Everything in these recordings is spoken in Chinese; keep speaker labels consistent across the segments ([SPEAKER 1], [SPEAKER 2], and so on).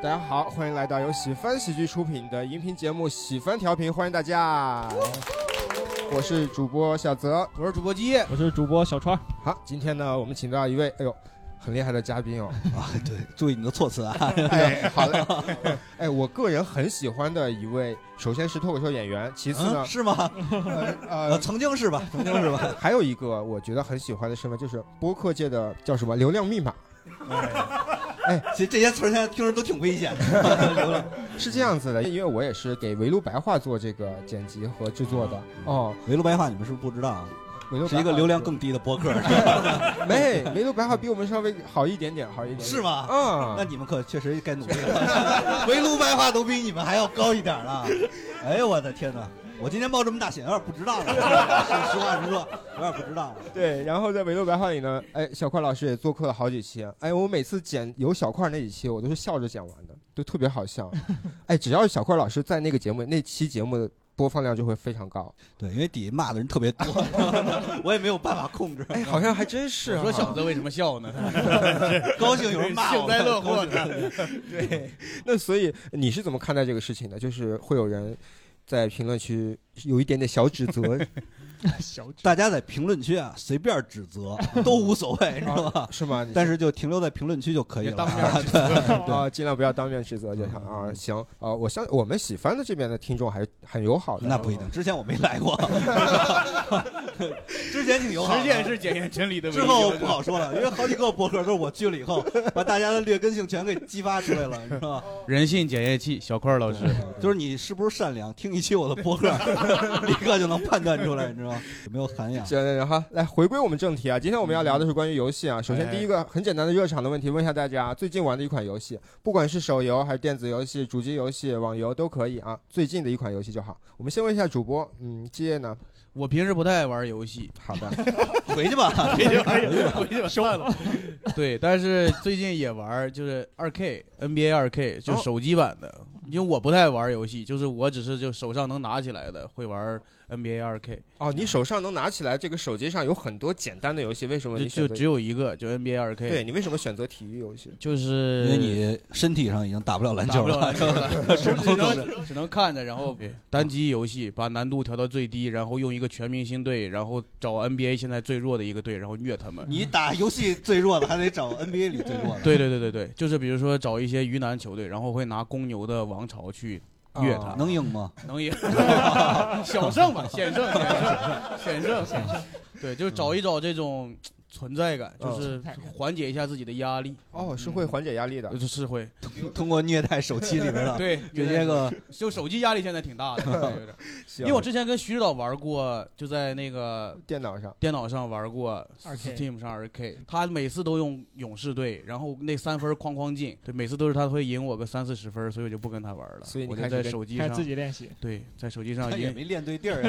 [SPEAKER 1] 大家好，欢迎来到由喜翻喜剧出品的音频节目《喜翻调频》，欢迎大家。我是主播小泽，
[SPEAKER 2] 我是主播基业，
[SPEAKER 3] 我是主播小川。
[SPEAKER 1] 好，今天呢，我们请到一位，哎呦，很厉害的嘉宾哦。
[SPEAKER 4] 啊，对，注意你的措辞啊。
[SPEAKER 1] 哎，好嘞。哎，我个人很喜欢的一位，首先是脱口秀演员，其次呢，
[SPEAKER 4] 是吗？呃，曾经是吧？曾经是吧？
[SPEAKER 1] 还有一个我觉得很喜欢的身份，就是播客界的叫什么流量密码。
[SPEAKER 4] 哎，其实这些词儿现在听着都挺危险的。
[SPEAKER 1] 是这样子的，因为我也是给围炉白话做这个剪辑和制作的。哦，
[SPEAKER 4] 围炉白话你们是不是不知道啊？是一个流量更低的播客。
[SPEAKER 1] 没，围炉白话比我们稍微好一点点，好一点。
[SPEAKER 4] 是吗？
[SPEAKER 1] 嗯，
[SPEAKER 4] 那你们可确实该努力了。围炉白话都比你们还要高一点了。哎呦我的天哪！我今天冒这么大险，有点不知道了。实话实说，有点不知道了。
[SPEAKER 1] 对，然后在围炉白话里呢，哎，小块老师也做客了好几期。哎，我每次剪有小块那几期，我都是笑着剪完的，都特别好笑。哎，只要是小块老师在那个节目那期节目的播放量就会非常高。
[SPEAKER 4] 对，因为底下骂的人特别多，我也没有办法控制。
[SPEAKER 1] 哎，好像还真是。
[SPEAKER 2] 说小子为什么笑呢？
[SPEAKER 4] 高兴有人骂，
[SPEAKER 2] 幸灾乐祸
[SPEAKER 1] 呢。对，那所以你是怎么看待这个事情的？就是会有人。在评论区有一点点小指责，
[SPEAKER 3] 小
[SPEAKER 4] 大家在评论区啊随便指责 都无所谓，你知道吧？
[SPEAKER 1] 是吗？
[SPEAKER 4] 但是就停留在评论区就可以了。
[SPEAKER 2] 当面指责
[SPEAKER 1] 啊，尽量不要当面指责就行啊。行啊，我相我们喜番的这边的听众还很友好的。
[SPEAKER 4] 那不一定，之前我没来过，之前挺友好。
[SPEAKER 2] 实践是检验真理的。
[SPEAKER 4] 之后不好说了，因为好几个博客都是我去了以后，把大家的劣根性全给激发出来了，是吧？
[SPEAKER 2] 人性检验器，小块老师，
[SPEAKER 4] 就是你是不是善良？听一期我的博客，立刻就能判断出来，你知道吗？有没有涵养？
[SPEAKER 1] 行，然后来回归我们正题啊，今天我们要聊的是关于游戏啊。首先第一个很简单的热场的问题，问一下大家最近玩的一款游戏，不管是手游还是电子游戏、主机游戏、网游都可以啊。最近的一款游戏就好。我们先问一下主播，嗯，基业呢？
[SPEAKER 2] 我平时不太爱玩游戏。
[SPEAKER 1] 好的，
[SPEAKER 4] 回去吧，
[SPEAKER 2] 回去吧，回去吧，收了。对，但是最近也玩，就是二 K NBA 二 K，就手机版的。因为我不太玩游戏，就是我只是就手上能拿起来的会玩 NBA 二 K。
[SPEAKER 1] 哦，你手上能拿起来，这个手机上有很多简单的游戏，为什么你
[SPEAKER 2] 就只有一个，就 NBA 二 K？
[SPEAKER 1] 对你为什么选择体育游戏？
[SPEAKER 2] 就是
[SPEAKER 4] 因为你身体上已经打不了篮球了，
[SPEAKER 2] 只能只能看着，然后单机游戏把难度调到最低，然后用一个全明星队，然后找 NBA 现在最弱的一个队，然后虐他们。
[SPEAKER 4] 你打游戏最弱的还得找 NBA 里最弱的。
[SPEAKER 2] 对对对对对，就是比如说找一些鱼腩球队，然后会拿公牛的王朝去。虐他
[SPEAKER 4] 能赢吗？
[SPEAKER 2] 能赢，小胜吧，险胜，险胜，险胜，险胜。对，就找一找这种。存在感就是缓解一下自己的压力。
[SPEAKER 1] 哦，是会缓解压力的，
[SPEAKER 2] 是会。
[SPEAKER 4] 通过虐待手机里面的
[SPEAKER 2] 对，
[SPEAKER 4] 给那个
[SPEAKER 2] 就手机压力现在挺大的，有点。因为我之前跟徐指导玩过，就在那个
[SPEAKER 1] 电脑上，
[SPEAKER 2] 电脑上玩过，Steam 上二 K，他每次都用勇士队，然后那三分哐哐进，对，每次都是他会赢我个三四十分，所以我就不跟他玩了。
[SPEAKER 1] 所以
[SPEAKER 2] 我就在手机上
[SPEAKER 3] 自己练习，
[SPEAKER 2] 对，在手机上
[SPEAKER 4] 也没练对地儿，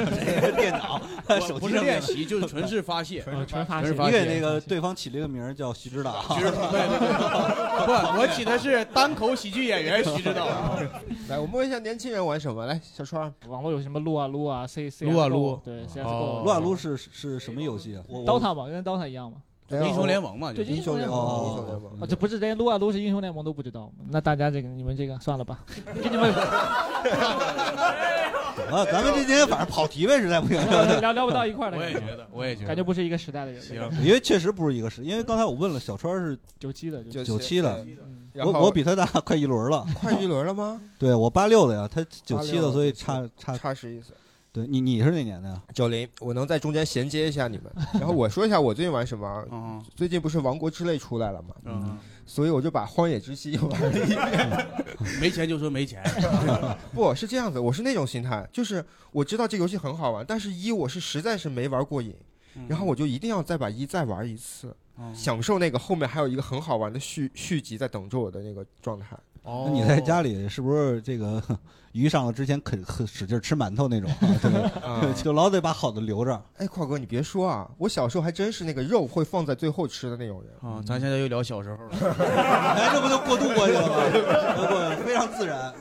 [SPEAKER 4] 电脑
[SPEAKER 2] 手机上练习，就是纯是发泄，
[SPEAKER 3] 纯发泄，
[SPEAKER 4] 那个对方起。了一个名儿叫徐指导，
[SPEAKER 2] 对对对，不，我起的是单口喜剧演员徐指导。
[SPEAKER 1] 来，我们问一下年轻人玩什么？来，小川，
[SPEAKER 3] 网络有什么撸啊撸啊，C C
[SPEAKER 2] 撸啊撸，
[SPEAKER 3] 对
[SPEAKER 4] ，CSGO，撸啊撸是是什么游戏啊
[SPEAKER 3] ？DOTA 嘛，跟 DOTA 一样嘛。
[SPEAKER 2] 英雄联盟嘛，
[SPEAKER 3] 对，英
[SPEAKER 1] 雄联盟，英雄
[SPEAKER 3] 联盟。啊，这不是连撸啊撸是英雄联盟都不知道那大家这个，你们这个算了吧，给你们。
[SPEAKER 4] 啊，咱们今天反正跑题呗，实在不行
[SPEAKER 3] 聊聊不到一块儿
[SPEAKER 2] 了。我也觉得，我也觉得，
[SPEAKER 3] 感觉不是一个时代的人。
[SPEAKER 2] 行，
[SPEAKER 4] 因为确实不是一个时，因为刚才我问了，小川是
[SPEAKER 3] 九七的，
[SPEAKER 4] 九七的，
[SPEAKER 1] 我
[SPEAKER 4] 我比他大快一轮了，
[SPEAKER 1] 快一轮了吗？
[SPEAKER 4] 对我八六的呀，他九七的，所以差差
[SPEAKER 1] 差十一岁。
[SPEAKER 4] 对你你是哪年的呀？
[SPEAKER 1] 九零，我能在中间衔接一下你们，然后我说一下我最近玩什么。最近不是《王国之泪》出来了吗？嗯，所以我就把《荒野之息》又玩了一遍。
[SPEAKER 2] 没钱就说没钱，
[SPEAKER 1] 不是这样子，我是那种心态，就是我知道这游戏很好玩，但是一我是实在是没玩过瘾，然后我就一定要再把一再玩一次，享受那个后面还有一个很好玩的续续集在等着我的那个状态。
[SPEAKER 4] 哦，那你在家里是不是这个鱼上了之前肯使劲吃馒头那种？就老得把好的留着。
[SPEAKER 1] 哎，夸哥，你别说啊，我小时候还真是那个肉会放在最后吃的那种人
[SPEAKER 2] 啊。咱现在又聊小时候了，
[SPEAKER 4] 哎，这不就过渡过去了吗？非常常自然？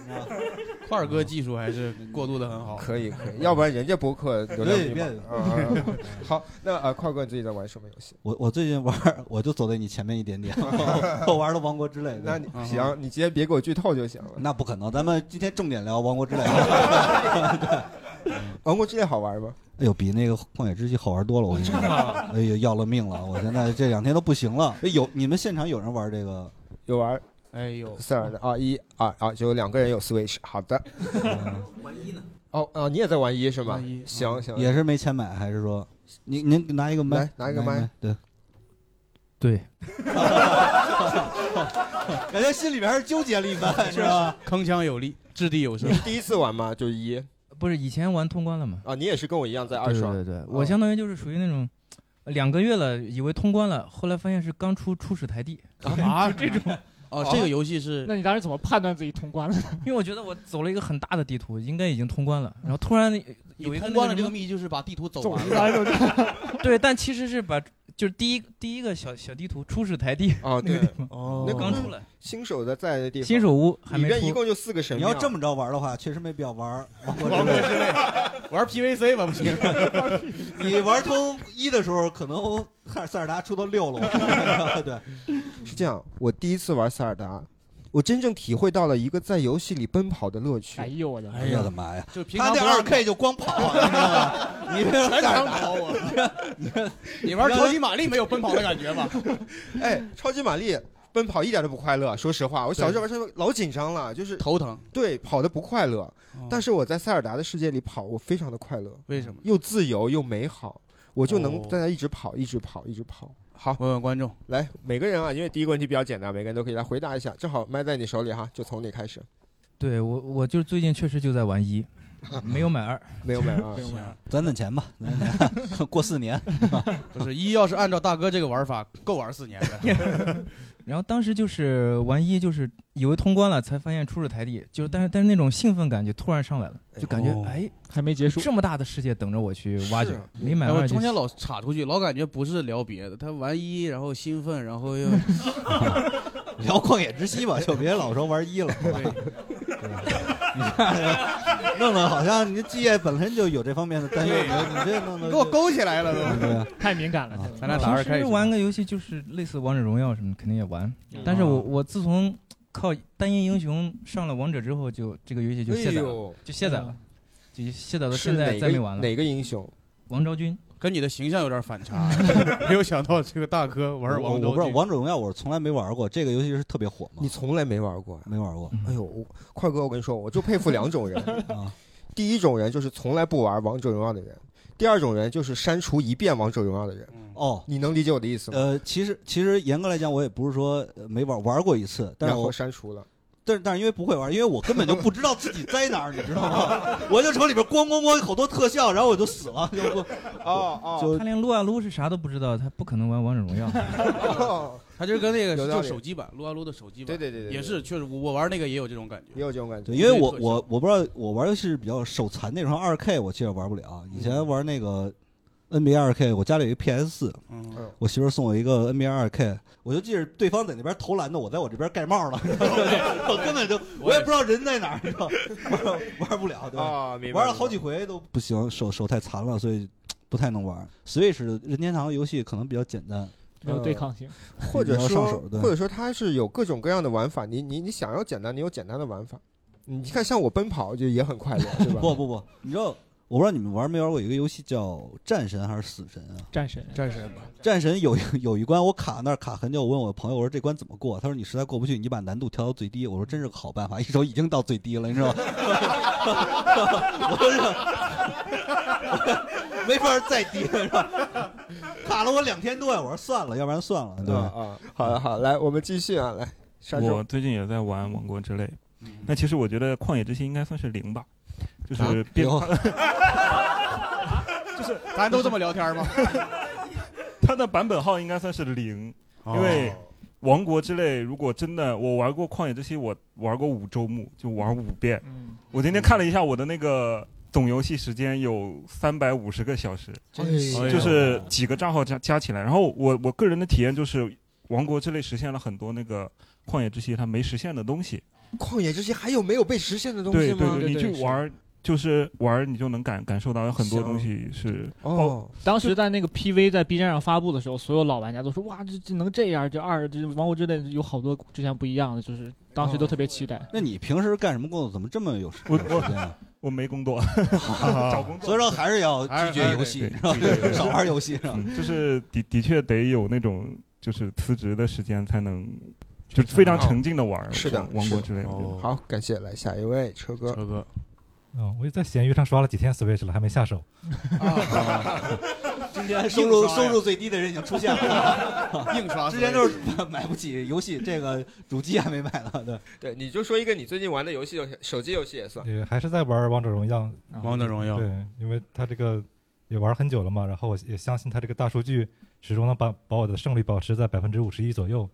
[SPEAKER 2] 块儿 哥技术还是过渡的很好。
[SPEAKER 1] 可以可以，要不然人家博客流量密码
[SPEAKER 4] 对别
[SPEAKER 1] 啊。好，那啊，块哥你最近在玩什么游戏？
[SPEAKER 4] 我我最近玩，我就走在你前面一点点，我玩的《王国之泪》。
[SPEAKER 1] 那你
[SPEAKER 2] 嗯
[SPEAKER 1] 行，你今天别给我剧透就行了。
[SPEAKER 4] 那不可能，咱们今天重点聊《王国之泪》。
[SPEAKER 1] 王国之泪好玩吗？
[SPEAKER 4] 哎呦，比那个《旷野之息》好玩多了，我跟你说。哎呦，要了命了！我现在这两天都不行了。哎有你们现场有人玩这个？
[SPEAKER 1] 有玩
[SPEAKER 2] 哎呦，
[SPEAKER 1] 塞尔的啊，一啊啊，就两个人有 Switch。好的。
[SPEAKER 4] 玩
[SPEAKER 5] 一呢？
[SPEAKER 1] 哦哦，你也在玩一是吗？行行，
[SPEAKER 4] 也是没钱买，还是说您您拿一个麦，
[SPEAKER 1] 拿一个麦？
[SPEAKER 4] 对，
[SPEAKER 5] 对，
[SPEAKER 4] 感觉心里边是纠结了一番，是吧？
[SPEAKER 2] 铿锵有力，掷地有声
[SPEAKER 1] 你。第一次玩吗？就是一
[SPEAKER 5] 不是以前玩通关了吗？
[SPEAKER 1] 啊，你也是跟我一样在二刷。
[SPEAKER 5] 对对对，我相当于就是属于那种呃两个月了，以为通关了，后来发现是刚出初始台地，
[SPEAKER 2] 啊，
[SPEAKER 5] 这种，
[SPEAKER 2] 哦，这个游戏是
[SPEAKER 3] 那你当时怎么判断自己通关了？
[SPEAKER 5] 因为我觉得我走了一个很大的地图，应该已经通关了，然后突然有一个
[SPEAKER 2] 通关了这个秘籍就是把地图走
[SPEAKER 3] 走
[SPEAKER 2] 完了。
[SPEAKER 3] 出来了，
[SPEAKER 5] 对，但其实是把就是第一第一个小小地图初始台地
[SPEAKER 1] 哦，对
[SPEAKER 5] 那个，
[SPEAKER 2] 哦
[SPEAKER 1] 那
[SPEAKER 5] 刚出来，
[SPEAKER 1] 新手的在的地方，
[SPEAKER 5] 新手屋还没，
[SPEAKER 1] 里面一共就四个神庙。
[SPEAKER 4] 你要这么着玩的话，确实没必要玩《王国之泪》。
[SPEAKER 2] 国之泪，玩 PVC 吧不行。
[SPEAKER 4] 你玩通一的时候，可能塞尔达出到六了。对，
[SPEAKER 1] 是这样，我第一次玩塞尔达，我真正体会到了一个在游戏里奔跑的乐趣
[SPEAKER 3] 哎。呦我的妈！
[SPEAKER 4] 哎呀我的妈呀！
[SPEAKER 2] 就平
[SPEAKER 4] 他那二 K 就光跑，你知道吗？你这
[SPEAKER 2] 全场跑我。你玩超级玛丽没有奔跑的感觉吗？
[SPEAKER 1] 哎，超级玛丽奔跑一点都不快乐。说实话，我小时候玩时候老紧张了，就是
[SPEAKER 2] 头疼。
[SPEAKER 1] 对跑的不快乐。但
[SPEAKER 2] 是
[SPEAKER 1] 是我在塞尔达的世界里跑，我非常的快乐，
[SPEAKER 2] 为什么？
[SPEAKER 1] 又自由又美好，我就能
[SPEAKER 2] 哦
[SPEAKER 1] 在那一直跑，一直跑，一直跑。好，
[SPEAKER 2] 问问观众，
[SPEAKER 1] 来每个人啊，因为第一个问题比较简单，每个人都可以来回答一下。正好麦在你手里哈，就从你开始。
[SPEAKER 5] 对我我就最近确实就在玩一，没有买二，
[SPEAKER 1] 没有买二，没有买二，
[SPEAKER 4] 攒攒钱吧，攒攒钱，过四年。
[SPEAKER 2] 不是一要是按照大哥这个玩法，够玩四年的。
[SPEAKER 5] 然后当时就是玩一，就是以为通关了，才发现初始台地，就是但是但是那种兴奋感就突然上来了，就感觉
[SPEAKER 2] 哦
[SPEAKER 5] 哎，
[SPEAKER 3] 还没结束，
[SPEAKER 5] 这么大的世界等着我去挖掘
[SPEAKER 1] 是，
[SPEAKER 5] 没买二就
[SPEAKER 2] 然后中间老岔出去，老感觉不是聊别的，他玩一，然后兴奋，然后又
[SPEAKER 4] 聊旷野之息吧，就别老说玩一了，好吧？你看，弄得好像你基业本身就有这方面的担忧，
[SPEAKER 2] 对
[SPEAKER 4] 你你这弄得
[SPEAKER 2] 给我勾起来了都。
[SPEAKER 4] 对
[SPEAKER 3] 太敏感了。
[SPEAKER 4] 啊
[SPEAKER 2] 咱俩打二开始
[SPEAKER 5] 玩个游戏就是类似王者荣耀什么，肯定也玩。
[SPEAKER 2] 嗯
[SPEAKER 5] 但是我我自从靠单一英雄上了王者之后，就这个游戏就卸载了，
[SPEAKER 1] 哎，
[SPEAKER 5] 就卸载了，就卸载到现在再没玩了。
[SPEAKER 1] 哪个英雄？
[SPEAKER 5] 王昭君，
[SPEAKER 2] 跟你的形象有点反差，没有想到这个大哥玩
[SPEAKER 4] 我
[SPEAKER 2] 王
[SPEAKER 4] 我不知道。王者荣耀，我从来没玩过，这个游戏是特别火吗
[SPEAKER 1] 你？从来没玩过啊？
[SPEAKER 4] 没玩过
[SPEAKER 1] 哎呦，我快哥，我跟你说，我就佩服两种人。
[SPEAKER 4] 啊？
[SPEAKER 1] 第一种人就是从来不玩王者荣耀的人，第二种人就是删除一遍王者荣耀的人。
[SPEAKER 2] 嗯
[SPEAKER 4] 哦，
[SPEAKER 1] 你能理解我的意思吗？
[SPEAKER 4] 呃，其实其实严格来讲，我也不是说呃没玩玩过一次，但是我
[SPEAKER 1] 删除了。
[SPEAKER 4] 但是但是因为不会玩，因为我根本就不知道自己在哪儿，你知道吗？我就从里边咣咣咣好多特效，然后我就死了，就不
[SPEAKER 1] 哦哦
[SPEAKER 4] 就
[SPEAKER 5] 他连撸啊撸是啥都不知道，他不可能玩王者荣耀。
[SPEAKER 1] 哦，
[SPEAKER 2] 他就是跟那个就手机版撸啊撸的手机版，
[SPEAKER 1] 对对对对，
[SPEAKER 2] 也是确实，我我玩那个也有这种感觉。
[SPEAKER 1] 也有这种感觉，。
[SPEAKER 4] 因为我我我不知道，我玩游戏是比较手残那种，二 K 我其实玩不了。以前玩那个 NBA 二 K，我家里有一 PS 四，
[SPEAKER 2] 嗯，
[SPEAKER 4] 我媳妇儿送我一个 NBA 二 K，我就记着对方在那边投篮的，我在我这边盖帽了，我根本就我也不知道人在哪儿，你知道，玩 玩不了，对吧？玩了好几回都不行，手手太残了，所以不太能玩。Switch 任天堂游戏可能比较简单，
[SPEAKER 3] 没有对抗性。
[SPEAKER 1] 或者说或者说它是有各种各样的玩法。你你你想要简单，你有简单的玩法。你看，像我奔跑就也很快乐，对吧？
[SPEAKER 4] 不不不，你知道。我不知道你们玩没玩过一个游戏叫战神还是死神啊？
[SPEAKER 3] 战神，
[SPEAKER 2] 战神吧，
[SPEAKER 4] 战神有一 有一关我卡那儿卡很久，我问我朋友我说这关怎么过？他说你实在过不去，你把难度调到最低。我说真是个好办法，一手已经到最低了，你知道吗？我说 没法再低了，是吧？卡了我两天多呀！我说算了，要不然算了，对吧？
[SPEAKER 1] 好了好，来我们继续啊，来，山
[SPEAKER 6] 我
[SPEAKER 1] 中
[SPEAKER 6] 最近也在玩《王国之泪》，
[SPEAKER 2] 嗯
[SPEAKER 6] 那其实我觉得《旷野之心》应该算是零吧，就是
[SPEAKER 1] 啊
[SPEAKER 6] 就
[SPEAKER 4] 是
[SPEAKER 2] 咱都这么聊天吗？
[SPEAKER 6] 它的版本号应该算是零，
[SPEAKER 2] 哦
[SPEAKER 6] 因为《王国之泪》如果真的我玩过《旷野之息》，我玩过五周目，就玩五遍。
[SPEAKER 3] 嗯，
[SPEAKER 6] 我今天看了一下我的那个总游戏时间有三百五十个小时，就是几个账号加加起来。然后我我个人的体验就是，《王国之泪》实现了很多那个《旷野之息》它没实现的东西。
[SPEAKER 1] 旷野之息还有没有被实现的东西吗？
[SPEAKER 6] 对对对，你去玩儿就是玩儿，你就能感感受到有很多东西是
[SPEAKER 1] 哦，
[SPEAKER 3] 当时在那个 PV 在 B 站上发布的时候，所有老玩家都说哇，这这能这样，这二这王国之泪有好多之前不一样的，就是当时都特别期待。
[SPEAKER 4] 那你平时干什么工作？怎么这么有时
[SPEAKER 6] 我
[SPEAKER 4] 有时间啊？
[SPEAKER 6] 我没工作，找工作。
[SPEAKER 4] 所以说还是要拒绝游戏，少玩游戏是吧？
[SPEAKER 6] 嗯，就是的的确得有那种就是辞职的时间才能，就非常沉浸的玩儿。
[SPEAKER 1] 是的
[SPEAKER 6] 王国之类的。
[SPEAKER 2] 哦
[SPEAKER 1] 好，感谢，来下一位车哥。
[SPEAKER 2] 车哥，
[SPEAKER 7] 嗯，我也在闲鱼上刷了几天 Switch 了，还没下手。
[SPEAKER 4] 今天收入收入最低的人已经出现了，
[SPEAKER 2] 硬刷
[SPEAKER 4] 之前都是买不起游戏，这个主机还没买呢。对，
[SPEAKER 1] 对，你就说一个你最近玩的游戏就行，手机游戏也算。
[SPEAKER 7] 也还是在玩王者荣耀。
[SPEAKER 2] 王者荣耀，
[SPEAKER 7] 对，因为它这个也玩很久了嘛，然后我也相信它这个大数据始终能把把我的胜率保持在百分之五十一左右。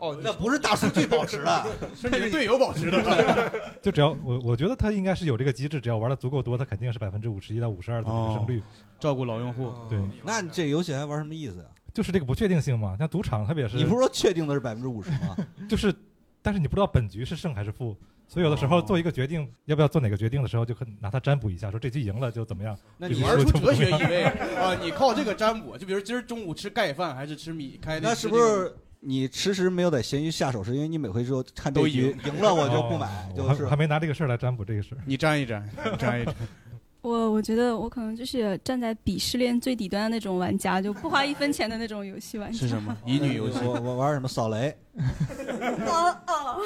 [SPEAKER 1] 哦，
[SPEAKER 4] 那不是大数据保持的，
[SPEAKER 2] 是你的队友保持的。
[SPEAKER 7] 就只要我我觉得他应该是有这个机制，只要玩的足够多，他肯定是百分之五十一到五十二的这个胜率。
[SPEAKER 2] 照顾老用户，
[SPEAKER 7] 对，
[SPEAKER 4] 那你这游戏还玩什么意思呀？
[SPEAKER 7] 就是这个不确定性嘛。像赌场，它也是，
[SPEAKER 4] 你不是说确定的是百分之五十吗？
[SPEAKER 7] 就是，但是你不知道本局是胜还是负，所以有的时候做一个决定，要不要做哪个决定的时候，就可拿它占卜一下，说这局赢了就怎么样。
[SPEAKER 4] 那你
[SPEAKER 2] 玩出哲学意味啊！你靠这个占卜，就比如今儿中午吃盖饭还是吃米开，
[SPEAKER 4] 那是不是你迟迟没有在闲鱼下手，是因为你每回说看这
[SPEAKER 2] 都
[SPEAKER 4] 局
[SPEAKER 2] 赢
[SPEAKER 4] 赢了我就不
[SPEAKER 7] 哦
[SPEAKER 4] 买，就是
[SPEAKER 7] 还没拿这个事儿来占卜这个事儿。
[SPEAKER 2] 你沾一沾，你沾一沾。
[SPEAKER 8] 我我觉得我可能就是站在鄙视链最底端的那种玩家，就不花一分钱的那种游戏玩家。
[SPEAKER 2] 是什么？乙女游戏？
[SPEAKER 4] 我我玩什么扫雷？
[SPEAKER 8] 哦哦，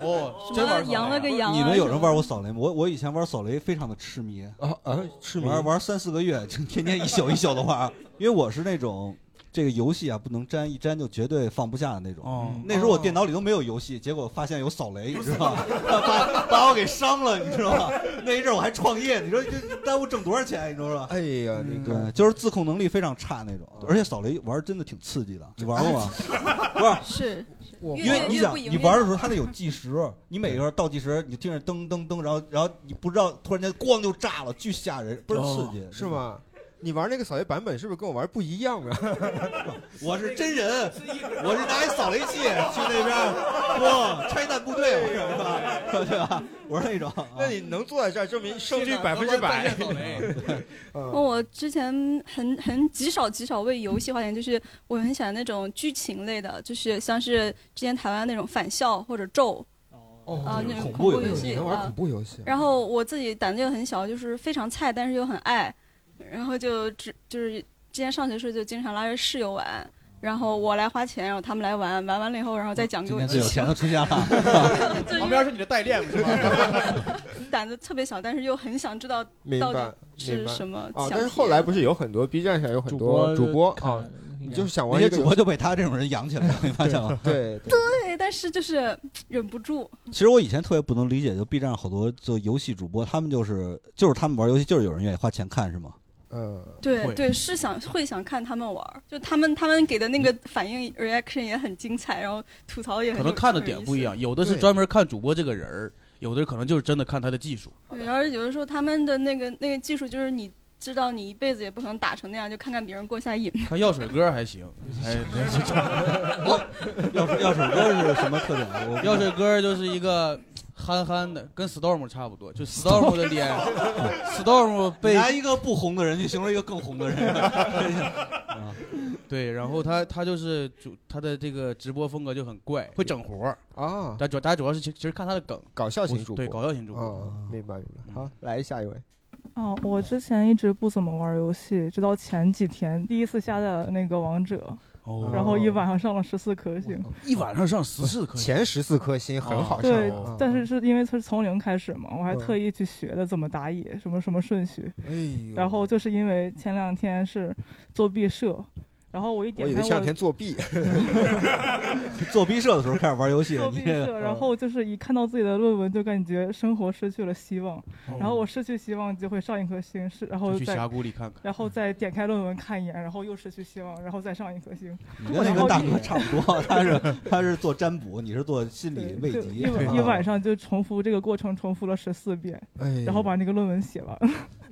[SPEAKER 2] 哦，
[SPEAKER 8] 什
[SPEAKER 2] 真玩
[SPEAKER 8] 么羊了个羊啊？
[SPEAKER 4] 你们有人玩过扫雷吗？我我以前玩扫雷非常的痴迷，
[SPEAKER 1] 啊啊，痴迷
[SPEAKER 4] 玩玩三四个月，就天天一宿一宿的玩，因为我是那种这个游戏啊不能沾，一沾就绝对放不下的那种。
[SPEAKER 2] 哦，
[SPEAKER 4] 那时候我电脑里都没有游戏，结果发现有扫雷，你知道吗？把把我给伤了，你知道吗？那一阵我还创业，你说这耽误挣多少钱，你知道吧？
[SPEAKER 1] 哎呀，你
[SPEAKER 4] 对，
[SPEAKER 1] 看，
[SPEAKER 4] 就是自控能力非常差那种，而且扫雷玩儿真的挺刺激的，你玩过吗？不是，
[SPEAKER 8] 是
[SPEAKER 4] 因为你想你玩的时候，它得有计时，你每个倒计时，你听着噔噔噔，然后然后你不知道突然间咣就炸了，巨吓人，倍儿刺激，
[SPEAKER 1] 是？吗？你玩那个扫雷版本是不是跟我玩不一样啊？
[SPEAKER 4] 我是真人，我是拿一扫雷器去那边儿，哇，拆弹部队，我是吧？对吧？我是那种，
[SPEAKER 1] 那你能坐在这儿，证明胜率百分之百。嗯
[SPEAKER 8] 我之前很很极少极少为游戏花钱，就是我很喜欢那种剧情类的，就是像是之前台湾那种返校或者咒
[SPEAKER 1] 哦
[SPEAKER 8] 啊那种
[SPEAKER 4] 恐怖游戏
[SPEAKER 1] 能玩
[SPEAKER 8] 啊
[SPEAKER 1] 恐怖游戏？
[SPEAKER 8] 然后我自己胆子又很小，就是非常菜，但是又很爱，然后就只就是之前上学时候就经常拉着室友玩，然后我来花钱，然后他们来玩，玩完了以后，然后再讲给我
[SPEAKER 4] 今天最有钱的出现了，
[SPEAKER 2] 旁边是你的代练是吧？
[SPEAKER 8] 胆子特别小，但是又很想知道到底，是什么
[SPEAKER 1] 啊，
[SPEAKER 8] 想
[SPEAKER 1] 但是后来不是有很多 B 站上有很
[SPEAKER 3] 主
[SPEAKER 1] 多主播
[SPEAKER 3] 看
[SPEAKER 1] 啊，你就是想玩
[SPEAKER 4] 那些主播就被他这种人养起来了，你发现吗？
[SPEAKER 1] 对，对
[SPEAKER 8] 对，但是就是忍不住，
[SPEAKER 4] 其实我以前特别不能理解，就 B 站上好多做游戏主播，他们就是就是他们玩游戏，就是有人愿意花钱看，是吗？
[SPEAKER 1] 嗯，
[SPEAKER 8] 对对，是想会想看他们玩儿，就他们他们给的那个反应 reaction 也很精彩，然后吐槽也
[SPEAKER 2] 可能看的点不一样，有的是专门看主播这个人儿，有的可能就是真的看他的技术。
[SPEAKER 8] 对，而且有的时候他们的那个那个技术，就是你知道你一辈子也不可能打成那样，就看看别人过下瘾。
[SPEAKER 2] 看药水哥还行，哎，
[SPEAKER 4] 药水药水哥是什么特点？
[SPEAKER 2] 药水哥就是一个憨憨的，跟 Storm 差不多，就 Storm 的脸，Storm 被
[SPEAKER 4] 拿一个不红的人去形容一个更红的人，啊
[SPEAKER 2] 对，然后他他就是主他的这个直播风格就很怪，会整活儿，
[SPEAKER 1] 啊，
[SPEAKER 2] 但主大家主要是其其实看他的梗，
[SPEAKER 1] 搞笑型主播，
[SPEAKER 2] 对搞笑型主播。
[SPEAKER 1] 啊，明白明白。好，来下一位。
[SPEAKER 9] 哦，我之前一直不怎么玩游戏，直到前几天第一次下载了那个王者，
[SPEAKER 2] 哦。
[SPEAKER 9] 然后一晚上上了十四颗星。
[SPEAKER 2] 一晚上上十四颗星，
[SPEAKER 1] 前十四颗星很好上
[SPEAKER 9] 对
[SPEAKER 1] 啊，
[SPEAKER 9] 但是是因为它是从零开始嘛，我还
[SPEAKER 1] 嗯。
[SPEAKER 9] 特意去学的怎么打野，什么什么顺序。
[SPEAKER 1] 哎，
[SPEAKER 9] 然后就是因为前两天是做毕设，然后我一点开我
[SPEAKER 1] 以为前两天作弊，
[SPEAKER 4] 作弊社的时候开始玩游戏，
[SPEAKER 9] 了毕
[SPEAKER 4] 你这
[SPEAKER 9] 设，然后就是一看到自己的论文就感觉生活失去了希望，
[SPEAKER 1] 哦
[SPEAKER 9] 然后我失去希望就会上一颗星，是然后
[SPEAKER 2] 去峡谷里看看。
[SPEAKER 9] 然后再点开论文看一眼，然后又失去希望，然后再上一颗星。
[SPEAKER 4] 你跟那个大哥差不多，他是他是做占卜，你是做心理慰藉
[SPEAKER 9] 一，晚一晚上就重复这个过程，重复了十四遍，
[SPEAKER 1] 哎，
[SPEAKER 9] 然后把那个论文写完。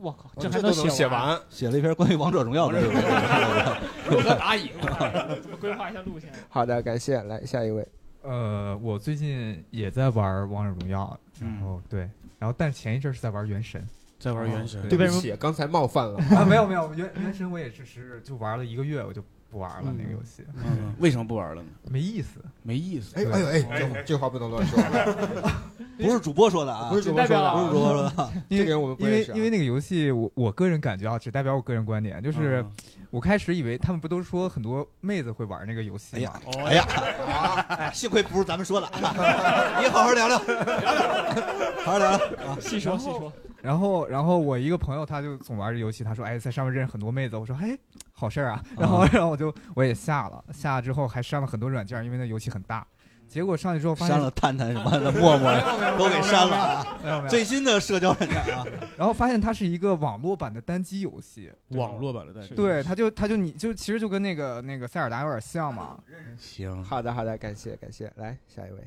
[SPEAKER 3] 我靠，
[SPEAKER 1] 这
[SPEAKER 3] 还
[SPEAKER 1] 都能写
[SPEAKER 3] 完？
[SPEAKER 1] 完，
[SPEAKER 4] 写了一篇关于王者荣耀的论文。
[SPEAKER 2] 如何打野？
[SPEAKER 3] 怎么规划一下路线？
[SPEAKER 1] 好的，感谢。来下一位，
[SPEAKER 5] 呃，我最近也在玩王者荣耀，然
[SPEAKER 2] 嗯
[SPEAKER 5] 后对，然后但前一阵是在玩原神，
[SPEAKER 2] 在玩原神，
[SPEAKER 1] 对不起，刚才冒犯了。
[SPEAKER 5] 啊，没有没有，原原神我也只是就玩了一个月，我就不玩了那个游戏，
[SPEAKER 2] 嗯，为什么不玩了呢？
[SPEAKER 5] 没意思。
[SPEAKER 2] 没意思。
[SPEAKER 1] 哎哎呦哎，这这话不能乱说，
[SPEAKER 4] 不是主播说的啊，
[SPEAKER 1] 不是主播说的，
[SPEAKER 4] 不是主播说的。
[SPEAKER 1] 这个人我们不
[SPEAKER 5] 因
[SPEAKER 1] 认识啊。
[SPEAKER 5] 为因为那个游戏，我我个人感觉啊，只代表我个人观点，就是
[SPEAKER 2] 嗯
[SPEAKER 5] 我开始以为他们不都说很多妹子会玩那个游戏
[SPEAKER 4] 哎呀
[SPEAKER 5] 吗？，
[SPEAKER 4] 哎呀，哎，幸亏不是咱们说的，你好好聊聊，好好聊聊啊。
[SPEAKER 3] 细说细说，
[SPEAKER 5] 然后然后我一个朋友他就总玩这游戏，他说哎在上面认识很多妹子，我说哎好事儿啊，然后 然后我就我也下了，下了之后还删了很多软件，因为那游戏很大。结果上去之后发现
[SPEAKER 4] 删了探探什么的，陌陌都给删了啊。
[SPEAKER 5] 没有没有，
[SPEAKER 4] 最新的社交软件啊，
[SPEAKER 5] 然后发现它是一个网络版的单机游戏，
[SPEAKER 2] 网络版的单机
[SPEAKER 5] 对，它就它就你就其实就跟那个那个塞尔达有点像嘛。
[SPEAKER 2] 行，
[SPEAKER 1] 好的好的，感谢感谢，来下一位。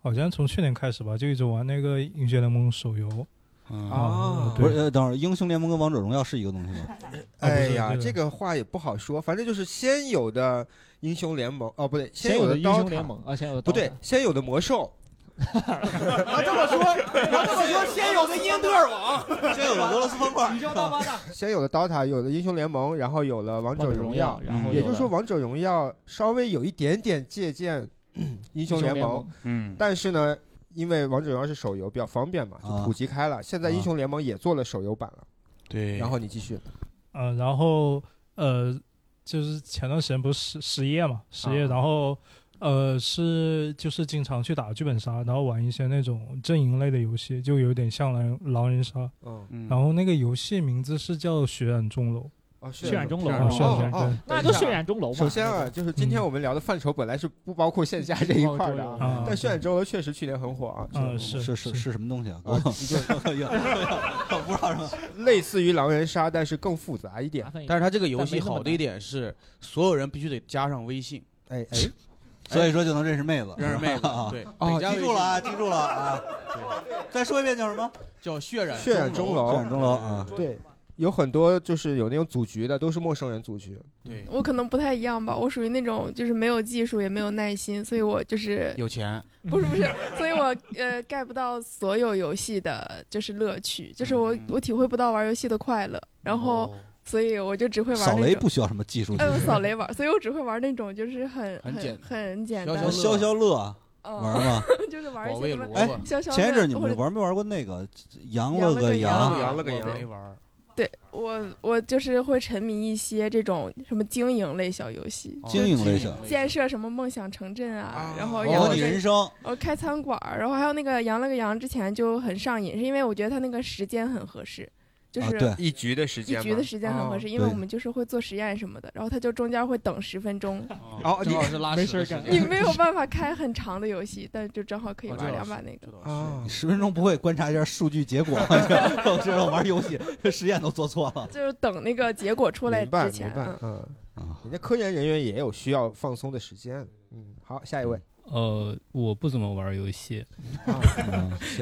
[SPEAKER 10] 好像从去年开始吧，就一直玩那个英雄联盟手游。
[SPEAKER 2] 嗯
[SPEAKER 1] 哦
[SPEAKER 10] 对，
[SPEAKER 4] 不是，呃等会儿英雄联盟跟王者荣耀是一个东西吗？
[SPEAKER 1] 哎呀，
[SPEAKER 10] 这个
[SPEAKER 1] 这个话也不好说，反正就是先有的英雄联盟，哦不对，
[SPEAKER 3] 先有的英雄联盟啊，先有的
[SPEAKER 1] 不对先有的魔兽，
[SPEAKER 2] 啊，这么说，要这么说，先有的因特尔网，
[SPEAKER 4] 先有的俄罗斯方块，
[SPEAKER 1] 先有的刀塔，有的英雄联盟，然后有了王者
[SPEAKER 3] 荣
[SPEAKER 1] 耀
[SPEAKER 3] 耀，，然后
[SPEAKER 1] 也就是说，王者荣耀稍微有一点点借鉴 英雄联盟，
[SPEAKER 2] 嗯，
[SPEAKER 1] 但是呢，因为王者荣耀是手游，比较方便嘛，就
[SPEAKER 4] 啊。
[SPEAKER 1] 普及开了。现在英雄联盟也做了手游版了，
[SPEAKER 2] 对，
[SPEAKER 1] 然后你继续。
[SPEAKER 10] 呃，然后呃，就是前段时间不是失失业嘛，失业，
[SPEAKER 1] 啊
[SPEAKER 10] 然后呃是就是经常去打剧本杀，然后玩一些那种阵营类的游戏，就有点像狼狼人杀。然后那个游戏名字是叫《血染钟楼》。
[SPEAKER 1] 哦，
[SPEAKER 3] 血染钟楼
[SPEAKER 1] 哦哦，
[SPEAKER 3] 那就血染钟楼嘛。
[SPEAKER 1] 首先啊，就是今天我们聊的范畴本来是不包括线下这一块的啊，
[SPEAKER 10] 啊，
[SPEAKER 1] 但渲染钟楼确实去年很火啊，
[SPEAKER 10] 嗯是
[SPEAKER 4] 是是是什么东西啊？我不知道什么。
[SPEAKER 1] 类似于狼人杀，但是更复杂一点
[SPEAKER 2] 但是它这个游戏好的一点是，所有人必须得加上微信，
[SPEAKER 1] 哎哎，
[SPEAKER 4] 所以说就能认识妹子，
[SPEAKER 2] 认识妹子
[SPEAKER 4] 啊，
[SPEAKER 2] 对，
[SPEAKER 1] 哦
[SPEAKER 4] 记住了啊，记住了啊。再说一遍叫什么？
[SPEAKER 2] 叫血染
[SPEAKER 1] 血染钟
[SPEAKER 2] 钟
[SPEAKER 1] 楼
[SPEAKER 4] 血染钟楼啊。
[SPEAKER 1] 对，有很多就是有那种组局的，都是陌生人组局。
[SPEAKER 2] 对，
[SPEAKER 11] 我可能不太一样吧，我属于那种就是没有技术也没有耐心，所以我就是
[SPEAKER 2] 有钱，
[SPEAKER 11] 不是不是，所以我呃 get 不到所有游戏的就是乐趣，就是我我体会不到玩游戏的快乐，然后
[SPEAKER 2] 哦
[SPEAKER 11] 所以我就只会玩
[SPEAKER 4] 扫。雷不需要什么技术，
[SPEAKER 11] 哎，我扫雷玩，所以我只会玩那种就是很
[SPEAKER 2] 很简
[SPEAKER 11] 很简单
[SPEAKER 2] 消消乐
[SPEAKER 4] 消消乐
[SPEAKER 11] 嗯
[SPEAKER 4] 玩吗？
[SPEAKER 11] 就是玩一些什么
[SPEAKER 2] 哎，
[SPEAKER 11] 消消乐。
[SPEAKER 4] 前一阵你们玩没玩过那个羊了个
[SPEAKER 11] 羊
[SPEAKER 4] 羊？
[SPEAKER 1] 了个羊
[SPEAKER 2] 没玩
[SPEAKER 11] 我我就是会沉迷一些这种什么经营类小游戏，
[SPEAKER 2] 哦
[SPEAKER 4] 经营类小
[SPEAKER 11] 建设什么梦想城镇啊
[SPEAKER 1] 啊，
[SPEAKER 11] 然后
[SPEAKER 1] 模
[SPEAKER 4] 模
[SPEAKER 11] 养了个
[SPEAKER 4] 拟人生，
[SPEAKER 11] 呃开餐馆儿，然后还有那个羊了个羊之前就很上瘾，是因为我觉得它那个时间很合适，就是
[SPEAKER 4] 啊
[SPEAKER 1] 一局的时间，
[SPEAKER 11] 一局的时间很合适，因为我们就是会做实验什么的，然后他就中间会等十分钟，
[SPEAKER 1] 哦
[SPEAKER 2] 正好是拉
[SPEAKER 3] 没事干
[SPEAKER 11] 你没有办法开很长的游戏，但就正好可以玩两把那个。
[SPEAKER 1] 啊
[SPEAKER 4] 你，十分钟不会观察一下数据结果吗？我知道玩游戏实验都做错了。
[SPEAKER 11] 就是等那个结果出来之前嗯，，
[SPEAKER 1] 人家科研人员也有需要放松的时间。嗯，好，下一位。
[SPEAKER 12] 呃，我不怎么玩游戏，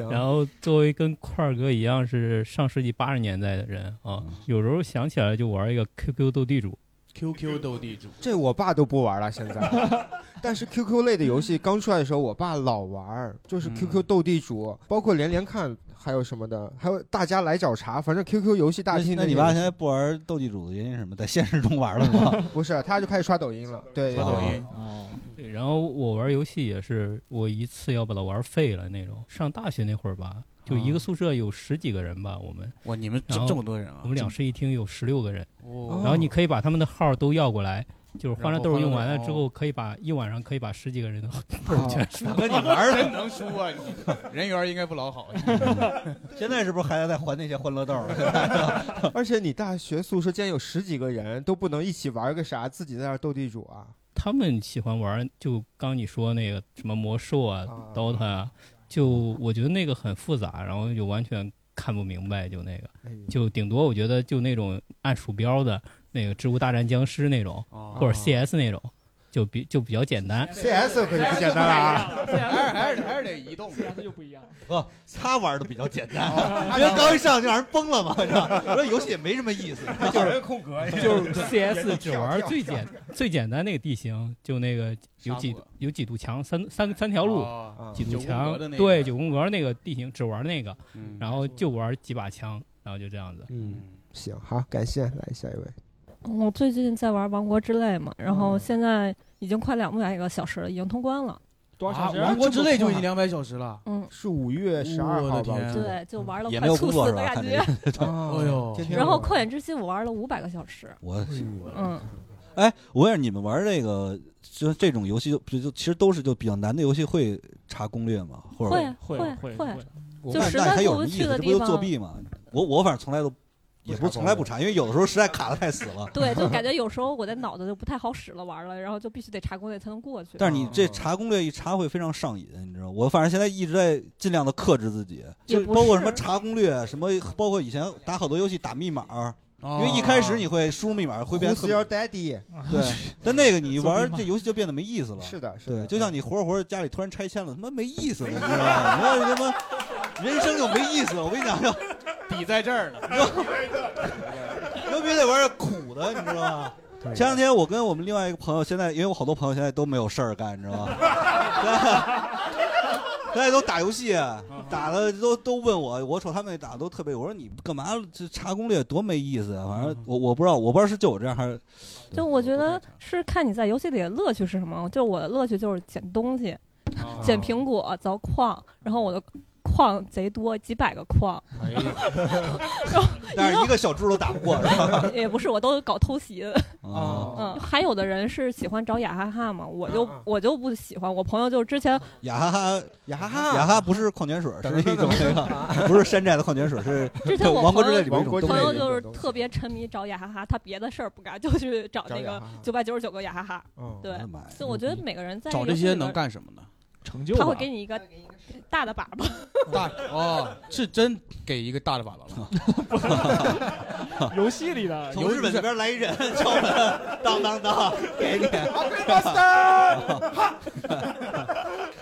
[SPEAKER 12] 然后作为跟块儿哥一样是上世纪八十年代的人啊，有时候想起来就玩一个 QQ 斗地主。
[SPEAKER 2] QQ 斗地主，
[SPEAKER 1] 这我爸都不玩了，现在。但是 QQ 类的游戏刚出来的时候，我爸老玩，就是
[SPEAKER 2] 嗯。
[SPEAKER 1] QQ 斗地主，包括连连看，还有什么的，还有大家来找茬，反正 QQ 游戏大厅
[SPEAKER 4] 那
[SPEAKER 1] 那
[SPEAKER 4] 你爸现在不玩斗地主的原因是什么？在现实中玩了吗？
[SPEAKER 1] 不是，他就开始刷抖音了。对，
[SPEAKER 2] 刷抖音，
[SPEAKER 12] 哦，对，然后我玩游戏也是，我一次要把它玩废了那种。上大学那会儿吧，就一个宿舍有十几个人吧，我们
[SPEAKER 2] 哇，你们这这么多人啊！
[SPEAKER 12] 我们两室一厅有十六个人，
[SPEAKER 2] 哦
[SPEAKER 12] 然后你可以把他们的号都要过来，就是欢乐豆用完了之后，可以把一晚上可以把十几个人的
[SPEAKER 1] 哦
[SPEAKER 12] 全输。
[SPEAKER 4] 那你玩
[SPEAKER 2] 真能输啊你！人缘应该不老好。
[SPEAKER 4] 现在是不是还在还那些欢乐豆？
[SPEAKER 1] 而且你大学宿舍竟然有十几个人，都不能一起玩个啥，自己在那斗地主啊？
[SPEAKER 12] 他们喜欢玩，就刚你说那个什么魔兽啊、
[SPEAKER 1] 啊
[SPEAKER 12] DOTA 啊，就我觉得那个很复杂，然后就完全看不明白，就那个，
[SPEAKER 1] 哎
[SPEAKER 12] 就顶多我觉得就那种按鼠标的那个《植物大战僵尸》那种，
[SPEAKER 2] 哦
[SPEAKER 12] 或者 CS 那种，就比就比较简单。
[SPEAKER 1] CS 可就不简单了啊
[SPEAKER 2] 还是还是还是得移动
[SPEAKER 3] ，CS 就不一样。
[SPEAKER 4] 不，他玩的比较简单，因为刚一上就让人崩了嘛，你知道吗？我说游戏也没什么意思，
[SPEAKER 12] 就是
[SPEAKER 1] 空格
[SPEAKER 12] 就是 CS 只玩最简最简单那个地形，就那个有几有几堵墙，三三三条路
[SPEAKER 2] 哦，
[SPEAKER 12] 几堵墙对，九宫格那个地形只玩那个
[SPEAKER 2] 嗯，
[SPEAKER 12] 然后就玩几把枪，然后就这样子。
[SPEAKER 1] 嗯，行，好，感谢，来下一位。
[SPEAKER 13] 我最近在玩《王国之泪》嘛，然后现在已经快两百个小时了，已经通关了。
[SPEAKER 3] 多
[SPEAKER 2] 少小时王国之泪就已经两百小时了。
[SPEAKER 13] 嗯，
[SPEAKER 1] 是五月十二号吧？
[SPEAKER 13] 对，就玩了
[SPEAKER 4] 也没有
[SPEAKER 13] 快猝
[SPEAKER 4] 工作是吧？
[SPEAKER 13] 死的感觉。
[SPEAKER 1] 哦
[SPEAKER 2] 哎呦
[SPEAKER 13] 然后旷野之心我玩了五百个小时。
[SPEAKER 4] 我
[SPEAKER 13] 嗯，
[SPEAKER 4] 哎，我问你们玩这个就这种游戏，就就其实都是就比较难的游戏，会查攻略吗？或者
[SPEAKER 13] 会会
[SPEAKER 3] 会
[SPEAKER 13] 会，就实在不去
[SPEAKER 4] 什么意思？这不就
[SPEAKER 13] 的地方
[SPEAKER 4] 作弊吗？我我反正从来都也不是从来不查，因为有的时候实在卡的太死了。
[SPEAKER 13] 对，就感觉 有时候我的脑子就不太好使了，玩了，然后就必须得查攻略才能过去。
[SPEAKER 4] 但是你这查攻略一查会非常上瘾，你知道？我反正现在一直在尽量的克制自己，就包括什么查攻略，什么包括以前打好多游戏打密码，因
[SPEAKER 2] 哦
[SPEAKER 4] 为一开始你会输入密码会变
[SPEAKER 1] Who's your daddy？
[SPEAKER 4] 对，但那个你 玩这游戏就变得没意思了。
[SPEAKER 1] 是的，是的
[SPEAKER 4] 对，就像你活着活着家里突然拆迁了，他妈没意思了，你知道吗？他妈人生就没意思了。我跟你讲，就
[SPEAKER 2] 比在这儿呢。
[SPEAKER 4] 你就别得玩点苦的，你知道吗？前两天我跟我们另外一个朋友，现在因为我好多朋友现在都没有事儿干，你知道吗？大家都打游戏，打的都都问我，我瞅他们打都特别，我说你干嘛这查攻略多没意思啊？反正我我不知道，我不知道是就我这样还是
[SPEAKER 13] 就我觉得是看你在游戏里的乐趣是什么。就我的乐趣就是捡东西，
[SPEAKER 2] 哦
[SPEAKER 13] 捡苹果、凿矿，然后我的矿贼多，几百个矿。
[SPEAKER 2] 哎呀，
[SPEAKER 4] 但是一个小猪都打不过，是吧？
[SPEAKER 13] 也不是，我都搞偷袭的。
[SPEAKER 4] 哦
[SPEAKER 13] 嗯，还有的人是喜欢找雅哈哈嘛，我就我就不喜欢。我朋友就之前
[SPEAKER 4] 雅哈哈，
[SPEAKER 1] 雅哈哈，
[SPEAKER 4] 雅哈不是矿泉水，是一种那个，不是山寨的矿泉水，是
[SPEAKER 13] 之前我
[SPEAKER 4] 王国
[SPEAKER 13] 朋友
[SPEAKER 4] 之泪里面一种
[SPEAKER 13] 朋。友就是特别沉迷找雅哈哈，他别的事儿不干，就去找那个九百九十九个雅哈哈。
[SPEAKER 1] 嗯
[SPEAKER 13] 对
[SPEAKER 4] 我的妈呀，
[SPEAKER 13] 所以我觉得每个人在
[SPEAKER 2] 找这些能干什么呢？
[SPEAKER 3] 成就
[SPEAKER 13] 他会给你一个大的粑粑，
[SPEAKER 2] 大哦，是真给一个大的粑粑吗？
[SPEAKER 3] 游戏里的。
[SPEAKER 4] 从日本那边来一人 敲门，当当当，给你。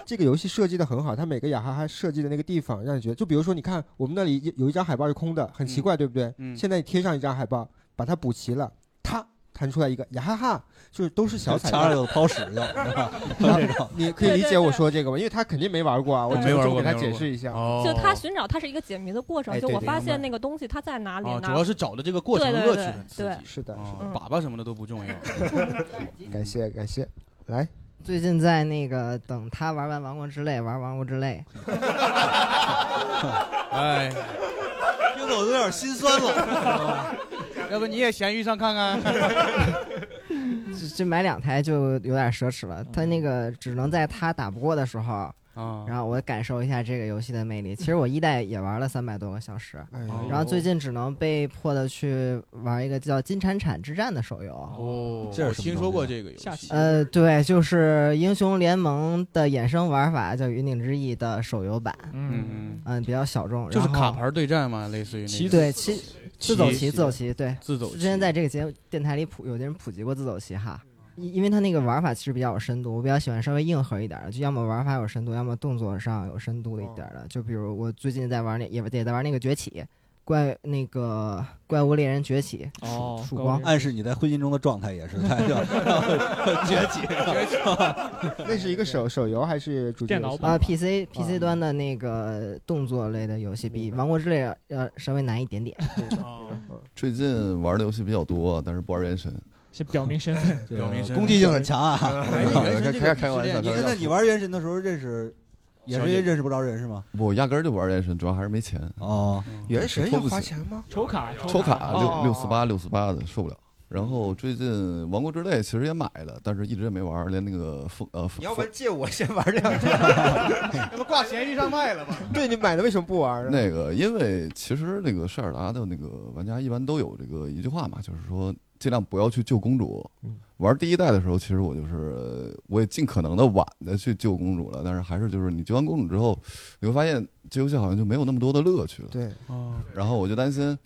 [SPEAKER 1] 这个游戏设计的很好，它每个雅哈哈设计的那个地方，让你觉得，就比如说，你看我们那里有一张海报是空的，很奇怪，对不对？
[SPEAKER 2] 嗯。
[SPEAKER 1] 现在你贴上一张海报，把它补齐了，它弹出来一个呀哈哈，就是都是小彩蛋。
[SPEAKER 4] 墙上有抛屎用，是吧？这种
[SPEAKER 1] 你可以理解我说这个吧？因为他肯定没玩过啊，我只
[SPEAKER 2] 没玩
[SPEAKER 1] 是给他解释一下。
[SPEAKER 2] 哦，
[SPEAKER 13] 就他寻找它是一个解谜的过程。就我发现那个东西它在哪里
[SPEAKER 2] 哦，
[SPEAKER 13] 呢？
[SPEAKER 2] 主要是找的这个过程乐趣很刺
[SPEAKER 13] 对
[SPEAKER 2] 激。
[SPEAKER 1] 是的，
[SPEAKER 2] 哦
[SPEAKER 13] 嗯
[SPEAKER 2] 粑粑什么的都不重要。
[SPEAKER 1] 感谢感谢，来，
[SPEAKER 14] 最近在那个等他玩完《王国之泪》，玩《王国之泪
[SPEAKER 2] 哎，
[SPEAKER 4] 听得我都有点心酸了。
[SPEAKER 2] 要不你也闲鱼上看看？》，
[SPEAKER 14] 这买两台就有点奢侈了。他那个只能在他打不过的时候，
[SPEAKER 2] 啊，
[SPEAKER 14] 然后我感受一下这个游戏的魅力。其实我一代也玩了三百多个小时，
[SPEAKER 1] 哎
[SPEAKER 14] 然后最近只能被迫的去玩一个叫《金铲铲之战》的手游。
[SPEAKER 2] 哦，
[SPEAKER 4] 这
[SPEAKER 2] 我听说过这个游戏。
[SPEAKER 14] 呃，对，就是英雄联盟的衍生玩法，叫《云顶之弈》的手游版。
[SPEAKER 2] 嗯。嗯，
[SPEAKER 14] 嗯，比较小众，
[SPEAKER 2] 就是
[SPEAKER 14] 然后
[SPEAKER 2] 卡牌对战嘛，类似于那个
[SPEAKER 14] 对，其自走棋，自走棋，对，
[SPEAKER 2] 自走
[SPEAKER 14] 之前在这个节目电台里普有的人普及过自走棋哈，因因为它那个玩法其实比较有深度，我比较喜欢稍微硬核一点的，就要么玩法有深度，要么动作上有深度的一点的。就比如我最近在玩那也也在玩那个崛起怪那个怪物猎人崛起
[SPEAKER 3] 哦
[SPEAKER 14] 曙光，
[SPEAKER 4] 暗示你在婚姻中的状态也是太 崛起，
[SPEAKER 1] 那是一个手手游还是主机游戏
[SPEAKER 14] 啊，PC PC 端的那个动作类的游戏比《王国之泪》要稍微难一点点。
[SPEAKER 15] 最近玩的游戏比较多，但是不玩原神。
[SPEAKER 3] 是表明身份，
[SPEAKER 2] 表明身份
[SPEAKER 4] 攻击性很强啊！
[SPEAKER 15] 开开开个玩笑，
[SPEAKER 4] 你
[SPEAKER 15] 开玩笑
[SPEAKER 4] 那你玩原神的时候认识，也是因为认识不着人是吗？
[SPEAKER 15] 我压根儿就不玩原神，主要还是没钱。
[SPEAKER 4] 哦，
[SPEAKER 1] 原神要花钱吗？
[SPEAKER 3] 抽卡，
[SPEAKER 15] 抽卡六
[SPEAKER 3] 哦
[SPEAKER 15] 六四八六四八的受不了。然后最近《王国之泪》其实也买了，但是一直也没玩，连那个风呃，
[SPEAKER 1] 你要不然借我先玩两 天？
[SPEAKER 2] 那不挂闲鱼上卖了吗？
[SPEAKER 1] 对你买的为什么不玩呢？
[SPEAKER 15] 那个，因为其实那个塞尔达的那个玩家一般都有这个一句话嘛，就是说尽量不要去救公主。玩第一代的时候，其实我就是呃我也尽可能的晚的去救公主了，但是还是就是你救完公主之后，你会发现这游戏好像就没有那么多的乐趣了。
[SPEAKER 1] 对，
[SPEAKER 2] 哦，
[SPEAKER 15] 然后我就担心。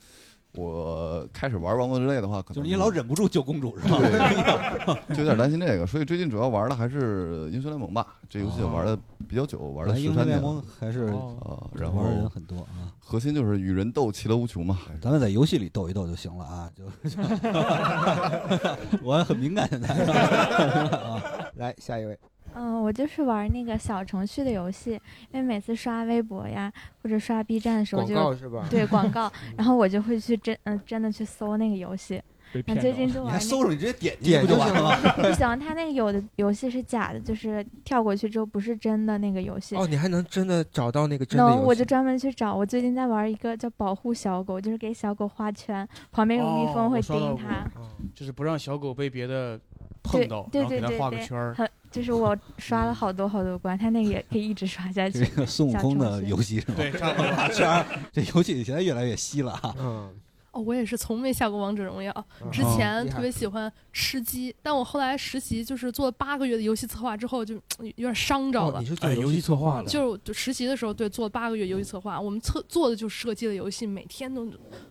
[SPEAKER 15] 我开始玩王国之泪的话，可能
[SPEAKER 4] 就是你老忍不住救公主是吧？
[SPEAKER 15] 对，就有点担心这个，所以最近主要玩的还是英雄联盟吧。这游戏玩的比较久，玩了
[SPEAKER 4] 哎
[SPEAKER 15] 十三年
[SPEAKER 4] 英雄联盟还是
[SPEAKER 15] 啊，然后
[SPEAKER 4] 玩的人很多啊。
[SPEAKER 15] 核心就是与人斗，其乐无穷嘛。
[SPEAKER 4] 咱们在游戏里斗一斗就行了啊，就 我很敏感现在。啊
[SPEAKER 1] 来下一位，
[SPEAKER 16] 嗯，我就是玩那个小程序的游戏，因为每次刷微博呀或者刷 B 站的时候就
[SPEAKER 1] 广告是吧
[SPEAKER 16] 对广告，然后我就会去真嗯、真的去搜那个游戏。最近就
[SPEAKER 4] 你还
[SPEAKER 16] 玩那
[SPEAKER 4] 搜着你直接点进去不就
[SPEAKER 16] 点就行
[SPEAKER 4] 完了吗？
[SPEAKER 16] 不 行，他那个有的游戏是假的，就是跳过去之后不是真的那个游戏。
[SPEAKER 1] 哦，你还能真的找到那个真的游戏？
[SPEAKER 16] 能，我就专门去找。我最近在玩一个叫保护小狗，就是给小狗画圈，旁边有蜜蜂会叮它。
[SPEAKER 2] 就是不让小狗被别的碰
[SPEAKER 16] 对
[SPEAKER 2] 到，
[SPEAKER 16] 对
[SPEAKER 2] 然后给它
[SPEAKER 16] 对对对
[SPEAKER 2] 画个圈儿。
[SPEAKER 16] 很就是我刷了好多好多关，他那个也可以一直刷下去。
[SPEAKER 4] 这个孙悟空的游戏是吗？
[SPEAKER 2] 对差不多
[SPEAKER 4] 画 圈，这游戏现在越来越稀了哈。
[SPEAKER 1] 嗯，
[SPEAKER 17] 哦，我也是从没下过王者荣耀，之
[SPEAKER 4] 哦
[SPEAKER 17] 前特别喜欢吃鸡，但我后来实习就是做了八个月的游戏策划之后，就有点伤着了。
[SPEAKER 1] 哦你是做哎游戏策划的
[SPEAKER 17] 就是就实习的时候，对，做八个月游戏策划，我们策做的就是射击的游戏，每天都，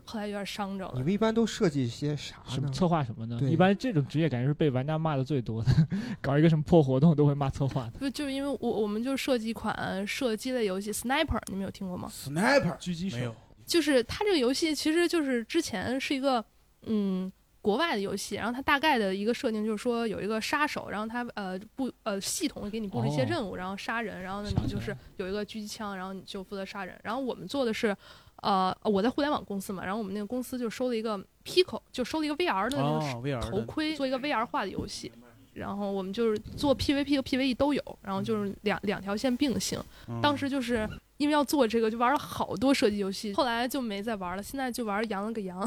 [SPEAKER 17] 后来有点伤着了。
[SPEAKER 1] 你们一般都设计一些啥呢？
[SPEAKER 3] 什么策划什么
[SPEAKER 1] 呢，
[SPEAKER 3] 一般这种职业感觉是被玩家骂的最多的，搞一个什么破活动都会骂策划的。
[SPEAKER 17] 不就是因为我我们就设计一款射击类游戏 Sniper，你们有听过吗
[SPEAKER 2] ？Sniper
[SPEAKER 3] 狙击手
[SPEAKER 2] 没有，
[SPEAKER 17] 就是它这个游戏其实就是之前是一个嗯国外的游戏，然后它大概的一个设定就是说有一个杀手，然后他呃布呃系统会给你布置一些
[SPEAKER 3] 哦
[SPEAKER 17] 任务，然后杀人，然后呢你就是有一个狙击枪，然后你就负责杀人。然后我们做的是。呃，我在互联网公司嘛，然后我们那个公司就收了一个 Pico，就收了一个 VR 的那
[SPEAKER 2] 哦
[SPEAKER 17] 个头盔，做一个 VR 化的游戏。然后我们就是做 PVP 和 PVE 都有，然后就是两两条线并行。
[SPEAKER 2] 嗯
[SPEAKER 17] 当时就是因为要做这个，就玩了好多射击游戏，后来就没再玩了。现在就玩羊了个羊。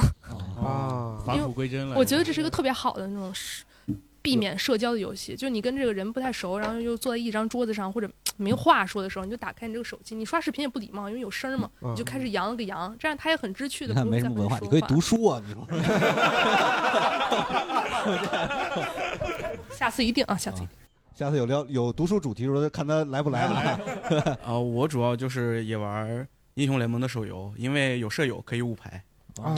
[SPEAKER 2] 啊，返璞归真了。
[SPEAKER 17] 我觉得这是一个特别好的那种是避免社交的游戏，就是你跟这个人不太熟，然后又坐在一张桌子上或者 没话说的时候，你就打开你这个手机，你刷视频也不礼貌，因为有声嘛，
[SPEAKER 4] 嗯
[SPEAKER 17] 你就开始扬了个羊，这样他也很知趣的。
[SPEAKER 4] 你看没什么文化，你可以读书啊，你说。
[SPEAKER 17] 下次一定啊，下次一定。
[SPEAKER 4] 下次有聊有读书主题的时候，看他来不来啊？
[SPEAKER 18] 啊，我主要就是也玩英雄联盟的手游，因为有舍友可以五排。
[SPEAKER 1] 哎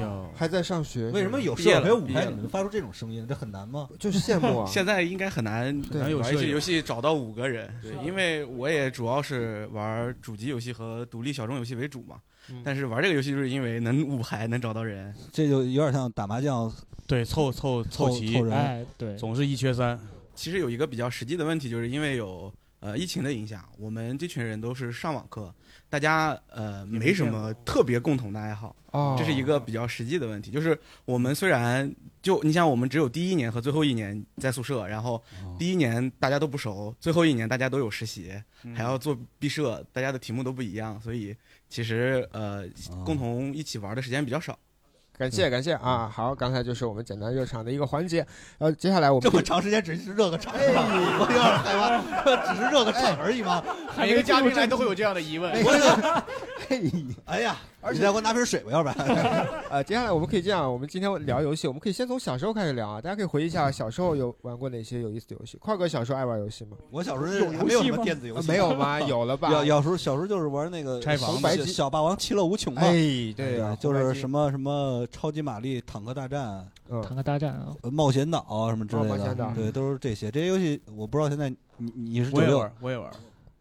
[SPEAKER 1] 呀，还在上学，
[SPEAKER 4] 为什么有舍友还有五排你们发出这种声音？这很难吗？
[SPEAKER 1] 就是羡慕啊
[SPEAKER 18] 现在应该很难
[SPEAKER 1] 对
[SPEAKER 18] 玩一些
[SPEAKER 1] 有舍友
[SPEAKER 18] 游戏找到五个人，对，因为我也主要是玩主机游戏和独立小众游戏为主嘛。
[SPEAKER 1] 嗯。
[SPEAKER 18] 但是玩这个游戏就是因为能五排，能找到人。
[SPEAKER 4] 这就有点像打麻将，
[SPEAKER 2] 对，凑凑
[SPEAKER 18] 凑
[SPEAKER 2] 齐，
[SPEAKER 18] 凑人。
[SPEAKER 3] 哎，对，
[SPEAKER 2] 总是一缺三。
[SPEAKER 18] 其实有一个比较实际的问题，就是因为有呃疫情的影响，我们这群人都是上网课，大家呃没什么特别共同的爱好，
[SPEAKER 1] 哦
[SPEAKER 18] 这是一个比较实际的问题。就是我们虽然就你想，我们只有第一年和最后一年在宿舍，然后第一年大家都不熟，最后一年大家都有实习，还要做毕设，大家的题目都不一样，所以其实呃共同一起玩的时间比较少。
[SPEAKER 1] 感谢感谢啊！好，刚才就是我们简单热场的一个环节，然后接下来我们
[SPEAKER 4] 这么长时间只是热个场，我有点害怕，只是热个场而已吗？
[SPEAKER 2] 每个嘉宾来都会有这样的疑问。
[SPEAKER 4] 哎呀，你再给我拿瓶水吧，要不然。
[SPEAKER 1] 呃，接下来我们可以这样，我们今天聊游戏，我们可以先从小时候开始聊啊，大家可以回忆一下小时候有玩过哪些有意思的游戏。快哥小时候爱玩游戏吗？
[SPEAKER 4] 我小时候没有什么电子游戏，
[SPEAKER 1] 呃没有吗？有了吧？
[SPEAKER 4] 小小时候小时候就是玩那个
[SPEAKER 1] 拆房
[SPEAKER 4] 小
[SPEAKER 1] 子
[SPEAKER 4] 小霸王其乐无穷嘛。
[SPEAKER 1] 哎对啊
[SPEAKER 4] 就是什么什么超级玛丽、坦克大战、
[SPEAKER 3] 坦克大战啊，
[SPEAKER 4] 呃冒险岛啊什么之类的
[SPEAKER 1] 哦冒险岛，
[SPEAKER 4] 对，都是这些。这些游戏我不知道现在你你是九六
[SPEAKER 2] 我也玩，，我也玩。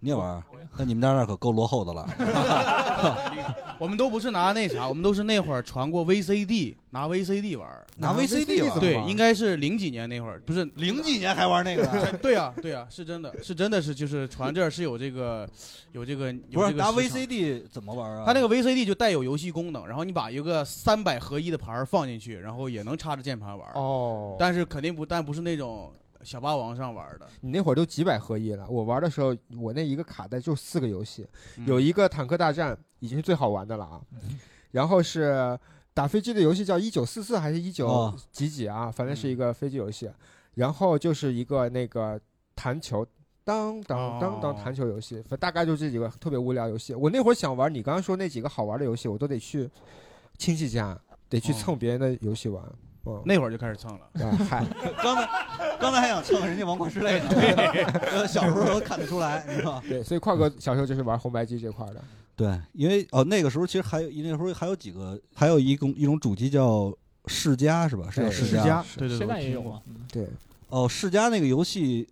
[SPEAKER 4] 你也玩？那你们家那可够落后的了。
[SPEAKER 2] 我们都不是拿那啥，我们都是那会儿传过 VCD，拿 VCD 玩儿，
[SPEAKER 4] 拿 VCD 玩
[SPEAKER 2] 对，应该是零几年那会儿，不是
[SPEAKER 4] 零几年还玩那个呢
[SPEAKER 2] 对啊，对啊，是真的，是真的是就是传这儿是有这个有这个有
[SPEAKER 4] 不是拿 VCD 怎么玩啊？
[SPEAKER 2] 它那个 VCD 就带有游戏功能，然后你把一个三百合一的盘儿放进去，然后也能插着键盘玩。
[SPEAKER 1] 哦
[SPEAKER 2] 但是肯定不，但不是那种小霸王上玩的。
[SPEAKER 1] 你那会儿都几百合一了，我玩的时候，我那一个卡带就四个游戏，
[SPEAKER 2] 嗯
[SPEAKER 1] 有一个坦克大战已经是最好玩的了啊，然后是打飞机的游戏叫一九四四还是一九
[SPEAKER 4] 哦
[SPEAKER 1] 几几啊，反正是一个飞机游戏，然后就是一个那个弹球。当当当当
[SPEAKER 2] 哦
[SPEAKER 1] 弹球游戏，反大概就这几个特别无聊游戏。我那会儿想玩你刚刚说那几个好玩的游戏，我都得去亲戚家，得去
[SPEAKER 2] 哦
[SPEAKER 1] 蹭别人的游戏玩。
[SPEAKER 2] 那会儿就开始蹭了。
[SPEAKER 1] 嗨，
[SPEAKER 4] 刚才刚才还想蹭人家王国之泪呢，对 小时候都看得出来，是吧？
[SPEAKER 1] 对，所以快哥小时候就是玩红白机这块的。
[SPEAKER 4] 对，因为哦那个时候其实还有那时候还有几个，还有一种一种主机叫世嘉是吧？是叫世
[SPEAKER 1] 世嘉
[SPEAKER 3] 对对对现在也有啊
[SPEAKER 1] 对，
[SPEAKER 4] 哦，世嘉那个游戏，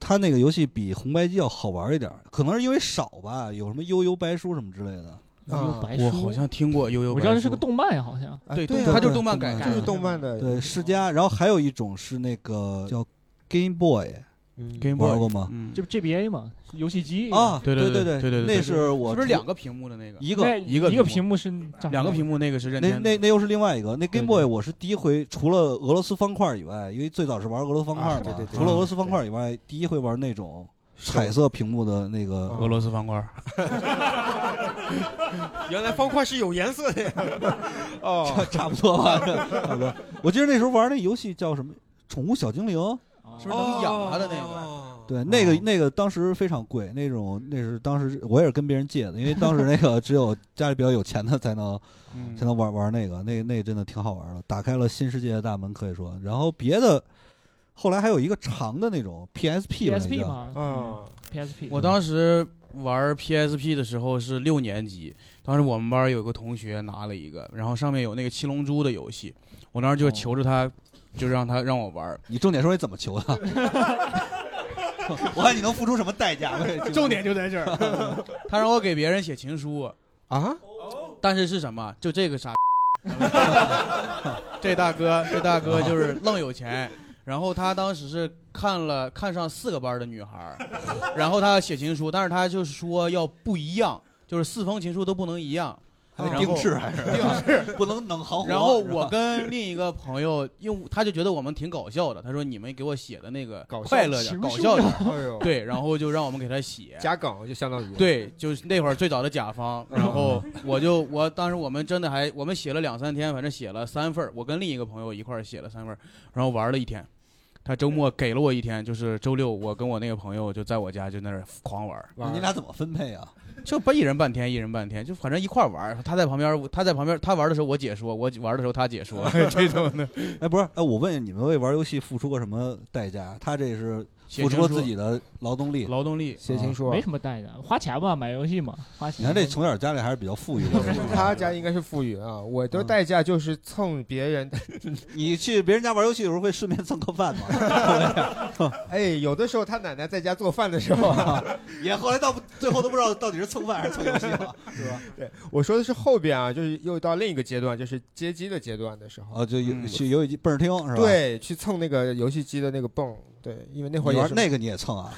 [SPEAKER 4] 它那个游戏比红白机要好玩一点，可能是因为少吧，有什么悠悠白书什么之类的。
[SPEAKER 3] 悠悠白书
[SPEAKER 2] 我好像听过悠悠白书，
[SPEAKER 3] 我知道这是个动漫，好像
[SPEAKER 2] 对
[SPEAKER 4] 对
[SPEAKER 2] 它就是动漫改的
[SPEAKER 1] 就是动漫的
[SPEAKER 4] 对世嘉，然后还有一种是那个叫 Game
[SPEAKER 2] Boy，Game Boy
[SPEAKER 4] 玩过吗？
[SPEAKER 2] 嗯
[SPEAKER 3] 这不 GBA 嘛，游戏机
[SPEAKER 4] 啊
[SPEAKER 2] 对
[SPEAKER 4] 对
[SPEAKER 2] 对对对，
[SPEAKER 4] 对那是我
[SPEAKER 2] 是不是两个屏幕的那个？
[SPEAKER 4] 一个
[SPEAKER 2] 一个
[SPEAKER 3] 一个屏幕是
[SPEAKER 2] 两个屏幕，那个是任
[SPEAKER 4] 那那那又是另外一个，那 Game Boy 我是第一回，除了俄罗斯方块以外，因为最早是玩俄罗斯方块嘛，
[SPEAKER 2] 啊对对对
[SPEAKER 4] 除了俄罗斯方块以外，第一回玩那种彩色屏幕的那个
[SPEAKER 2] 俄罗斯方块。
[SPEAKER 1] 原来方块是有颜色的呀。哦，
[SPEAKER 4] 差不多吧，差不多。我记得那时候玩那游戏叫什么《宠物小精灵》，
[SPEAKER 2] 是不是能养它的那个？
[SPEAKER 4] 对，那个那个当时非常贵，那种那是当时我也是跟别人借的，因为 当时那个只有家里比较有钱的才能
[SPEAKER 2] 嗯
[SPEAKER 4] 才能玩玩那个，那那真的挺好玩的，打开了新世界的大门，可以说。然后别的后来还有一个长的那种 PSP 吧
[SPEAKER 3] PSP
[SPEAKER 4] 叫
[SPEAKER 3] 嘛，
[SPEAKER 1] 嗯
[SPEAKER 3] ，PSP。
[SPEAKER 2] 我当时玩 PSP 的时候是六年级，当时我们班有个同学拿了一个，然后上面有那个七龙珠的游戏，我当时就求着他，就让他让我玩。
[SPEAKER 4] 你重点说你怎么求他？我看你能付出什么代价？
[SPEAKER 2] 重点就在这儿，他让我给别人写情书
[SPEAKER 1] 啊，
[SPEAKER 2] 但是是什么？就这个傻，这大哥，这大哥就是愣有钱。然后他当时是看了看上四个班的女孩，然后他写情书，但是他就是说要不一样，就是四封情书都不能一样。
[SPEAKER 4] 还得
[SPEAKER 2] 然后
[SPEAKER 4] 定制还是
[SPEAKER 2] 定制，
[SPEAKER 4] 不能能好火。
[SPEAKER 2] 然后我跟另一个朋友，因为他就觉得我们挺搞笑的，他说你们给我写的那个
[SPEAKER 1] 搞笑
[SPEAKER 2] 快乐点、搞笑点
[SPEAKER 1] 哎，
[SPEAKER 2] 对，然后就让我们给他写
[SPEAKER 1] 加梗就相当于
[SPEAKER 2] 对，就是那会儿最早的甲方，然后我就我当时我们真的还我们写了两三天，反正写了三份我跟另一个朋友一块儿写了三份然后玩了一天。他周末给了我一天，就是周六，我跟我那个朋友就在我家就那儿狂玩儿。
[SPEAKER 4] 你俩怎么分配啊？
[SPEAKER 2] 就不一人半天，一人半天，就反正一块玩。他在旁边，他在旁边，他玩的时候我解说，我玩的时候他解说，这种的。
[SPEAKER 4] 哎，不是，哎，我问你们为玩游戏付出过什么代价？他这是付出自己的劳动力，
[SPEAKER 2] 劳动力
[SPEAKER 1] 写情书
[SPEAKER 3] 没什么代价，花钱嘛，买游戏嘛，花钱。
[SPEAKER 4] 你看这从小家里还是比较富裕的。
[SPEAKER 1] 他家应该是富裕啊，我的代价就是蹭别人。
[SPEAKER 4] 你去别人家玩游戏的时候会顺便蹭个饭吗？
[SPEAKER 1] 哎，有的时候他奶奶在家做饭的时候啊，
[SPEAKER 4] 也后来到最后都不知道到底是蹭饭还是蹭游戏了，是吧？
[SPEAKER 1] 对，我说的是后边啊，就是又到另一个阶段，就是接机的阶段的时候。
[SPEAKER 4] 啊，就有
[SPEAKER 1] 嗯
[SPEAKER 4] 去游戏机蹦儿厅是吧？
[SPEAKER 1] 对，去蹭那个游戏机的那个泵。对，因为那会儿
[SPEAKER 4] 那个你也蹭啊？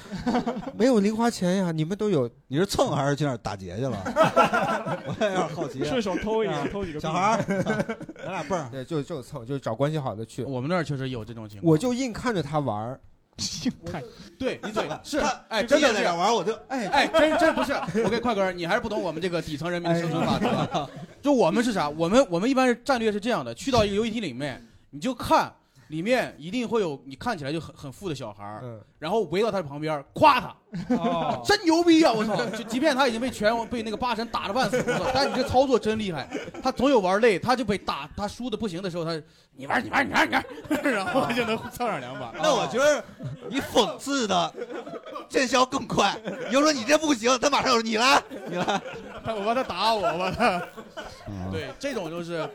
[SPEAKER 1] 没有零花钱呀，你们都有。
[SPEAKER 4] 你是蹭还是去那儿打劫去了？我也有点好奇。啊
[SPEAKER 3] 顺手偷一个，偷几个
[SPEAKER 4] 小孩儿，咱俩蹦儿。
[SPEAKER 1] 对，就就蹭，就是找关系好的去。
[SPEAKER 2] 我们那儿确实有这种情况。
[SPEAKER 1] 我就硬看着他玩儿。
[SPEAKER 3] 看，
[SPEAKER 2] 对你怎么是？哎，真的是
[SPEAKER 4] 在那玩，我就
[SPEAKER 2] 哎哎，真真不是。我跟快哥，你还是不懂我们这个底层人民的生存法则。就我们是啥？我们我们一般是战略是这样的：去到一个游戏厅里面，你就看里面一定会有你看起来就很很富的小孩儿，然后围到他的旁边夸他，
[SPEAKER 3] 哦
[SPEAKER 2] 真牛逼啊！我操！就即便他已经被拳王被那个八神打得半死不活，但你这操作真厉害。他总有玩累，他就被打，他输的不行的时候，他你玩你玩你玩你玩，然后就能蹭上两把。
[SPEAKER 4] 那我觉得你讽刺的见效更快。你就说你这不行，他马上有你来，你来。
[SPEAKER 2] 他我怕他打我，我他。
[SPEAKER 4] 嗯
[SPEAKER 2] 对，这种就是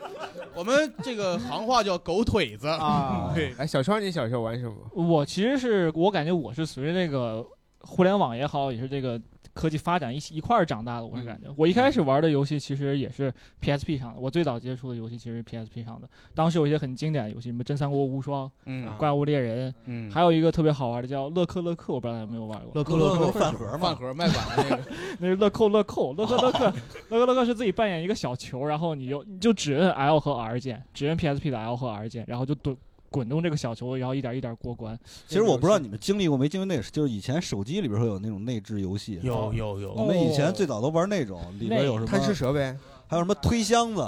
[SPEAKER 2] 我们这个行话叫狗腿子
[SPEAKER 1] 啊
[SPEAKER 2] 对，
[SPEAKER 1] 哎，小川，你小时候玩什么？
[SPEAKER 3] 我其实是我感觉我是随着那个互联网也好，也是这个科技发展一起一块儿长大的。我是感觉，我一开始玩的游戏其实也是 PSP 上的。我最早接触的游戏其实是 PSP 上的。当时有一些很经典的游戏，什么《真三国无双》、
[SPEAKER 2] 嗯
[SPEAKER 3] 怪物猎人》，
[SPEAKER 2] 嗯
[SPEAKER 3] 还有一个特别好玩的叫乐克乐克，我不知道大家有没有玩过。
[SPEAKER 2] 乐克乐克
[SPEAKER 4] 饭盒嘛
[SPEAKER 2] 饭盒卖版的那个，
[SPEAKER 3] 那是乐扣乐扣，乐克乐克，乐克乐克是自己扮演一个小球，然后你就你就只摁 L 和 R 键，只摁 PSP 的 L 和 R 键，然后就滚滚动这个小球，然后一点一点过关。
[SPEAKER 4] 其实我不知道你们经历过没？经历那个，就是以前手机里边会有那种内置游戏，
[SPEAKER 2] 有有有。
[SPEAKER 4] 我们以前最早都玩那种，里边有什么
[SPEAKER 1] 贪吃蛇呗，
[SPEAKER 4] 还有什么推箱子，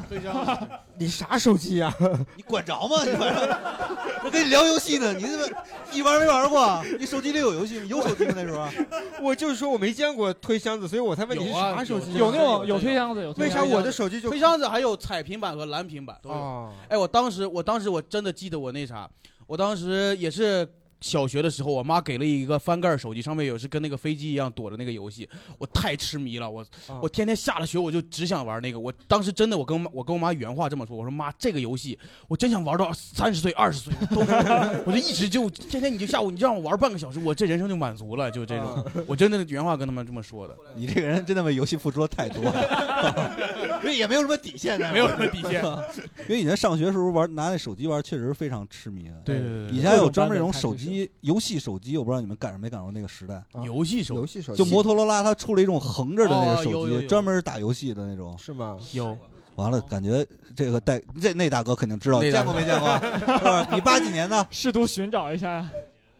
[SPEAKER 2] 推箱子，
[SPEAKER 1] 你啥手机呀？
[SPEAKER 4] 你管着吗？你管着我跟你聊游戏呢，你怎么你玩没玩过？你手机里有游戏吗？有手机吗？那时候？
[SPEAKER 1] 我就是说我没见过推箱子，所以我才问你是啥手机。
[SPEAKER 3] 有那种有推箱子，有推
[SPEAKER 1] 为啥我的手机就
[SPEAKER 2] 推箱子还有彩屏版和蓝屏版都有。
[SPEAKER 1] 哦
[SPEAKER 2] 哎，我当时我当时我真的记得我那啥，我当时也是。小学的时候，我妈给了一个翻盖手机，上面有是跟那个飞机一样躲着那个游戏，我太痴迷了，我、我天天下了学我就只想玩那个。我当时真的，我跟我我跟我妈原话这么说，我说妈，这个游戏我真想玩到三十岁、二十岁都，我就一直就天天你就下午你就让我玩半个小时，我这人生就满足了，就这种，我真的原话跟他们这么说的。
[SPEAKER 4] 你这个人真的为游戏付出了太多了，因为也没有什么底线的，
[SPEAKER 2] 没有什么底线
[SPEAKER 4] 因为以前上学的时候玩拿那手机玩，确实非常痴迷的。
[SPEAKER 2] 对对对对
[SPEAKER 4] 以前有专门那种手机游戏手机，我不知道你们赶上没赶上那个时代。
[SPEAKER 2] 游戏手
[SPEAKER 1] 游戏手机
[SPEAKER 4] 就摩托罗拉它出了一种横着的那个手机，专门打游戏的那种。
[SPEAKER 1] 是吗？
[SPEAKER 2] 有。
[SPEAKER 4] 完了，感觉这个带这那大哥肯定知道，见过没见过？你八几年的？
[SPEAKER 3] 试图寻找一下呀。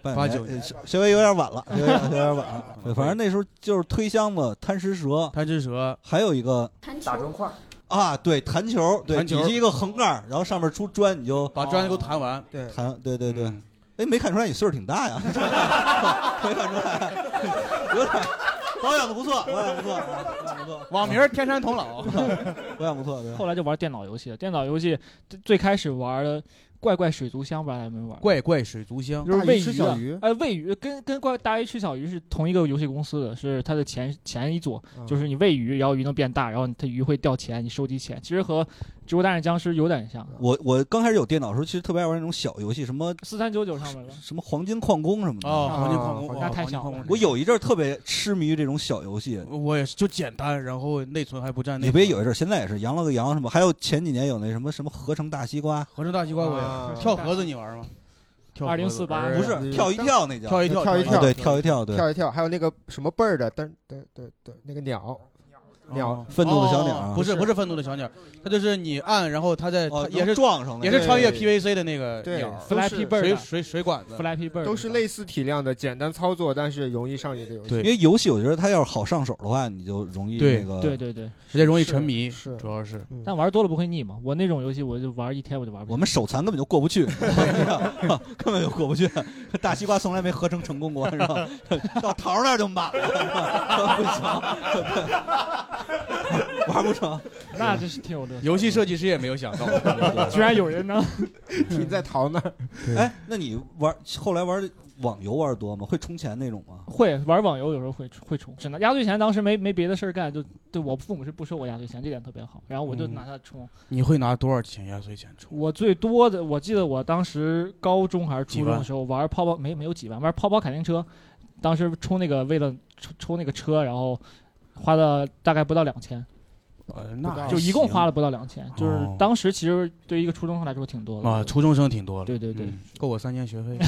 [SPEAKER 4] 八九，稍稍微有点晚了，有点有点晚了。对，反正那时候就是推箱子、贪吃蛇、
[SPEAKER 2] 贪吃蛇，
[SPEAKER 4] 还有一个
[SPEAKER 1] 打砖块
[SPEAKER 4] 啊，对，弹球，对，
[SPEAKER 2] 弹球
[SPEAKER 4] 底下一个横盖，然后上面出砖，你就
[SPEAKER 2] 把砖给我弹完。
[SPEAKER 1] 对，
[SPEAKER 4] 弹，对对对。哎，没看出来你岁数挺大呀？没看出来，有点保养的不错，保养不错，保养不错。
[SPEAKER 2] 网名天山童姥，
[SPEAKER 4] 保养不错。
[SPEAKER 3] 后来就玩电脑游戏了，电脑游戏最最开始玩的怪怪水族箱，不知道大家有没有玩过？
[SPEAKER 2] 怪怪水族箱
[SPEAKER 3] 就是喂
[SPEAKER 1] 鱼吃小
[SPEAKER 3] 鱼
[SPEAKER 1] 鱼
[SPEAKER 3] 的，哎，喂鱼跟跟怪大鱼吃小鱼是同一个游戏公司的，是它的前前一组，
[SPEAKER 1] 嗯
[SPEAKER 3] 就是你喂鱼，然后鱼能变大，然后它鱼会掉钱，你收集钱，其实和《植物大战僵尸》有点像。
[SPEAKER 4] 我我刚开始有电脑的时候，其实特别爱玩那种小游戏，什么
[SPEAKER 3] 四三九九上面的，
[SPEAKER 4] 什么黄金矿工什么的。
[SPEAKER 2] 哦黄金矿工
[SPEAKER 3] 那太小了。
[SPEAKER 4] 我有一阵儿特别痴迷于这种小游戏。
[SPEAKER 2] 我也是，就简单，然后内存还不占内存。
[SPEAKER 4] 也别有一阵儿，现在也是羊了个羊什么，还有前几年有那什么什么合成大西瓜，
[SPEAKER 2] 合成大西瓜我
[SPEAKER 1] 啊
[SPEAKER 2] 也跳盒子，你玩吗？跳盒子
[SPEAKER 3] 2048
[SPEAKER 4] 不是跳一跳那叫
[SPEAKER 2] 跳一跳
[SPEAKER 1] 跳一跳，
[SPEAKER 4] 啊对跳一跳对
[SPEAKER 1] 跳一跳，还有那个什么倍儿的，噔噔噔噔，那个鸟鸟，
[SPEAKER 4] 愤怒的小鸟。
[SPEAKER 2] 不是不是。愤怒的小鸟，它就是你按，然后它在也是
[SPEAKER 4] 撞上那个
[SPEAKER 2] 也是穿越 PVC 的那个
[SPEAKER 1] 对
[SPEAKER 2] 鸟
[SPEAKER 1] ，Flappy Bird
[SPEAKER 2] 水水水管子。
[SPEAKER 3] Flappy Bird
[SPEAKER 1] 都是类似体量的，简单操作，但是容易上瘾的游戏。
[SPEAKER 4] 因为游戏我觉得它要是好上手的话，你就容易那个
[SPEAKER 3] 对对对，
[SPEAKER 2] 直接容易沉迷，
[SPEAKER 1] 是
[SPEAKER 2] 主要是。
[SPEAKER 3] 但玩多了不会腻嘛？我那种游戏我就玩一天我就玩不。
[SPEAKER 4] 我们手残根本就过不去，根本就过不去。大西瓜从来没合成成功过，是吧？到桃那儿就满了，不行，玩不成。
[SPEAKER 3] 那真是挺有乐趣。
[SPEAKER 2] 游戏设计师也没有想到，
[SPEAKER 3] 居然有人能
[SPEAKER 1] 停在桃那儿。
[SPEAKER 4] 哎，那你玩后来玩网游玩的多吗？会充钱那种吗？
[SPEAKER 3] 会玩网游，有时候会会充，只能压岁钱。当时没没别的事儿干，就对我父母是不收我压岁钱，这点特别好。然后我就拿它充。
[SPEAKER 2] 你会拿多少钱压岁钱充？
[SPEAKER 3] 我最多的，我记得我当时高中还是初中的时候玩泡泡，没没有几万，玩泡泡卡丁车，当时充那个为了抽抽那个车，然后花了大概不到两千。
[SPEAKER 2] 呃，那
[SPEAKER 3] 就一共花了不到两千，就是
[SPEAKER 2] 哦
[SPEAKER 3] 当时其实对于一个初中生来说挺多的
[SPEAKER 2] 啊，初中生挺多的。
[SPEAKER 3] 对对对
[SPEAKER 2] 嗯，够我三年学费。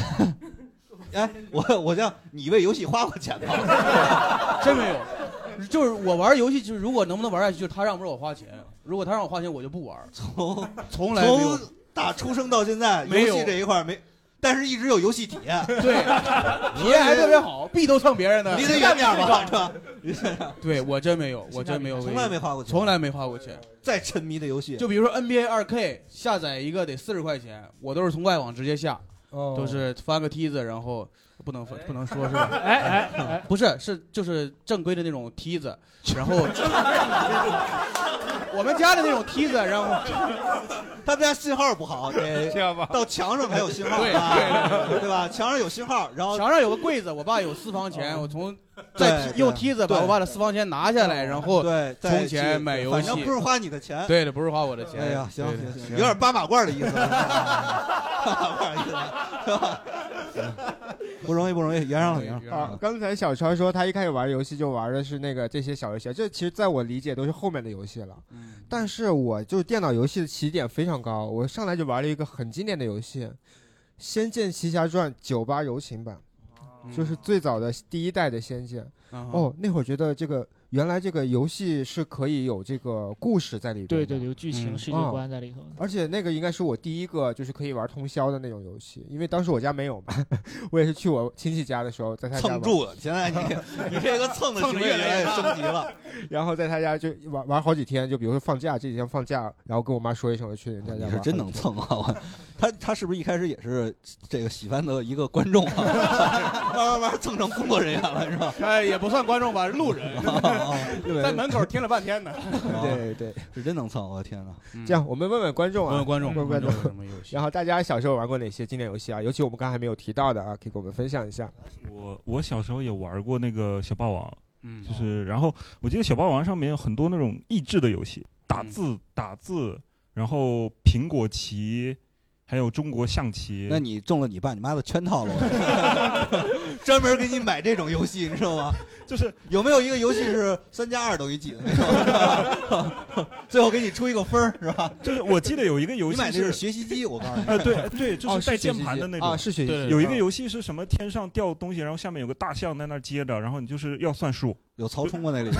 [SPEAKER 4] 哎，我我这样，你为游戏花过钱吗？
[SPEAKER 2] 真没有，就是我玩游戏，就是如果能不能玩下去，就是他让不让我花钱。如果他让我花钱，我就不玩。
[SPEAKER 4] 从
[SPEAKER 2] 从来没有
[SPEAKER 4] 从打出生到现在，游戏这一块没，但是一直有游戏体验。
[SPEAKER 2] 对，体验还特别好，币都蹭别人的。
[SPEAKER 4] 离得远点 吧，
[SPEAKER 2] 对我真没有，我真没有，
[SPEAKER 4] 从来没花过钱
[SPEAKER 2] 从来没花过钱。
[SPEAKER 4] 再沉迷的游戏，
[SPEAKER 2] 就比如说 NBA 二 K 下载一个得四十块钱，我都是从外网直接下，
[SPEAKER 1] 哦
[SPEAKER 2] 都是翻个梯子，然后不能不能说是吧？
[SPEAKER 3] 哎 哎哎，
[SPEAKER 2] 不是，是就是正规的那种梯子，然后我们家的那种梯子，然后
[SPEAKER 4] 他们家信号不好，得
[SPEAKER 2] 这样吧
[SPEAKER 4] 到墙上才有信号，
[SPEAKER 2] 对
[SPEAKER 4] 啊
[SPEAKER 2] 对
[SPEAKER 4] 吧？墙上有信号，然后
[SPEAKER 2] 墙上有个柜子，我爸有私房钱，我从
[SPEAKER 4] 对
[SPEAKER 2] 再用梯子把我爸的私房钱拿下来，然后
[SPEAKER 4] 对再
[SPEAKER 2] 充钱
[SPEAKER 4] 去
[SPEAKER 2] 买游戏，
[SPEAKER 4] 反正不是花你的钱
[SPEAKER 2] 对的，不是花我的钱。
[SPEAKER 4] 哎呀，行行行，有点八马褂的意思，八马褂的意思，是吧？不容易，不容易，圆上了，圆上了。
[SPEAKER 1] 啊，刚才小川说他一开始玩游戏就玩的是那个这些小游戏，这其实在我理解都是后面的游戏了。但是我就是电脑游戏的起点非常高，我上来就玩了一个很经典的游戏《仙剑奇侠传九八柔情版》，就是最早的第一代的仙剑。
[SPEAKER 2] 嗯
[SPEAKER 1] 哦，那会儿觉得这个原来这个游戏是可以有这个故事在里边，
[SPEAKER 3] 对对对有剧情
[SPEAKER 1] 嗯
[SPEAKER 3] 世界
[SPEAKER 1] 啊
[SPEAKER 3] 观在里头的
[SPEAKER 1] 而且那个应该是我第一个就是可以玩通宵的那种游戏，因为当时我家没有嘛，我也是去我亲戚家的时候，在他家
[SPEAKER 4] 蹭住了现在你你这个蹭的行为越来越升级了。
[SPEAKER 1] 然后在他家就玩玩好几天，就比如说放假这几天放假，然后跟我妈说一声，我去人家家玩。
[SPEAKER 4] 你是真能蹭啊！我他他是不是一开始也是这个喜欢的一个观众啊？慢慢慢蹭成工作人员了是吧？
[SPEAKER 2] 哎，也不算观众吧，路人，在门口听了半天呢。
[SPEAKER 1] 对对，
[SPEAKER 4] 是真能蹭！我的天哪！
[SPEAKER 1] 这样，我们问问观众啊，
[SPEAKER 2] 问问观众
[SPEAKER 1] 问问观
[SPEAKER 2] 观众有什么游戏
[SPEAKER 1] 然后大家小时候玩过哪些经典游戏啊？尤其我们刚才没有提到的啊，可以给我们分享一下。
[SPEAKER 6] 我我小时候也玩过那个小霸王，
[SPEAKER 2] 嗯
[SPEAKER 6] 就是然后我记得小霸王上面有很多那种益智的游戏，打字打字，然后苹果棋，还有中国象棋。
[SPEAKER 4] 那你中了你爸你妈的圈套了，专门给你买这种游戏，你知道吗？
[SPEAKER 6] 就是
[SPEAKER 4] 有没有一个游戏是三加二等于几的那种？最后给你出一个分儿是吧？
[SPEAKER 6] 就是我记得有一个游戏
[SPEAKER 4] 你买的是学习机，我告诉你。
[SPEAKER 6] 呃，对对，就
[SPEAKER 1] 哦
[SPEAKER 6] 是带键盘的那种
[SPEAKER 1] 啊是学习机
[SPEAKER 6] 有一个
[SPEAKER 1] 啊
[SPEAKER 6] 游戏是什么？天上掉东西，然后下面有个大象在那儿接着，然后你就是要算数。
[SPEAKER 4] 有曹冲吗？那里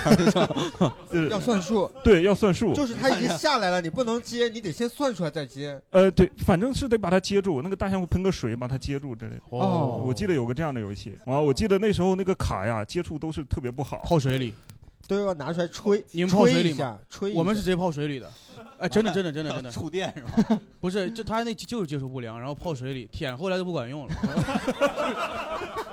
[SPEAKER 1] 要算数，
[SPEAKER 6] 对，要算数。
[SPEAKER 1] 就是他已经下来了，你不能接，你得先算出来再接。
[SPEAKER 6] 呃，对，反正是得把它接住，那个大象会喷个水把它接住之类的。
[SPEAKER 1] 哦
[SPEAKER 6] 我记得有个这样的游戏，啊，我记得那时候那个卡呀接触都是特别不好，
[SPEAKER 2] 泡水里
[SPEAKER 1] 都要拿出来吹，
[SPEAKER 2] 你们泡水里吗
[SPEAKER 1] 吹一下，吹。
[SPEAKER 2] 我们是直接泡水里的。哎，真的，真的，真的，真的，
[SPEAKER 4] 触电是吧？
[SPEAKER 2] 不是，就他那就是接触不良，然后泡水里舔，后来就不管用了。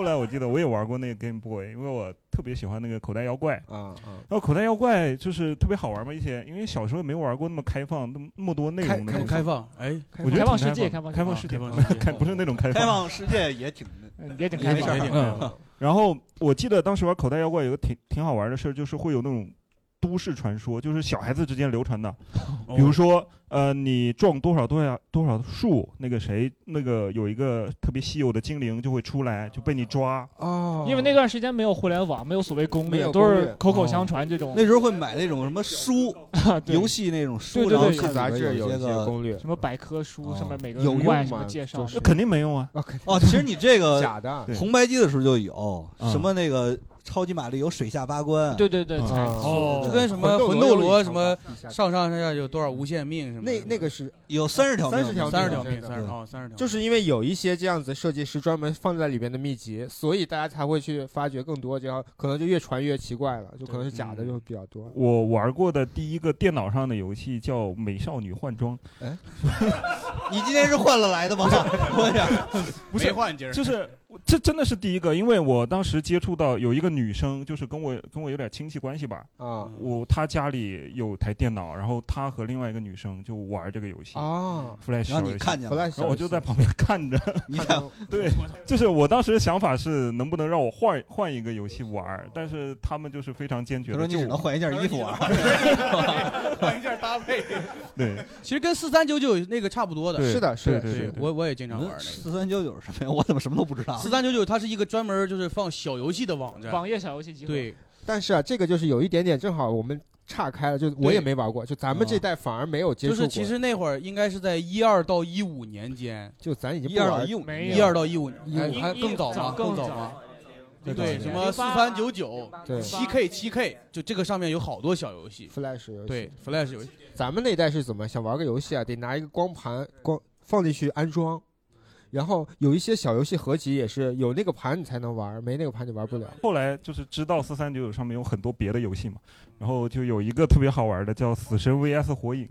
[SPEAKER 6] 后来我记得我也玩过那个 Game Boy，因为我特别喜欢那个口袋妖怪。
[SPEAKER 1] 啊啊。
[SPEAKER 6] 然后口袋妖怪就是特别好玩嘛，一些因为小时候没玩过那么开放、那么那么多内容的
[SPEAKER 2] 开放哎。
[SPEAKER 6] 我觉得
[SPEAKER 3] 开放世界
[SPEAKER 6] 开放
[SPEAKER 3] 开放
[SPEAKER 6] 开放世界，
[SPEAKER 3] 开放世界。
[SPEAKER 6] 不是那种开放
[SPEAKER 4] 开放。世界。也挺
[SPEAKER 3] 也挺开放。
[SPEAKER 6] 然后我记得当时玩口袋妖怪有个挺挺好玩的事儿，就是会有那种都市传说，就是小孩子之间流传的，
[SPEAKER 2] 哦
[SPEAKER 6] 比如说呃，你撞多少多少多少树，那个谁那个有一个特别稀有的精灵就会出来，就被你抓。
[SPEAKER 1] 哦。
[SPEAKER 3] 因为那段时间没有互联网，没有所谓攻略，都
[SPEAKER 1] 没有攻略
[SPEAKER 3] 是口口相传这种。
[SPEAKER 4] 那时候会买那种什么书，
[SPEAKER 3] 对。
[SPEAKER 4] 游戏那种书，
[SPEAKER 3] 对对对
[SPEAKER 4] 然后看
[SPEAKER 1] 杂志
[SPEAKER 4] 有
[SPEAKER 1] 有一些
[SPEAKER 4] 个
[SPEAKER 1] 攻略。
[SPEAKER 3] 什么百科书上面每个
[SPEAKER 1] 有
[SPEAKER 3] 什
[SPEAKER 1] 用吗？
[SPEAKER 3] 么介绍。
[SPEAKER 1] 就，是
[SPEAKER 6] 那肯定没用啊！
[SPEAKER 4] 哦，其实你这个
[SPEAKER 1] 假的。
[SPEAKER 6] 对。
[SPEAKER 4] 红白机的时候就有
[SPEAKER 6] 啊
[SPEAKER 4] 什么那个超级玛丽有水下八关，
[SPEAKER 3] 对对对，
[SPEAKER 1] 啊。
[SPEAKER 2] 哦，就跟什么
[SPEAKER 1] 魂斗罗
[SPEAKER 2] 什么
[SPEAKER 1] 条
[SPEAKER 2] 上上下下有多少无限命什么。
[SPEAKER 1] 那那个是
[SPEAKER 4] 有三十条命，
[SPEAKER 1] 三十条
[SPEAKER 2] 三十条命，三十哦，三十条。
[SPEAKER 1] 就是因为有一些这样子设计师专门放在里边的秘籍，所以大家才会去发掘更多，这样可能就越传越奇怪了，就可能是假的就比较多。
[SPEAKER 6] 我玩过的第一个电脑上的游戏叫《美少女换装》，
[SPEAKER 1] 哎，
[SPEAKER 4] 你今天是换了来的吗？我想
[SPEAKER 6] 不是
[SPEAKER 2] 没换今儿。
[SPEAKER 6] 就是这真的是第一个，因为我当时接触到有一个女生，就是跟我跟我有点亲戚关系吧，
[SPEAKER 1] 啊
[SPEAKER 6] 我她家里有台电脑，然后她和另外一个女生就玩这个游戏
[SPEAKER 1] 啊
[SPEAKER 6] ，Flash，
[SPEAKER 4] 然后你看见了
[SPEAKER 6] 然后我就在旁边看着，
[SPEAKER 4] 你看，
[SPEAKER 6] 对，就是我当时的想法是能不能让我换换一个游戏玩，但是他们就是非常坚决的，
[SPEAKER 4] 他说你只能换一件衣服玩，
[SPEAKER 2] 换一件搭配。
[SPEAKER 6] 对，
[SPEAKER 2] 其实跟四三九九那个差不多的。
[SPEAKER 1] 是的，是的，是的。
[SPEAKER 2] 我我也经常玩那个。
[SPEAKER 4] 四三九九是什么呀？我怎么什么都不知道？
[SPEAKER 2] 四三九九它是一个专门就是放小游戏的网站。
[SPEAKER 3] 网页小游戏集合。
[SPEAKER 2] 对，
[SPEAKER 1] 但是啊，这个就是有一点点，正好我们岔开了，就我也没玩过，就咱们这代反而没有接触过。
[SPEAKER 2] 就是其实那会儿应该是在一二到一五年间，
[SPEAKER 1] 就咱已经
[SPEAKER 4] 一二一五，
[SPEAKER 2] 一二到一五，哎
[SPEAKER 3] 一
[SPEAKER 2] 还更早吗？
[SPEAKER 3] 更
[SPEAKER 2] 早吗？对，
[SPEAKER 1] 对
[SPEAKER 2] 什么四三九九、
[SPEAKER 1] 对
[SPEAKER 2] 七 K、七 K，就这个上面有好多小游戏。
[SPEAKER 1] Flash 游戏。
[SPEAKER 2] 对，Flash 游戏。
[SPEAKER 1] 咱们那一代是怎么想玩个游戏啊？得拿一个光盘光放进去安装，然后有一些小游戏合集也是有那个盘你才能玩，没那个盘你玩不了。
[SPEAKER 6] 后来就是知道四三九九上面有很多别的游戏嘛，然后就有一个特别好玩的叫《死神 VS 火影》，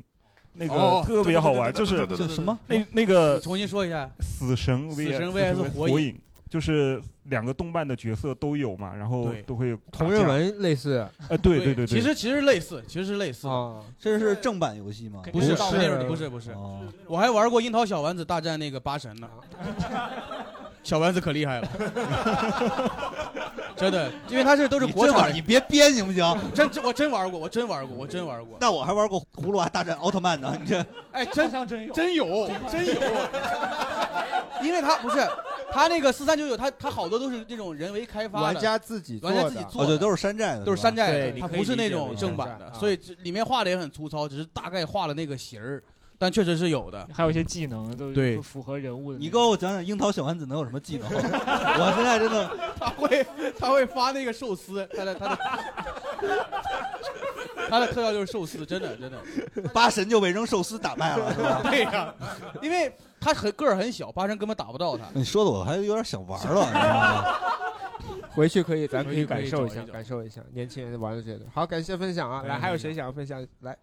[SPEAKER 6] 那
[SPEAKER 2] 哦
[SPEAKER 6] 个特别好玩，就是
[SPEAKER 4] 什么？
[SPEAKER 6] 那那个
[SPEAKER 2] 重新说一下，
[SPEAKER 6] 死神 VS
[SPEAKER 2] 火影，
[SPEAKER 6] 就是两个动漫的角色都有嘛，然后
[SPEAKER 2] 对。
[SPEAKER 6] 都会
[SPEAKER 1] 同人文类似。
[SPEAKER 6] 呃，对对对对，
[SPEAKER 2] 其实其实类似，其实是类似。的。
[SPEAKER 1] 啊，
[SPEAKER 4] 这是正版游戏吗？
[SPEAKER 2] 不是
[SPEAKER 1] 不是
[SPEAKER 2] 不是不是，
[SPEAKER 4] 哦，
[SPEAKER 2] 我还玩过樱桃小丸子大战那个八神呢，小丸子可厉害了，真的，因为他是都是国产的，
[SPEAKER 4] 你别编行不行？
[SPEAKER 2] 真真我真玩过，我真玩过，我真玩过。
[SPEAKER 4] 那我还玩过葫芦娃大战奥特曼呢，你这
[SPEAKER 2] 哎，真
[SPEAKER 3] 像真有
[SPEAKER 2] 真有真有，因为他不是他那个四三九九，他他好多都是这种人为开发的，
[SPEAKER 1] 玩家自己做的
[SPEAKER 2] 玩家自己做
[SPEAKER 4] 哦，对，
[SPEAKER 2] 的。
[SPEAKER 4] 都是山寨的，
[SPEAKER 2] 都是山寨的，
[SPEAKER 1] 对你可以
[SPEAKER 2] 它不是那种正版的，所以这里面画的也很粗糙，只是大概画了那个形儿。但确实是有的。
[SPEAKER 3] 还有一些技能都
[SPEAKER 2] 对
[SPEAKER 3] 都符合人物的。
[SPEAKER 4] 你给我讲讲樱桃小丸子能有什么技能？我现在真的，
[SPEAKER 2] 他会他会发那个寿司，他的他的他的特效就是寿司，真的真的。
[SPEAKER 4] 八神就被扔寿司打败了，是吧？
[SPEAKER 2] 对呀、因为他很个儿很小，八神根本打不到他。
[SPEAKER 4] 你说的我还有点想玩了，你知道吗？
[SPEAKER 1] 回去可以，咱可以感受一下，
[SPEAKER 2] 一
[SPEAKER 1] 感受一下年轻人玩的这个。好，感谢分享啊！来，还有谁想要分享？来，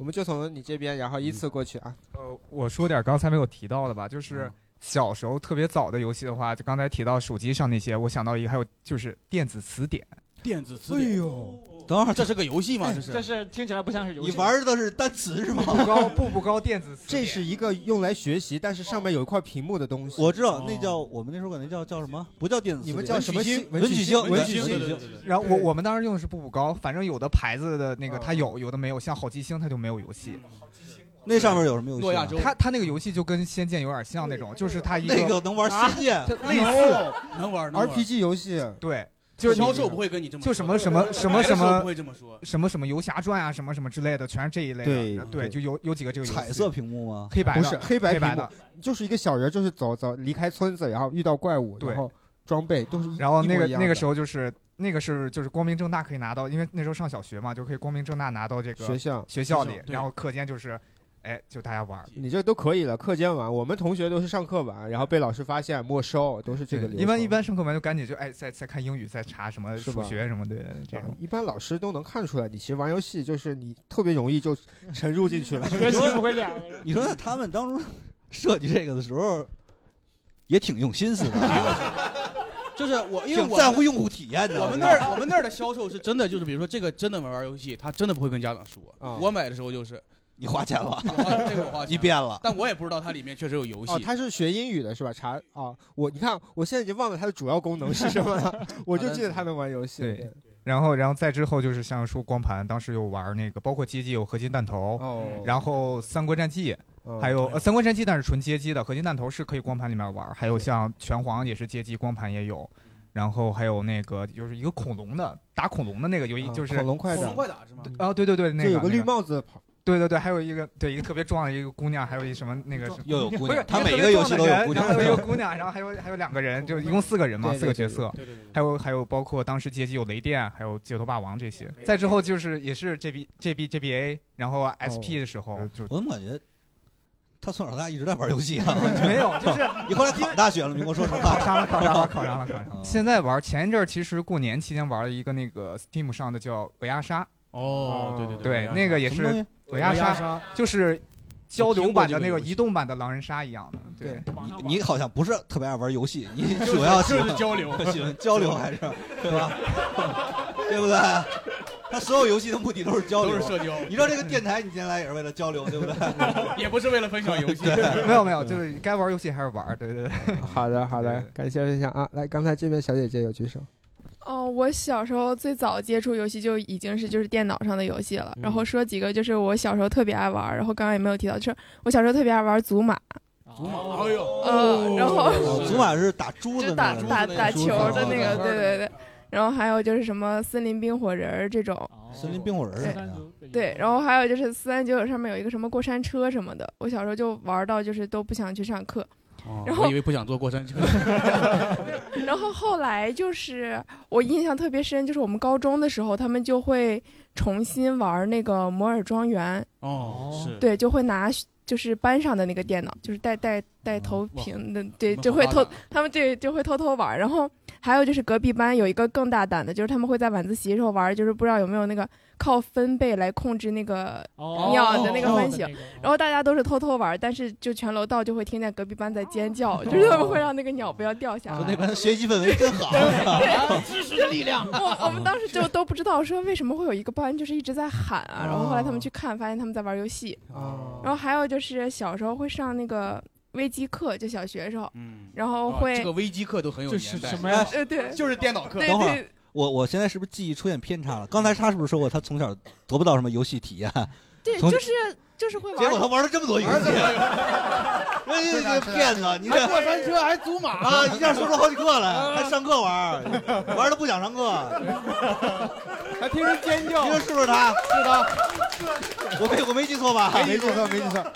[SPEAKER 1] 我们就从你这边，然后依次过去啊。
[SPEAKER 5] 呃，我说点刚才没有提到的吧，就是小时候特别早的游戏的话，就刚才提到手机上那些，我想到一个，还有就是电子词典。
[SPEAKER 2] 电子词典。
[SPEAKER 1] 哎呦，
[SPEAKER 4] 等会儿
[SPEAKER 2] 这是个游戏吗？这是
[SPEAKER 3] 这是听起来不像是游戏。
[SPEAKER 5] 你玩
[SPEAKER 4] 的是单词是吗？
[SPEAKER 5] 步步高，步步高电子词
[SPEAKER 1] 这是一个用来学习，但是上面有一块屏幕的东西。
[SPEAKER 4] 我知道那叫我们那时候管那叫叫什么？不叫电子词典，
[SPEAKER 1] 你们叫什么星？
[SPEAKER 4] 文曲星，
[SPEAKER 5] 文曲
[SPEAKER 4] 星，
[SPEAKER 5] 然后我我们当时用的是步步高，反正有的牌子的那个它有，有的没有，像好记星它就没有游戏。
[SPEAKER 4] 那上面有什么游戏啊？
[SPEAKER 5] 它它那个游戏就跟《仙剑》有点像那种，就是它一
[SPEAKER 4] 那个能玩仙剑
[SPEAKER 5] 类似
[SPEAKER 2] 能玩能玩
[SPEAKER 1] RPG 游戏。
[SPEAKER 5] 对，就是
[SPEAKER 2] 销售不会跟你这么说。
[SPEAKER 5] 就什么什么什么什么
[SPEAKER 2] 不会这么说。
[SPEAKER 5] 什么什么游侠传啊，什么什么之类的，全是这一类的。
[SPEAKER 1] 对
[SPEAKER 5] 对，就有有几个这个
[SPEAKER 4] 彩色屏幕吗？
[SPEAKER 5] 黑白的
[SPEAKER 1] 不是黑白
[SPEAKER 5] 的，
[SPEAKER 1] 就是一个小人，就是走走离开村子，然后遇到怪物，然后装备都是。
[SPEAKER 5] 然后那个那个时
[SPEAKER 1] 候
[SPEAKER 5] 候就是那个是就是光明正大可以拿到，因为那时候上小学嘛，就可以光明正大拿到这个
[SPEAKER 1] 学校。
[SPEAKER 5] 学校里然后课间就是，哎，就大家玩。
[SPEAKER 1] 你这都可以了，课间玩。我们同学都是上课玩，然后被老师发现没收，都是这个流程。
[SPEAKER 5] 一般一般上课玩就赶紧就哎再再看英语，再查什么数学什么的这种。
[SPEAKER 1] 一般老师都能看出来，你其实玩游戏就是你特别容易就沉入进去了。
[SPEAKER 5] 学习不会
[SPEAKER 3] 俩
[SPEAKER 4] 你说他们当初设计这个的时候，也挺用心思的，
[SPEAKER 2] 就是我，因为我
[SPEAKER 4] 在乎用户体验的。
[SPEAKER 2] 我们那儿我们那儿的销售是真的，就是比如说这个真的玩玩游戏，他真的不会跟家长说。
[SPEAKER 1] 啊
[SPEAKER 2] 我买的时候就是
[SPEAKER 4] 你花钱了，
[SPEAKER 2] 这个我花钱
[SPEAKER 4] 你变了，
[SPEAKER 2] 但我也不知道它里面确实有游戏。
[SPEAKER 1] 哦，他是学英语的是吧？查啊，我你看，我现在已经忘了它的主要功能是什么了，我就记得它能玩游戏。
[SPEAKER 5] 对，然后然后再之后就是像说光盘，当时有玩那个，包括街机有合金弹头，
[SPEAKER 1] 哦
[SPEAKER 5] 然后三国战记。
[SPEAKER 1] 哦
[SPEAKER 5] 还有、呃、三国战记，但是纯街机的，合金弹头是可以光盘里面玩。还有像拳皇也是街机，光盘也有。然后还有那个就是一个恐龙的打恐龙的那个游戏，
[SPEAKER 1] 啊
[SPEAKER 5] 就是
[SPEAKER 1] 恐龙快打恐龙
[SPEAKER 2] 快打是吗？
[SPEAKER 5] 啊，对对对，那个
[SPEAKER 1] 有个绿帽子跑。
[SPEAKER 5] 对对对，还有一个对一个特别壮的一个姑娘，还有一什么那个是
[SPEAKER 4] 又有姑娘他每
[SPEAKER 5] 一
[SPEAKER 4] 个游戏都有姑娘
[SPEAKER 5] 然后有一个姑娘，然后还有还有两个人，就一共四个人嘛，四个角色
[SPEAKER 1] 对对对，
[SPEAKER 5] 还有还有包括当时街机有雷电，还有街头霸王这些。再之后就是也是 G B G B G B A，然后 S P 的时候就
[SPEAKER 4] 我怎么感觉他从小到大一直在玩游戏啊？
[SPEAKER 5] 没有，就是
[SPEAKER 4] 你后来考大学了，你跟我说实话。
[SPEAKER 5] 考上了，考上了，考上了，考上了。现在玩，前一阵儿其实过年期间玩了一个那个 Steam 上的叫鹅鸭杀。
[SPEAKER 2] 哦，对对
[SPEAKER 5] 对，那个也是
[SPEAKER 4] 什么东西
[SPEAKER 5] 鹅鸭
[SPEAKER 1] 鹅鸭杀
[SPEAKER 5] 杀，就是交流版的那个移动版的狼人杀一样的。对，
[SPEAKER 4] 你你好像不是特别爱玩游戏，你主要喜欢
[SPEAKER 2] 就是交流
[SPEAKER 4] 喜欢交流还是对吧？对不对？他所有游戏的目的都是交流，
[SPEAKER 2] 都是社交
[SPEAKER 4] 你知道这个电台你今天来也是为了交流，对不对？
[SPEAKER 2] 也不是为了分享游戏。
[SPEAKER 5] 没有没有，就是该玩游戏还是玩。对对对。
[SPEAKER 1] 好的好的，感谢分享啊！来，刚才这边小姐姐有举手。
[SPEAKER 11] 哦，我小时候最早接触游戏就已经是就是电脑上的游戏了。然后说几个就是我小时候特别爱玩，然后刚刚也没有提到，就是我小时候特别爱玩祖玛。
[SPEAKER 2] 祖玛，哎呦，
[SPEAKER 11] 呃，然后
[SPEAKER 4] 祖玛是打猪的
[SPEAKER 11] 就打
[SPEAKER 4] 那个
[SPEAKER 11] 打打球的那个，
[SPEAKER 4] 哦
[SPEAKER 11] 对对对。然后还有就是什么森林冰火人儿这种，
[SPEAKER 4] 森林冰火人儿是啥呀？
[SPEAKER 11] 对，然后还有就是四三九九上面有一个什么过山车什么的，我小时候就玩到就是都不想去上课。然后
[SPEAKER 2] 我以为不想坐过山车。
[SPEAKER 11] 然后后来就是我印象特别深，就是我们高中的时候，他们就会重新玩那个摩尔庄园。
[SPEAKER 2] 哦，是。
[SPEAKER 11] 对，就会拿就是班上的那个电脑，就是带带带投屏的，对，就会偷他们对就会偷偷玩。然后还有就是隔壁班有一个更大胆的，就是他们会在晚自习的时候玩，就是不知道有没有那个靠分贝来控制那个鸟的那个分型。然后大家都是偷偷玩，但是就全楼道就会听见隔壁班在尖叫，就是他们会让那个鸟不要掉下来。
[SPEAKER 4] 那班学习氛围真好，
[SPEAKER 11] 知识 的力量。我我们当时就都不知道说为什么会有一个班就是一直在喊啊，然后后来他们去看，发现他们在玩游戏。然后还有就是小时候会上那个微机课，就小学时候，然后
[SPEAKER 2] 哦
[SPEAKER 11] 会
[SPEAKER 2] 这个微机课都很有
[SPEAKER 11] 这
[SPEAKER 2] 年代。
[SPEAKER 11] 是什么呀呃对
[SPEAKER 2] 就是电脑课。
[SPEAKER 4] 等会儿，我我现在是不是记忆出现偏差了？刚才他是不是说过他从小得不到什么游戏体验？
[SPEAKER 11] 对，就是就是会玩。
[SPEAKER 4] 结果他玩了这么多游戏，这这骗子！你这
[SPEAKER 2] 还过山车，还祖玛
[SPEAKER 4] 啊！一下说出好几个来，还上课玩，玩的不想上课，
[SPEAKER 1] 还听人尖叫，
[SPEAKER 4] 你说是不是他？
[SPEAKER 1] 是他，
[SPEAKER 4] 我没我没记错吧？
[SPEAKER 1] 没记错，没记错。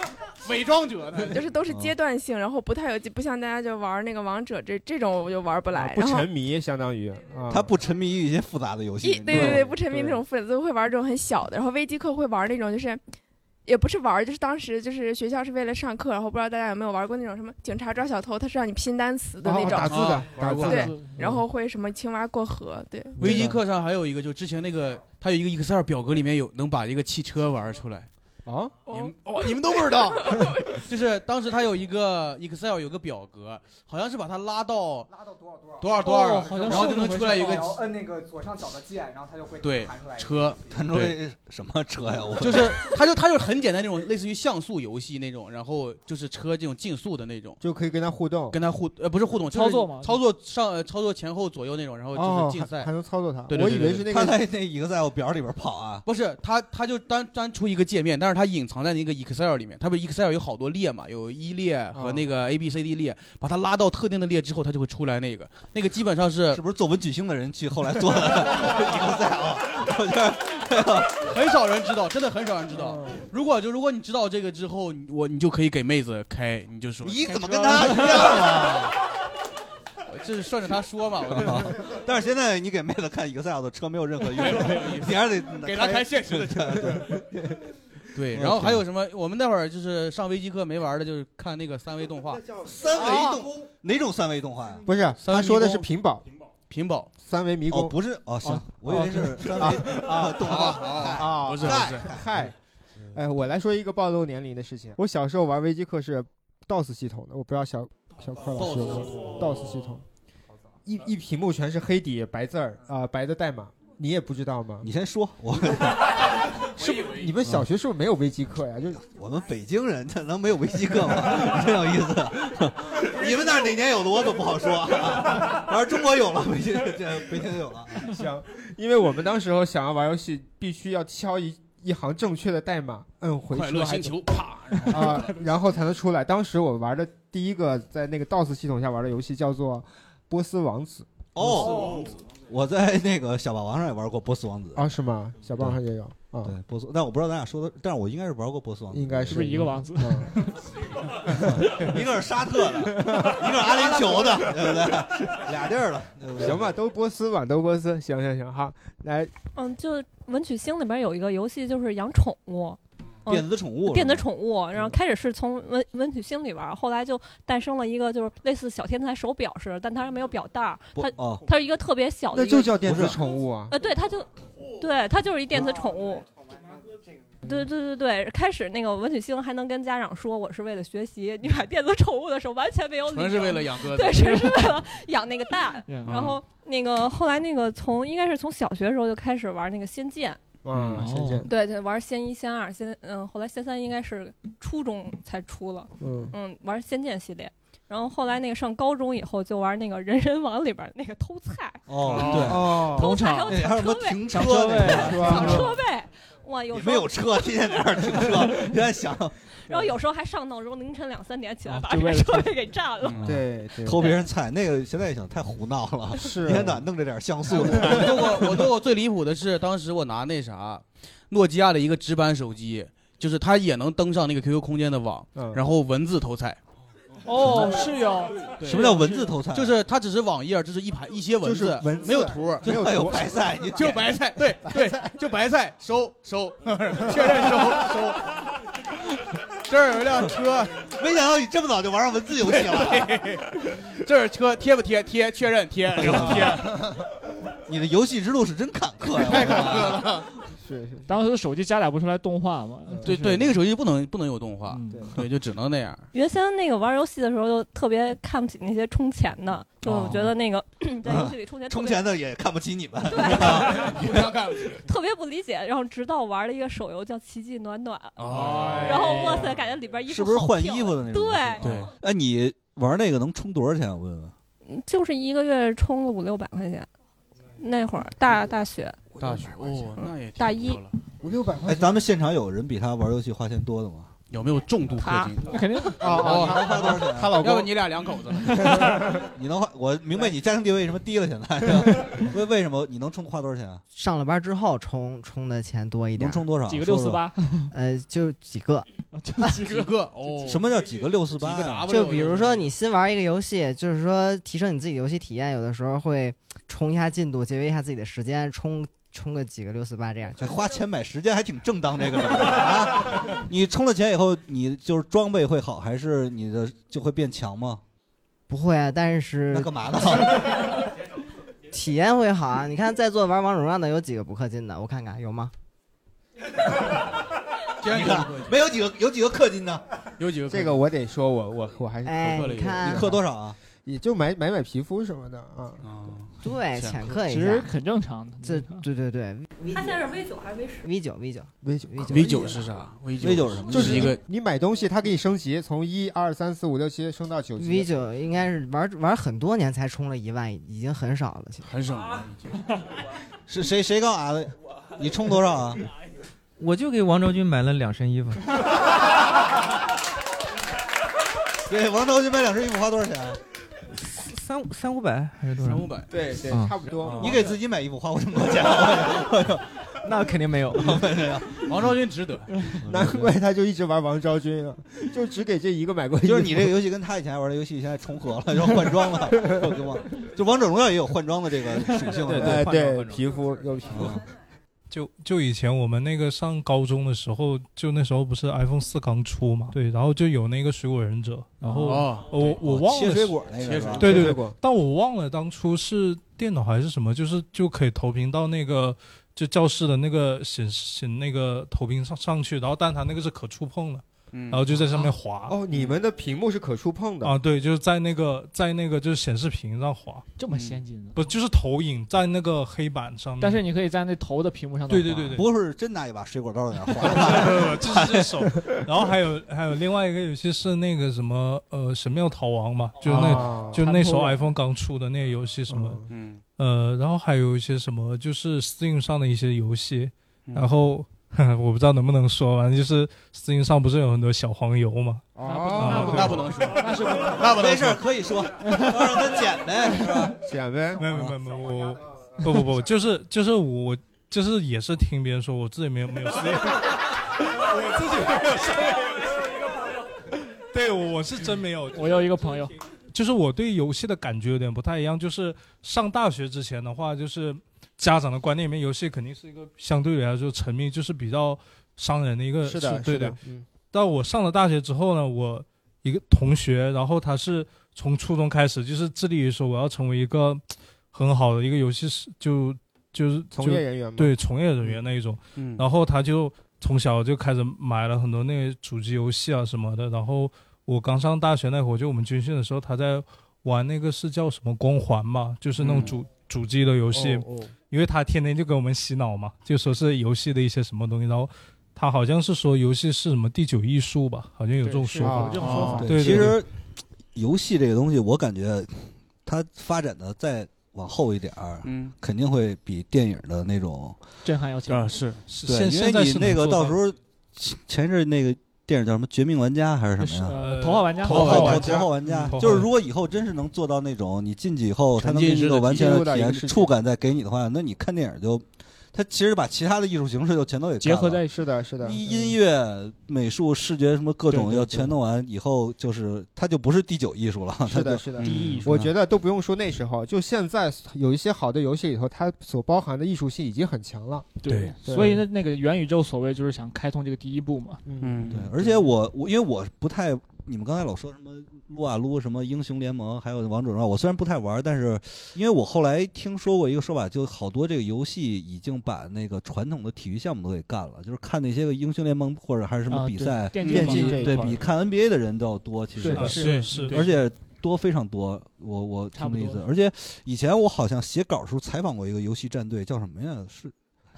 [SPEAKER 2] 伪装者呢，
[SPEAKER 11] 就是都是阶段性，然后不太有不像大家就玩那个王者这这种我就玩不来，
[SPEAKER 1] 啊不沉迷，相当于啊，
[SPEAKER 4] 他不沉迷于一些复杂的游戏，
[SPEAKER 11] 对对对，不沉迷那种粉丝会玩这种很小的，然后微机课会玩那种就是。也不是玩，就是当时就是学校是为了上课，然后不知道大家有没有玩过那种什么警察抓小偷，他是让你拼单词的那种，
[SPEAKER 1] 哦打字的
[SPEAKER 2] 啊玩过
[SPEAKER 11] 对
[SPEAKER 2] 嗯，
[SPEAKER 11] 然后会什么青蛙过河，对，
[SPEAKER 2] 微机课上还有一个，就之前那个，他有一个 Excel 表格，里面有能把一个汽车玩出来。
[SPEAKER 1] 啊，
[SPEAKER 2] 你们哦，你们都不知道，就是当时他有一个 Excel 有个表格，好像是把它拉到
[SPEAKER 5] 拉到多少多少？
[SPEAKER 2] 多少多少，
[SPEAKER 5] 哦好像
[SPEAKER 2] 然后就能出来一个
[SPEAKER 5] 然后摁那个左上角的键，然后它就会
[SPEAKER 2] 对
[SPEAKER 5] 弹出来
[SPEAKER 2] 车，
[SPEAKER 4] 弹出来什么车呀？我
[SPEAKER 2] 就是。它就它就是很简单那种类似于像素游戏那种，然后就是车这种竞速的那种，
[SPEAKER 1] 就可以跟他互动，
[SPEAKER 2] 跟他互呃不是互动，
[SPEAKER 1] 操作吗
[SPEAKER 2] 操作上呃操作前后左右那种，然后
[SPEAKER 1] 哦
[SPEAKER 2] 就是竞赛，
[SPEAKER 1] 还还能操作它
[SPEAKER 2] 对
[SPEAKER 1] 我以为是那个
[SPEAKER 4] 他在那 Excel 表里边跑啊，
[SPEAKER 2] 不是，他他就单单出一个界面，但是它隐藏在那个 Excel 里面。它不是 Excel 有好多列嘛，有一列和那个 A B C D 列，把它拉到特定的列之后，它就会出来那个。那个基本上是
[SPEAKER 4] 是不是做文曲星的人去后来做的 Excel？我觉得
[SPEAKER 2] 很少人知道，真的很少人知
[SPEAKER 1] 嗯
[SPEAKER 2] 道。如果就如果你知道这个之后，你我你就可以给妹子开，你就说
[SPEAKER 4] 你怎么跟他一样啊？
[SPEAKER 2] 这是顺着他说嘛，
[SPEAKER 4] 但是现在你给妹子看 Excel 的车没有任何用处，你还是得
[SPEAKER 2] 给她开现实的车。
[SPEAKER 4] 对
[SPEAKER 2] 对，然后还有什么？我们那会儿就是上微机课没玩的，就是看那个三维动画。
[SPEAKER 4] 三维动哪种三维动画呀？
[SPEAKER 1] 不是，他说的是屏保，
[SPEAKER 2] 屏保
[SPEAKER 1] 三维迷宫
[SPEAKER 4] 哦不是哦行我以为是三维
[SPEAKER 1] 啊
[SPEAKER 4] 动画
[SPEAKER 1] 啊，
[SPEAKER 2] 不是不
[SPEAKER 1] 嗨
[SPEAKER 2] 是
[SPEAKER 1] 嗨，哎，我来说一个暴露年龄的事情。我小时候玩微机课是 DOS 系统的，我不知道小小快老师有没有 DOS 系统，一一屏幕全是黑底白字儿啊，白的代码，你也不知道吗？
[SPEAKER 4] 你先说，我
[SPEAKER 1] 是不你们小学是不是没有微机课呀？就是
[SPEAKER 4] 我们北京人，这能没有微机课吗？真有意思。你们那儿哪年有的我可不好说啊。要是中国有了，北京这北京有了。
[SPEAKER 1] 行，因为我们当时候想要玩游戏，必须要敲一一行正确的代码，摁回
[SPEAKER 2] 快乐
[SPEAKER 1] 车
[SPEAKER 2] 星球啪
[SPEAKER 1] 啊，然后才能出来。当时我玩的第一个在那个 DOS 系统下玩的游戏叫做《波斯王子》
[SPEAKER 4] 哦，我在那个小霸王上也玩过波斯王子
[SPEAKER 1] 啊，是吗？小霸王上也有啊。
[SPEAKER 4] 对波斯，但我不知道咱俩说的，但是我应该是玩过波斯王子，
[SPEAKER 1] 应该是
[SPEAKER 3] 是不是一个王子？
[SPEAKER 4] 一个是沙特的，一个是阿联酋的，对不对？俩地儿了，对不对
[SPEAKER 1] 行吧，都波斯吧，都波斯。行行行，好，来，
[SPEAKER 13] 嗯，就文曲星里边有一个游戏，就是养宠物。嗯
[SPEAKER 4] 电子宠物
[SPEAKER 13] 电子宠物，然后开始是从文文曲星里玩，后来就诞生了一个就是类似小天才手表似的，但它没有表带，它
[SPEAKER 1] 哦
[SPEAKER 13] 它是一个特别小的
[SPEAKER 1] 那
[SPEAKER 13] 一个，
[SPEAKER 1] 就叫电子宠物啊。
[SPEAKER 13] 呃，对，它就，对，它就是一电子宠物。对对对对，开始那个文曲星还能跟家长说我是为了学习，你买电子宠物的时候完全没有理由，
[SPEAKER 2] 纯是为了养鸽子。
[SPEAKER 13] 对，纯是为了养那个蛋。
[SPEAKER 2] 嗯。
[SPEAKER 13] 然后那个后来那个从应该是从小学的时候就开始玩那个仙剑，
[SPEAKER 1] 嗯，仙剑，
[SPEAKER 13] 对对，玩仙一仙二仙嗯，后来仙三应该是初中才出了，
[SPEAKER 1] 嗯。
[SPEAKER 13] 嗯，玩仙剑系列。然后后来那个上高中以后就玩那个人人网里边那个偷菜，
[SPEAKER 4] 哦，对，
[SPEAKER 1] 哦
[SPEAKER 13] 偷菜还有
[SPEAKER 4] 停车
[SPEAKER 13] 车位，
[SPEAKER 4] 那个是吧
[SPEAKER 13] 抢车位，哇，有时候
[SPEAKER 4] 没有车，天天在那儿停车，就在想
[SPEAKER 13] 然后有时候还上闹钟，凌晨两三点起来把这个车位给占了。
[SPEAKER 1] 对对，
[SPEAKER 4] 偷别人菜，那个现在一想太胡闹了，
[SPEAKER 1] 是
[SPEAKER 4] 一天哪弄这点像素
[SPEAKER 2] 我做过，我 做过最离谱的是，当时我拿那啥，诺基亚的一个直板手机，就是它也能登上那个 QQ 空间的网，
[SPEAKER 1] 嗯
[SPEAKER 2] 然后文字偷菜。
[SPEAKER 3] 哦，是有。
[SPEAKER 2] 对
[SPEAKER 4] 什么叫文字偷菜？
[SPEAKER 2] 就是它只是网页，就是一排一些文字，
[SPEAKER 1] 文
[SPEAKER 2] 没有图，
[SPEAKER 1] 没有
[SPEAKER 4] 白菜，你
[SPEAKER 2] 就白菜，对对，就白菜，收收，确认收收。这儿有一辆车，
[SPEAKER 4] 没想到你这么早就玩上文字游戏了。
[SPEAKER 2] 对这儿车贴不贴？贴，确认贴，然后贴。
[SPEAKER 4] 你的游戏之路是真坎坷呀！
[SPEAKER 2] 太坎坷了。
[SPEAKER 1] 是是，
[SPEAKER 3] 当时手机加载不出来动画嘛？
[SPEAKER 2] 对对，那个手机不能不能有动画，
[SPEAKER 3] 嗯
[SPEAKER 2] 对，就只能那样。
[SPEAKER 13] 原先那个玩游戏的时候，就特别看不起那些充钱的，就我觉得那个在游戏里充钱
[SPEAKER 4] 充钱的也看不起你们，
[SPEAKER 2] 你不要看不起。
[SPEAKER 13] 特别不理解。然后直到玩了一个手游叫《奇迹暖暖》，
[SPEAKER 2] 哦
[SPEAKER 13] 然后哇塞，感觉里边衣服
[SPEAKER 4] 是不是换衣服的那种？
[SPEAKER 13] 对，
[SPEAKER 2] 对。
[SPEAKER 4] 哎，你玩那个能充多少钱？我问问。
[SPEAKER 13] 就是一个月充了五六百块钱。那会儿大大学，
[SPEAKER 2] 大学哦，那也挺
[SPEAKER 13] 大一
[SPEAKER 2] 多了
[SPEAKER 1] 五六百
[SPEAKER 4] 哎，咱们现场有人比他玩游戏花钱多的吗？
[SPEAKER 2] 有没有重度氪金？
[SPEAKER 3] 那肯定
[SPEAKER 4] 哦 他能花多少钱？
[SPEAKER 2] 她老公要不你俩两口子
[SPEAKER 4] 你能花？我明白你家庭地位为什么低了，现在 为为什么你能充花多少钱啊？
[SPEAKER 14] 上了班之后充充的钱多一点，
[SPEAKER 4] 能充多少
[SPEAKER 3] 几个六四八？
[SPEAKER 14] 呃，就几个，
[SPEAKER 3] 几
[SPEAKER 2] 个哦。
[SPEAKER 4] 什么叫几个六四八呀？
[SPEAKER 14] 就比如说你新玩一个游戏，就是说提升你自己游戏体验，有的时候会冲一下进度，节约一下自己的时间，冲充个几个六四八这样。
[SPEAKER 4] 就花钱买时间还挺正当，这个啊！你充了钱以后，你就是装备会好，还是你的就会变强吗？
[SPEAKER 14] 不会啊，但是
[SPEAKER 4] 那干嘛呢？
[SPEAKER 14] 体验会好啊！你看在座玩王者荣耀的有几个不氪金的？我看看有吗？
[SPEAKER 4] 你看没有几个有几个氪金的？
[SPEAKER 2] 有几个
[SPEAKER 1] 这个我得说我我我还是
[SPEAKER 14] 哎
[SPEAKER 1] 氪了一个
[SPEAKER 14] 你
[SPEAKER 4] 氪多少啊？
[SPEAKER 1] 也就买买买皮肤什么的啊。
[SPEAKER 14] 对，浅氪一
[SPEAKER 3] 其实
[SPEAKER 14] 下，
[SPEAKER 3] 很正常的。
[SPEAKER 14] 这对对对
[SPEAKER 13] 他现在是 V 九还是 V 十
[SPEAKER 14] ？，V 九 V 九
[SPEAKER 1] V 九
[SPEAKER 2] V 九 V 九是啥？V 九
[SPEAKER 4] V 九是什么
[SPEAKER 1] 就是
[SPEAKER 2] 一个
[SPEAKER 1] 你买东西，它给你升级，从一二三四五六七升到九级。
[SPEAKER 14] V 九应该是玩玩很多年才充了一万，已经很少了。其实
[SPEAKER 2] 很少了。
[SPEAKER 4] 是谁谁告诉俺的？你充多少啊？
[SPEAKER 19] 我就给王昭君买了两身衣服，
[SPEAKER 4] 对，王昭君买两身衣服花多少钱？
[SPEAKER 19] 三三五百还是多少？
[SPEAKER 2] 三五百
[SPEAKER 1] 对对
[SPEAKER 19] 啊
[SPEAKER 1] 差不多
[SPEAKER 4] 你给自己买衣服花过这么多钱？
[SPEAKER 19] 那肯定 没有。
[SPEAKER 2] 王昭君值得，
[SPEAKER 1] 难怪他就一直玩王昭君啊，就只给这一个买过。
[SPEAKER 4] 就是你这个游戏跟他以前玩的游戏现在重合了，然后换装了？就王者荣耀也有换装的这个属性，
[SPEAKER 19] 对
[SPEAKER 1] 对皮肤有皮肤。
[SPEAKER 10] 就就以前我们那个上高中的时候，就那时候不是 iPhone 四刚出嘛，对，然后就有那个水果忍者，然后、
[SPEAKER 2] 哦
[SPEAKER 10] 我我忘了
[SPEAKER 4] 切水果那个
[SPEAKER 10] 对对对但我忘了当初是电脑还是什么，就是就可以投屏到那个就教室的那个显显那个投屏上上去，然后但它那个是可触碰的，
[SPEAKER 2] 嗯
[SPEAKER 10] 然后就在上面滑。
[SPEAKER 1] 哦，你们的屏幕是可触碰的
[SPEAKER 10] 啊，对，就是在那个在那个就是显示屏上滑，
[SPEAKER 3] 这么先进的，
[SPEAKER 10] 不就是投影在那个黑板上面，
[SPEAKER 3] 但是你可以在那投的屏幕上。
[SPEAKER 10] 对对对对，
[SPEAKER 4] 不是真拿一把水果刀在那划，
[SPEAKER 10] 这是这手。然后还有还有另外一个游戏是那个什么呃神庙逃亡嘛，就是那、
[SPEAKER 2] 啊
[SPEAKER 10] 就那时候 iPhone 刚出的那个游戏什么，
[SPEAKER 2] 嗯
[SPEAKER 10] 呃，然后还有一些什么就是 Steam 上的一些游戏，
[SPEAKER 2] 嗯
[SPEAKER 10] 然后。我不知道能不能说，反正就是 Steam 上不是有很多小黄油嘛？
[SPEAKER 1] 哦
[SPEAKER 2] 那不能说，
[SPEAKER 3] 那是不能，
[SPEAKER 2] 那不能
[SPEAKER 4] 没事儿可以说，要让他剪呗，是吧？
[SPEAKER 1] 剪呗。
[SPEAKER 10] 没有没有没有，我不不不，就是就是我就是也是听别人说，我自己没有没有 Steam，我自己没有上。对，我是真没有。
[SPEAKER 3] 我有一个朋友，
[SPEAKER 10] 就是我对游戏的感觉有点不太一样。就是上大学之前的话，就是家长的观念里面，游戏肯定是一个相对来说沉迷，就是比较伤人的一个。
[SPEAKER 1] 是的
[SPEAKER 10] 对的
[SPEAKER 1] 是的。嗯
[SPEAKER 10] 但我上了大学之后呢，我一个同学，然后他是从初中开始，就是致力于说我要成为一个很好的一个游戏是就就是
[SPEAKER 1] 从业人员嘛
[SPEAKER 10] 对从业人员那一种。
[SPEAKER 1] 嗯
[SPEAKER 10] 然后他就从小就开始买了很多那个主机游戏啊什么的。然后我刚上大学那会儿，就我们军训的时候，他在玩那个是叫什么光环嘛，就是那种主、主机的游戏。
[SPEAKER 1] 哦哦
[SPEAKER 10] 因为他天天就给我们洗脑嘛，就说是游戏的一些什么东西，然后他好像是说游戏是什么第九艺术吧，好像有这种说法。
[SPEAKER 3] 这种说法。
[SPEAKER 10] 对，
[SPEAKER 4] 其实游戏这个东西，我感觉它发展的再往后一点儿，
[SPEAKER 2] 嗯，
[SPEAKER 4] 肯定会比电影的那种
[SPEAKER 3] 震撼要强
[SPEAKER 10] 啊是是
[SPEAKER 4] 对，
[SPEAKER 10] 现
[SPEAKER 4] 因
[SPEAKER 10] 现在
[SPEAKER 4] 你那个
[SPEAKER 10] 到
[SPEAKER 4] 到时候前前阵那个电影叫什么《绝命玩家》还是什么呀？
[SPEAKER 3] 呃头号玩家。
[SPEAKER 4] 头
[SPEAKER 10] 头号
[SPEAKER 4] 号
[SPEAKER 10] 玩家。
[SPEAKER 4] 头号玩家就是如果以后真是能做到那种你进去以后，它能给你一个完全的体验。触感再给你的话，那你看电影就，它其实把其他的艺术形式就全都给
[SPEAKER 3] 结合在
[SPEAKER 1] 是的是的。
[SPEAKER 4] 音音乐、美术、视觉什么各种要全弄完以后，就是它就不是第九艺术了。
[SPEAKER 1] 是的，
[SPEAKER 4] 是
[SPEAKER 1] 的
[SPEAKER 3] 第一艺。术
[SPEAKER 1] 我觉得都不用说那时候，就现在有一些好的游戏里头，它所包含的艺术性已经很强了。
[SPEAKER 10] 对
[SPEAKER 3] 所以那那个元宇宙所谓就是想开通这个第一步嘛。
[SPEAKER 2] 嗯
[SPEAKER 4] 对，而且我我因为我不太，你们刚才老说什么撸啊撸什么英雄联盟，还有王者荣耀，我虽然不太玩，但是因为我后来听说过一个说法，就好多这个游戏已经把那个传统的体育项目都给干了，就是看那些个英雄联盟或者还是什么比赛，
[SPEAKER 3] 电
[SPEAKER 1] 竞
[SPEAKER 4] 对比看 NBA 的人都要多，其实
[SPEAKER 3] 对
[SPEAKER 10] 是是
[SPEAKER 4] 而且多非常多，我我
[SPEAKER 3] 差不多
[SPEAKER 4] 听的意思。而且以前我好像写稿的时候采访过一个游戏战队，叫什么呀？是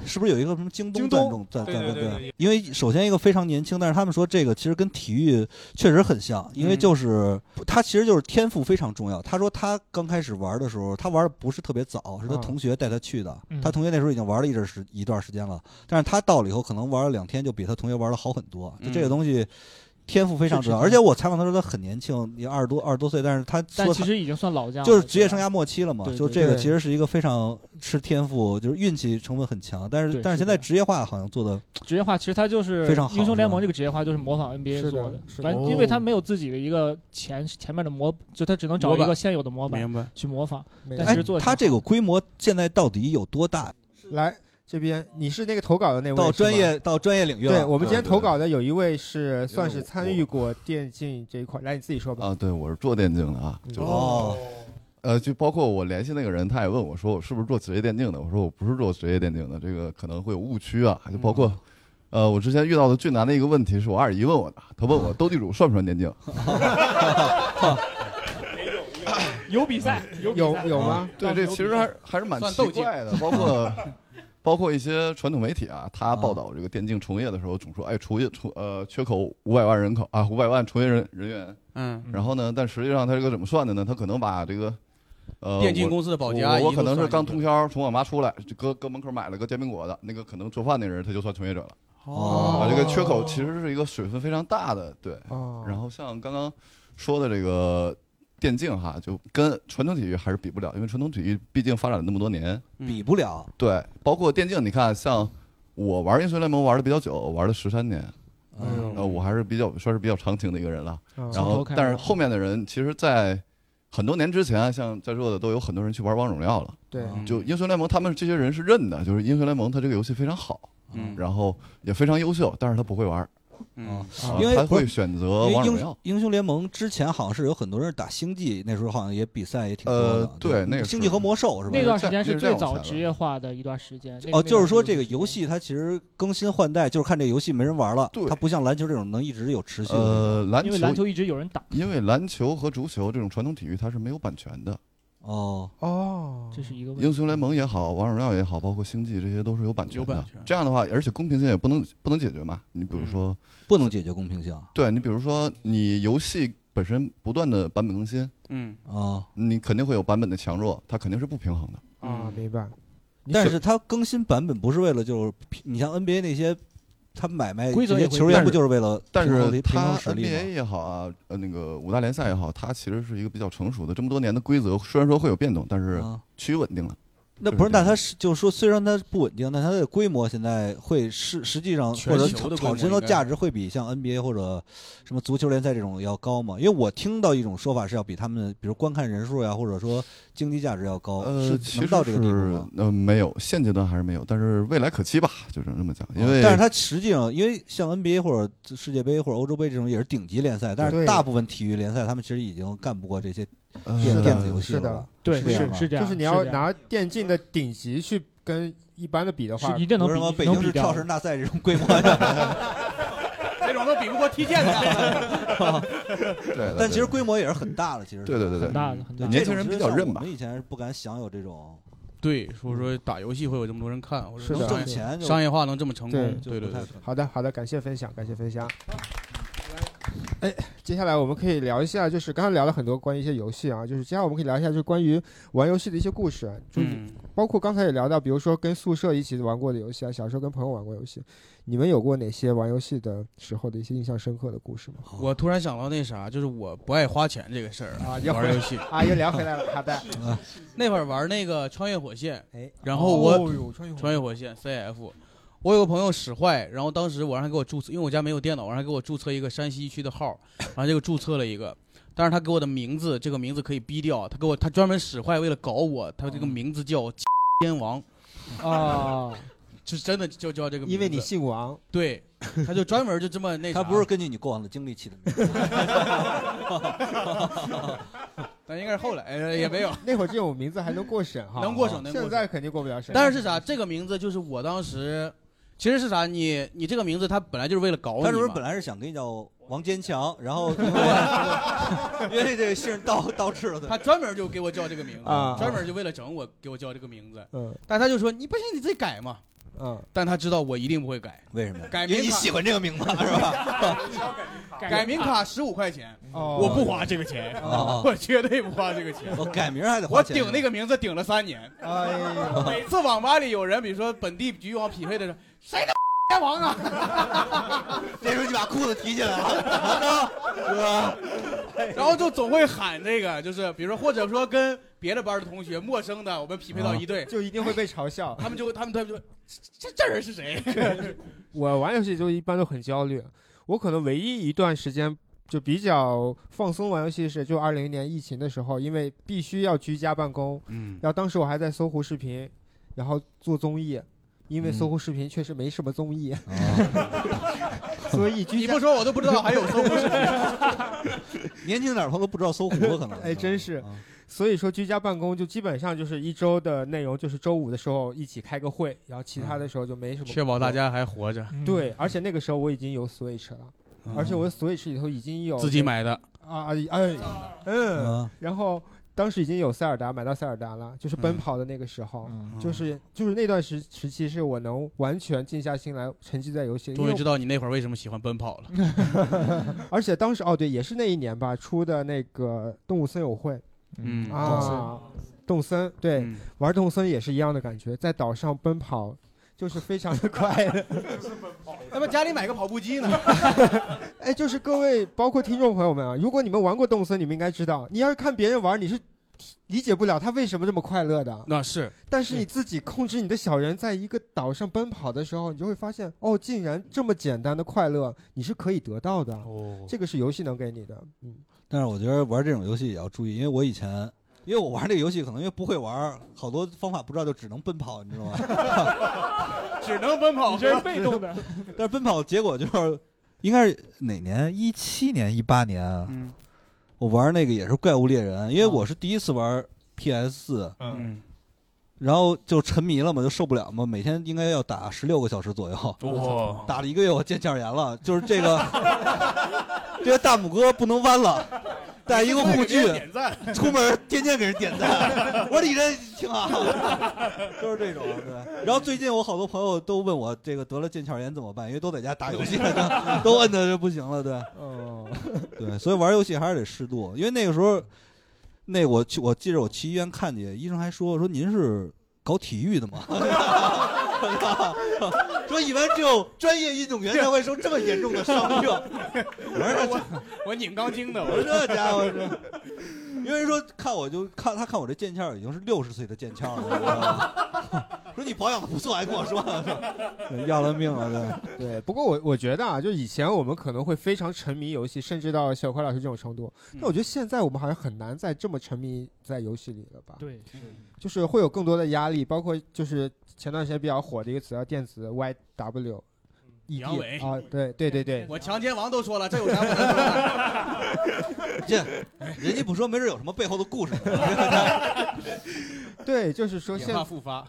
[SPEAKER 4] 是不是有一个什么京
[SPEAKER 5] 京
[SPEAKER 4] 东
[SPEAKER 5] 东
[SPEAKER 4] 赞助赞赞
[SPEAKER 5] 对对对对
[SPEAKER 4] 因为首先一个非常年轻，但是他们说这个其实跟体育确实很像，因为就是他其实就是天赋非常重要。他说他刚开始玩的时候，他玩的不是特别早，是他
[SPEAKER 5] 啊
[SPEAKER 4] 同学带他去的。
[SPEAKER 5] 嗯
[SPEAKER 4] 他同学那时候已经玩了一阵时一段时间了，但是他到了以后，可能玩了两天就比他同学玩的好很多。就这个
[SPEAKER 3] 嗯
[SPEAKER 4] 东西。天赋非常重要，而且我采访他说他很年轻，也二十多二十多岁，但是他
[SPEAKER 3] 但
[SPEAKER 4] 说他
[SPEAKER 3] 其实已经算老将了，
[SPEAKER 4] 就是职业生涯末期了嘛，就这个其实是一个非常吃天赋，就是运气成分很强，但是但是现在职业化好像做的
[SPEAKER 3] 职业化其实他就是
[SPEAKER 4] 非常好
[SPEAKER 3] 英雄联盟这个职业化就是模仿 NBA 做的，
[SPEAKER 4] 是的
[SPEAKER 3] 反正
[SPEAKER 4] 哦。
[SPEAKER 3] 因为他没有自己的一个前前面的模，就他只能找一个现有的模板
[SPEAKER 4] 明白。
[SPEAKER 3] 去模仿，但
[SPEAKER 4] 哎
[SPEAKER 3] 其实做，得
[SPEAKER 4] 他这个规模现在到底有多大？
[SPEAKER 1] 来这边，你是那个投稿的那位，
[SPEAKER 4] 到专业到专业领域了
[SPEAKER 1] 对我们今天投稿的有一位是算是参与过电竞这一块，来你自己说吧。
[SPEAKER 15] 啊，对，我是做电竞的啊，就是
[SPEAKER 1] 哦，
[SPEAKER 15] 呃，就包括我联系那个人，他也问我说我是不是做职业电竞的，我说我不是做职业电竞的，这个可能会有误区啊，就包括。呃，我之前遇到的最难的一个问题是我二姨问我的，她问我斗地主算不算电竞？
[SPEAKER 3] 有比赛，有比
[SPEAKER 1] 有有吗？
[SPEAKER 15] 对，这其实还还是蛮奇怪的，包括包括一些传统媒体啊，他报道这个电竞从业的时候，总说哎，从业从呃缺口五百万人口啊，五百万从业人人员。
[SPEAKER 2] 嗯
[SPEAKER 15] 然后呢，但实际上他这个怎么算的呢？他可能把这个。呃，我
[SPEAKER 2] 电竞公司的保洁阿姨
[SPEAKER 15] 我我可能是刚通宵从网吧出来，就搁搁门口买了个煎饼果子，那个可能做饭那人他就算从业者了。
[SPEAKER 4] 哦
[SPEAKER 15] 啊，这个缺口其实是一个水分非常大的，对。
[SPEAKER 1] 哦
[SPEAKER 15] 然后像刚刚说的这个电竞哈，就跟传统体育还是比不了，因为传统体育毕竟发展了那么多年，
[SPEAKER 4] 比不了。
[SPEAKER 15] 对，包括电竞，你看，像我玩英雄联盟玩的比较久，玩了十三年。
[SPEAKER 4] 嗯
[SPEAKER 15] 呃，我还是比较算是比较长情的一个人了。
[SPEAKER 1] 嗯
[SPEAKER 15] 然后但是后面的人，其实，在很多年之前，像在座的都有很多人去玩王者荣耀了。
[SPEAKER 1] 对
[SPEAKER 15] 就英雄联盟，他们这些人是认的，就是英雄联盟它这个游戏非常好，
[SPEAKER 2] 嗯
[SPEAKER 15] 然后也非常优秀，但是他不会玩。
[SPEAKER 2] 嗯
[SPEAKER 15] 啊
[SPEAKER 4] 因为
[SPEAKER 15] 他会选择
[SPEAKER 4] 因为英
[SPEAKER 15] 王者荣耀。
[SPEAKER 4] 英雄联盟之前好像是有很多人打星际，那时候好像也比赛也挺多
[SPEAKER 15] 呃
[SPEAKER 4] 的。
[SPEAKER 15] 对那个
[SPEAKER 4] 星际和魔兽是吧？
[SPEAKER 3] 那段时间是最早职业化的一段时间。
[SPEAKER 4] 哦，就是说这个游戏它其实更新换代，就是看这个游戏没人玩了，它不像篮球这种能一直有持续的。
[SPEAKER 15] 呃，篮球
[SPEAKER 3] 因为篮球一直有人打，
[SPEAKER 15] 因为篮球和足球这种传统体育它是没有版权的。
[SPEAKER 4] 哦
[SPEAKER 1] 哦，
[SPEAKER 3] 这是一个问题。
[SPEAKER 15] 英雄联盟也好，王者荣耀也好，包括星际这些都是有版权的。
[SPEAKER 2] 有版权
[SPEAKER 15] 这样的话，而且公平性也不能不能解决嘛。你比如说，
[SPEAKER 4] 不能解决公平性。
[SPEAKER 15] 对你比如说，你游戏本身不断的版本更新，
[SPEAKER 2] 嗯
[SPEAKER 4] 啊，
[SPEAKER 15] 你肯定会有版本的强弱，它肯定是不平衡的。
[SPEAKER 1] 啊，明白。
[SPEAKER 4] 但是它更新版本不是为了就是你像 NBA 那些，他买卖
[SPEAKER 3] 规则也
[SPEAKER 4] 球员不就是为了
[SPEAKER 15] 但是
[SPEAKER 4] 平衡
[SPEAKER 15] 它
[SPEAKER 4] 实力吗
[SPEAKER 15] ？NBA 也好啊，呃，那个五大联赛也好，它其实是一个比较成熟的，这么多年的规则虽然说会有变动，但是
[SPEAKER 4] 啊
[SPEAKER 15] 趋于稳定了。
[SPEAKER 4] 那不是，那它是就是说，虽然它不稳定，但它的规模现在会是实际上
[SPEAKER 2] 全
[SPEAKER 4] 或者产生的价值会比像 NBA 或者什么足球联赛这种要高吗？因为我听到一种说法是要比他们，比如观看人数呀，或者说经济价值要高，
[SPEAKER 15] 呃，
[SPEAKER 4] 是
[SPEAKER 15] 其实
[SPEAKER 4] 能到这个地步吗？
[SPEAKER 15] 呃，没有，现阶段还是没有，但是未来可期吧，就只能这么讲。因为，
[SPEAKER 4] 哦但是它实际上，因为像 NBA 或者世界杯或者欧洲杯这种也是顶级联赛，但是大部分体育联赛他们其实已经干不过这些
[SPEAKER 1] 是
[SPEAKER 4] 电子游戏
[SPEAKER 1] 的，是的
[SPEAKER 4] 了，
[SPEAKER 3] 对
[SPEAKER 4] 是
[SPEAKER 3] 是这样
[SPEAKER 1] 就是你要拿电竞的顶级去跟一般的比的话，
[SPEAKER 3] 一定能比
[SPEAKER 4] 什么北
[SPEAKER 3] 能比掉
[SPEAKER 4] 京市跳绳大赛这种规模的，
[SPEAKER 2] 这种都比不过踢毽子。
[SPEAKER 15] 对对
[SPEAKER 4] 但其实规模也是很大的，其实
[SPEAKER 15] 对对对对。
[SPEAKER 3] 很大的很大
[SPEAKER 15] 年轻人比较认吧。
[SPEAKER 4] 我们以前是不敢想有这种，
[SPEAKER 2] 对，所以说打游戏会有这么多人看，或者能
[SPEAKER 4] 挣钱
[SPEAKER 2] 商业化能这么成功，对对对。
[SPEAKER 1] 好的，好的，感谢分享，感谢分享。哎，接下来我们可以聊一下，就是刚刚聊了很多关于一些游戏啊，就是接下来我们可以聊一下，就是关于玩游戏的一些故事啊，就包括刚才也聊到，比如说跟宿舍一起玩过的游戏啊，小时候跟朋友玩过游戏，你们有过哪些玩游戏的时候的一些印象深刻的故事吗？
[SPEAKER 2] 我突然想到那啥，就是我不爱花钱这个事儿
[SPEAKER 1] 啊又回
[SPEAKER 2] 玩游戏
[SPEAKER 1] 啊又聊回来了好的
[SPEAKER 2] 啊 那会儿玩那个穿越火线，
[SPEAKER 1] 哎
[SPEAKER 2] 然后我
[SPEAKER 1] 穿越火线
[SPEAKER 2] CF，我有个朋友使坏，然后当时我让他给我注册，因为我家没有电脑，我让他给我注册一个山西区的号，然后这个注册了一个。但是他给我的名字，这个名字可以逼掉。他给我，他专门使坏，为了搞我，他这个名字叫 天王，
[SPEAKER 1] 啊，
[SPEAKER 2] 是真的就叫这个名字。
[SPEAKER 1] 因为你姓王，
[SPEAKER 2] 对，他就专门就这么那啥。
[SPEAKER 4] 他不是根据你过往的经历起的名字，
[SPEAKER 2] 但应该是后来呃也没有。
[SPEAKER 1] 那会儿这种名字还能过审哈，
[SPEAKER 2] 能过审，能过审
[SPEAKER 1] 现在肯定过不了审。
[SPEAKER 2] 但是是啥？这个名字就是我当时，其实是啥？你你这个名字，他本来就是为了搞你嘛。
[SPEAKER 4] 他是不是本来是想给你叫王坚强，然后因为因为这个姓倒倒置了，
[SPEAKER 2] 他专门就给我叫这个名字，
[SPEAKER 4] 啊
[SPEAKER 2] 专门就为了整我给我叫这个名字。
[SPEAKER 1] 嗯，
[SPEAKER 2] 但他就说你不行，你自己改嘛。
[SPEAKER 1] 嗯，
[SPEAKER 2] 但他知道我一定不会改，
[SPEAKER 4] 为什么？
[SPEAKER 2] 改名
[SPEAKER 4] 为你喜欢这个名字 是吧？
[SPEAKER 2] 改名卡。十五块钱，
[SPEAKER 4] 哦。
[SPEAKER 2] 我不花这个钱，
[SPEAKER 4] 哦。
[SPEAKER 2] 我绝对不花这个钱。
[SPEAKER 4] 我改名还得花
[SPEAKER 2] 我
[SPEAKER 4] 钱
[SPEAKER 2] 顶那个名字顶了三年。
[SPEAKER 1] 哎呀，
[SPEAKER 2] 每次网吧里有人，比如说本地局域网匹配的时候，谁的天王啊？
[SPEAKER 4] 这时候你把裤子提起来了，是吧？
[SPEAKER 2] 然后就总会喊这个，就是比如说，或者说跟别的班的同学、陌生的，我们匹配到一队，
[SPEAKER 1] 就一定会被嘲笑。
[SPEAKER 2] 他们就他们他们就这这人是谁？
[SPEAKER 1] 我玩游戏就一般都很焦虑，我可能唯一一段时间就比较放松玩游戏是就二零年疫情的时候，因为必须要居家办公，
[SPEAKER 2] 嗯
[SPEAKER 1] 然后当时我还在搜狐视频，然后做综艺。因为
[SPEAKER 2] 嗯
[SPEAKER 1] 搜狐视频确实没什么综艺，
[SPEAKER 4] 哦
[SPEAKER 1] 所以居家
[SPEAKER 2] 你不说我都不知道 还有搜狐视频。
[SPEAKER 4] 年轻点儿他都不知道搜狐了，可能。
[SPEAKER 1] 哎，真是。所以说居家办公就基本上就是一周的内容，就是周五的时候一起开个会，然后其他的时候就没什么。
[SPEAKER 2] 确保大家还活着。
[SPEAKER 1] 对，而且那个时候我已经有 Switch 了，
[SPEAKER 2] 嗯
[SPEAKER 1] 而且我的 Switch 里头已经有
[SPEAKER 2] 自己买的
[SPEAKER 1] 啊哎嗯，然后当时已经有塞尔达买到塞尔达了，就是奔跑的那个时候，就是就是那段时时期是我能完全静下心来沉浸在游戏里。
[SPEAKER 2] 终于知道你那会儿为什么喜欢奔跑了。
[SPEAKER 1] 而且当时哦对，也是那一年吧出的那个动物森友会，
[SPEAKER 2] 嗯
[SPEAKER 1] 啊，动森对，玩动森也是一样的感觉，在岛上奔跑。就是非常的 快乐，
[SPEAKER 2] 那么家里买个跑步机呢？
[SPEAKER 1] 哎，就是各位，包括听众朋友们啊，如果你们玩过动森，你们应该知道，你要是看别人玩，你是理解不了他为什么这么快乐的。
[SPEAKER 2] 那是，
[SPEAKER 1] 但是你自己控制你的小人在一个岛上奔跑的时候，你就会发现，哦，竟然这么简单的快乐你是可以得到的。
[SPEAKER 4] 哦，
[SPEAKER 1] 这个是游戏能给你的。嗯，
[SPEAKER 4] 但是我觉得玩这种游戏也要注意，因为我以前。因为我玩这个游戏，可能因为不会玩，好多方法不知道，就只能奔跑，你知道吗？
[SPEAKER 2] 只能奔跑，
[SPEAKER 3] 你这是被动的。
[SPEAKER 4] 但是奔跑结果就是，应该是哪年？一七年、一八年。
[SPEAKER 2] 嗯，
[SPEAKER 4] 我玩那个也是怪物猎人，因为我是第一次玩 PS 四。
[SPEAKER 2] 嗯。
[SPEAKER 4] 然后就沉迷了嘛，就受不了嘛，每天应该要打十六个小时左右。
[SPEAKER 2] 哇！
[SPEAKER 4] 打了一个月，我腱鞘炎了，就是这个 这个大拇哥不能弯了。带一个护具，出门天天给人点赞。我说你这挺好，都是这种对。然后最近我好多朋友都问我这个得了腱鞘炎怎么办，因为都在家打游戏，都摁的就不行了，对。
[SPEAKER 1] 哦，
[SPEAKER 4] 对，所以玩游戏还是得适度，因为那个时候，那我去我记着我去医院看去，医生还说说您是搞体育的吗？说一般只有专业运动员才会受这么严重的伤热。我说
[SPEAKER 2] 我我拧钢筋的，
[SPEAKER 4] 我说这家伙是，因为说看我就看他看我这腱鞘已经是六十岁的腱鞘了，说你保养的不错，还跟我说 要了命了，
[SPEAKER 1] 对对。不过我我觉得啊，就以前我们可能会非常沉迷游戏，甚至到小快老师这种程度。但我觉得现在我们好像很难再这么沉迷在游戏里了吧？
[SPEAKER 3] 对，
[SPEAKER 1] 就是会有更多的压力，包括就是前段时间比较火的一个词叫电子 YW。
[SPEAKER 2] 阳痿
[SPEAKER 1] 啊，对对对对，
[SPEAKER 2] 我强奸王都说了，这有啥不能说的？
[SPEAKER 4] 这人家不说，没准有什么背后的故事。
[SPEAKER 1] 对，就是说现
[SPEAKER 2] 在复发，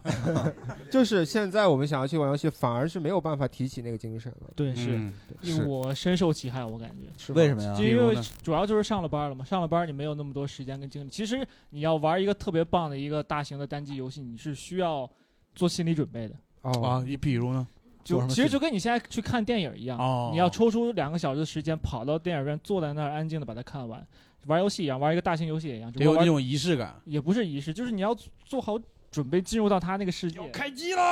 [SPEAKER 1] 就是现在我们想要去玩游戏，反而是没有办法提起那个精神了。
[SPEAKER 3] 对，是
[SPEAKER 1] 嗯
[SPEAKER 3] 因为我深受其害，我感觉
[SPEAKER 1] 是
[SPEAKER 4] 为什么呀
[SPEAKER 3] 就因为主要就是上了班了嘛，上了班你没有那么多时间跟精力。其实你要玩一个特别棒的一个大型的单机游戏，你是需要做心理准备的。
[SPEAKER 1] 哦
[SPEAKER 2] 啊，你比如呢？
[SPEAKER 3] 就其实就跟你现在去看电影一样，
[SPEAKER 2] 哦
[SPEAKER 3] 你要抽出两个小时的时间，跑到电影院，坐在那儿安静的把它看完。玩游戏一样，玩一个大型游戏也一样，
[SPEAKER 2] 得有那种仪式感。
[SPEAKER 3] 也不是仪式，就是你要做好准备进入到他那个世界。
[SPEAKER 2] 开机了，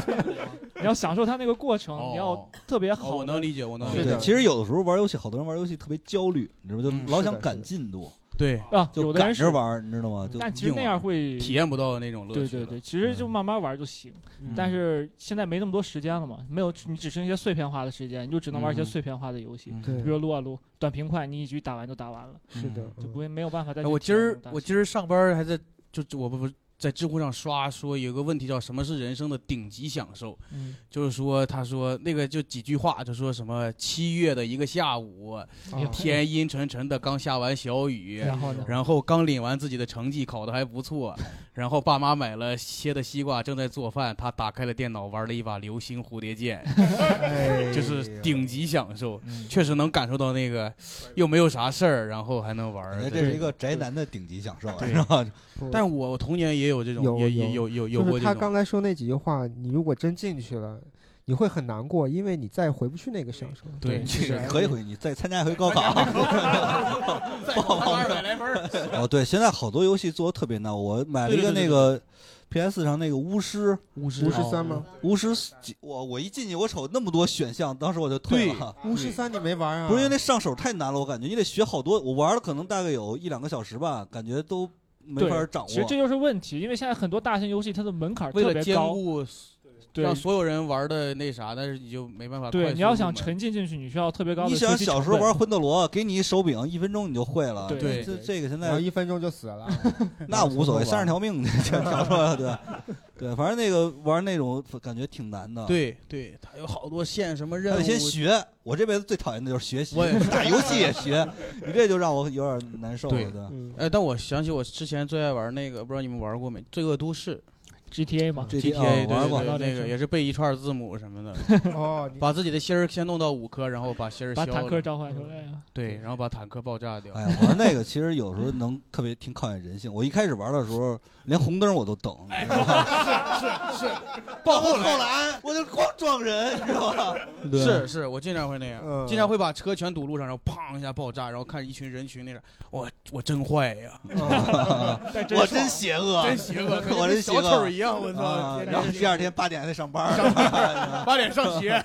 [SPEAKER 3] 你要享受他那个过程，
[SPEAKER 2] 哦
[SPEAKER 3] 你要特别好。
[SPEAKER 2] 我能理解，我能理解。
[SPEAKER 4] 对，其实有的时候玩游戏，好多人玩游戏特别焦虑，你知道吗？就老想赶进度。
[SPEAKER 2] 对
[SPEAKER 3] 啊，
[SPEAKER 4] 就
[SPEAKER 3] 有的人是
[SPEAKER 4] 玩，你知道吗？就
[SPEAKER 3] 但其实那样会
[SPEAKER 2] 体验不到那种乐趣。
[SPEAKER 3] 对对对，其实就慢慢玩就行。但是现在没那么多时间了嘛，没有你只剩一些碎片化的时间，你就只能玩一些碎片化的游戏，
[SPEAKER 1] 对
[SPEAKER 3] 比如撸啊撸，短平快，你一局打完就打完了。
[SPEAKER 1] 是的，
[SPEAKER 3] 就不会没有办法再。
[SPEAKER 2] 哎我今儿我今儿上班还在就我不不在知乎上刷说有个问题叫什么是人生的顶级享受，
[SPEAKER 3] 嗯
[SPEAKER 2] 就是说他说那个就几句话就说什么七月的一个下午，天阴沉沉的刚下完小雨，
[SPEAKER 3] 然后呢
[SPEAKER 2] 然后刚领完自己的成绩考得还不错，然后爸妈买了切的西瓜正在做饭，他打开了电脑玩了一把流星蝴蝶剑，就是顶级享受，确实能感受到那个又没有啥事儿，然后还能玩，
[SPEAKER 4] 这是一个宅男的顶级享受，
[SPEAKER 2] 对
[SPEAKER 4] 是吧？
[SPEAKER 2] 但我童年也有这种，
[SPEAKER 1] 有
[SPEAKER 2] 也也有有有
[SPEAKER 1] 就是他。刚才说那几句话，你如果真进去了，你会很难过，因为你再也回不去那个小时候。
[SPEAKER 4] 对，
[SPEAKER 1] 是
[SPEAKER 4] 可以回去，你再参加一回高考。
[SPEAKER 2] 报 二百来分儿。
[SPEAKER 4] 哦，对，现在好多游戏做的特别难。我买了一个那个 PS 上那个巫师，
[SPEAKER 2] 巫
[SPEAKER 1] 师巫师三吗？
[SPEAKER 4] 巫师几，我我一进去，我瞅那么多选项，当时我就退了。
[SPEAKER 1] 巫师三你没玩啊？
[SPEAKER 4] 不是因为那上手太难了，我感觉你得学好多。我玩了可能大概有一两个小时吧，感觉都没
[SPEAKER 3] 对
[SPEAKER 4] 法掌握。
[SPEAKER 3] 其实这就是问题，因为现在很多大型游戏它的门槛
[SPEAKER 2] 为了兼
[SPEAKER 3] 特别高。
[SPEAKER 2] 顾
[SPEAKER 3] 对
[SPEAKER 2] 让所有人玩的那啥，但是你就没办法
[SPEAKER 3] 对，你要想沉浸进去，你需要特别高的
[SPEAKER 4] 你想小时候玩魂斗罗，给你一手柄，一分钟你就会了。
[SPEAKER 3] 对
[SPEAKER 4] 这这个现在
[SPEAKER 1] 一分钟就死了，
[SPEAKER 4] 那无所谓，三十条命就挑出来了，对
[SPEAKER 2] 啊
[SPEAKER 4] 对，反正那个玩那种感觉挺难的。
[SPEAKER 2] 对对，它有好多线什么任务，
[SPEAKER 4] 先学。我这辈子最讨厌的就是学习，
[SPEAKER 2] 我也是
[SPEAKER 4] 打游戏也学，你这就让我有点难受了。
[SPEAKER 2] 对
[SPEAKER 4] 对，
[SPEAKER 2] 哎，但我想起我之前最爱玩那个，不知道你们玩过没，《罪恶都市》。
[SPEAKER 3] GTA 嘛
[SPEAKER 2] GTA
[SPEAKER 4] 哦
[SPEAKER 2] 对
[SPEAKER 4] 玩过
[SPEAKER 2] 对对那个也是背一串字母什么的。
[SPEAKER 1] 哦，
[SPEAKER 2] 把自己的芯儿先弄到五颗，然后把芯儿
[SPEAKER 3] 把
[SPEAKER 2] 消了
[SPEAKER 3] 坦克召唤出来啊。
[SPEAKER 2] 对，然后把坦克爆炸掉。
[SPEAKER 4] 哎呀，玩那个其实有时候能特别挺考验人性。我一开始玩的时候，连红灯我都等，
[SPEAKER 2] 是是是，
[SPEAKER 4] 到后来我就光撞人，你知道吧？
[SPEAKER 2] 是是，我经常会那样，
[SPEAKER 1] 嗯
[SPEAKER 2] 经常会把车全堵路上，然后砰一下爆炸，然后看一群人群那啥，我我真坏呀，
[SPEAKER 4] 我真邪恶，
[SPEAKER 2] 真邪恶，跟
[SPEAKER 4] 我真邪恶
[SPEAKER 2] 小丑一样，我操
[SPEAKER 4] 第二天八点还得上班，
[SPEAKER 2] 八点上学，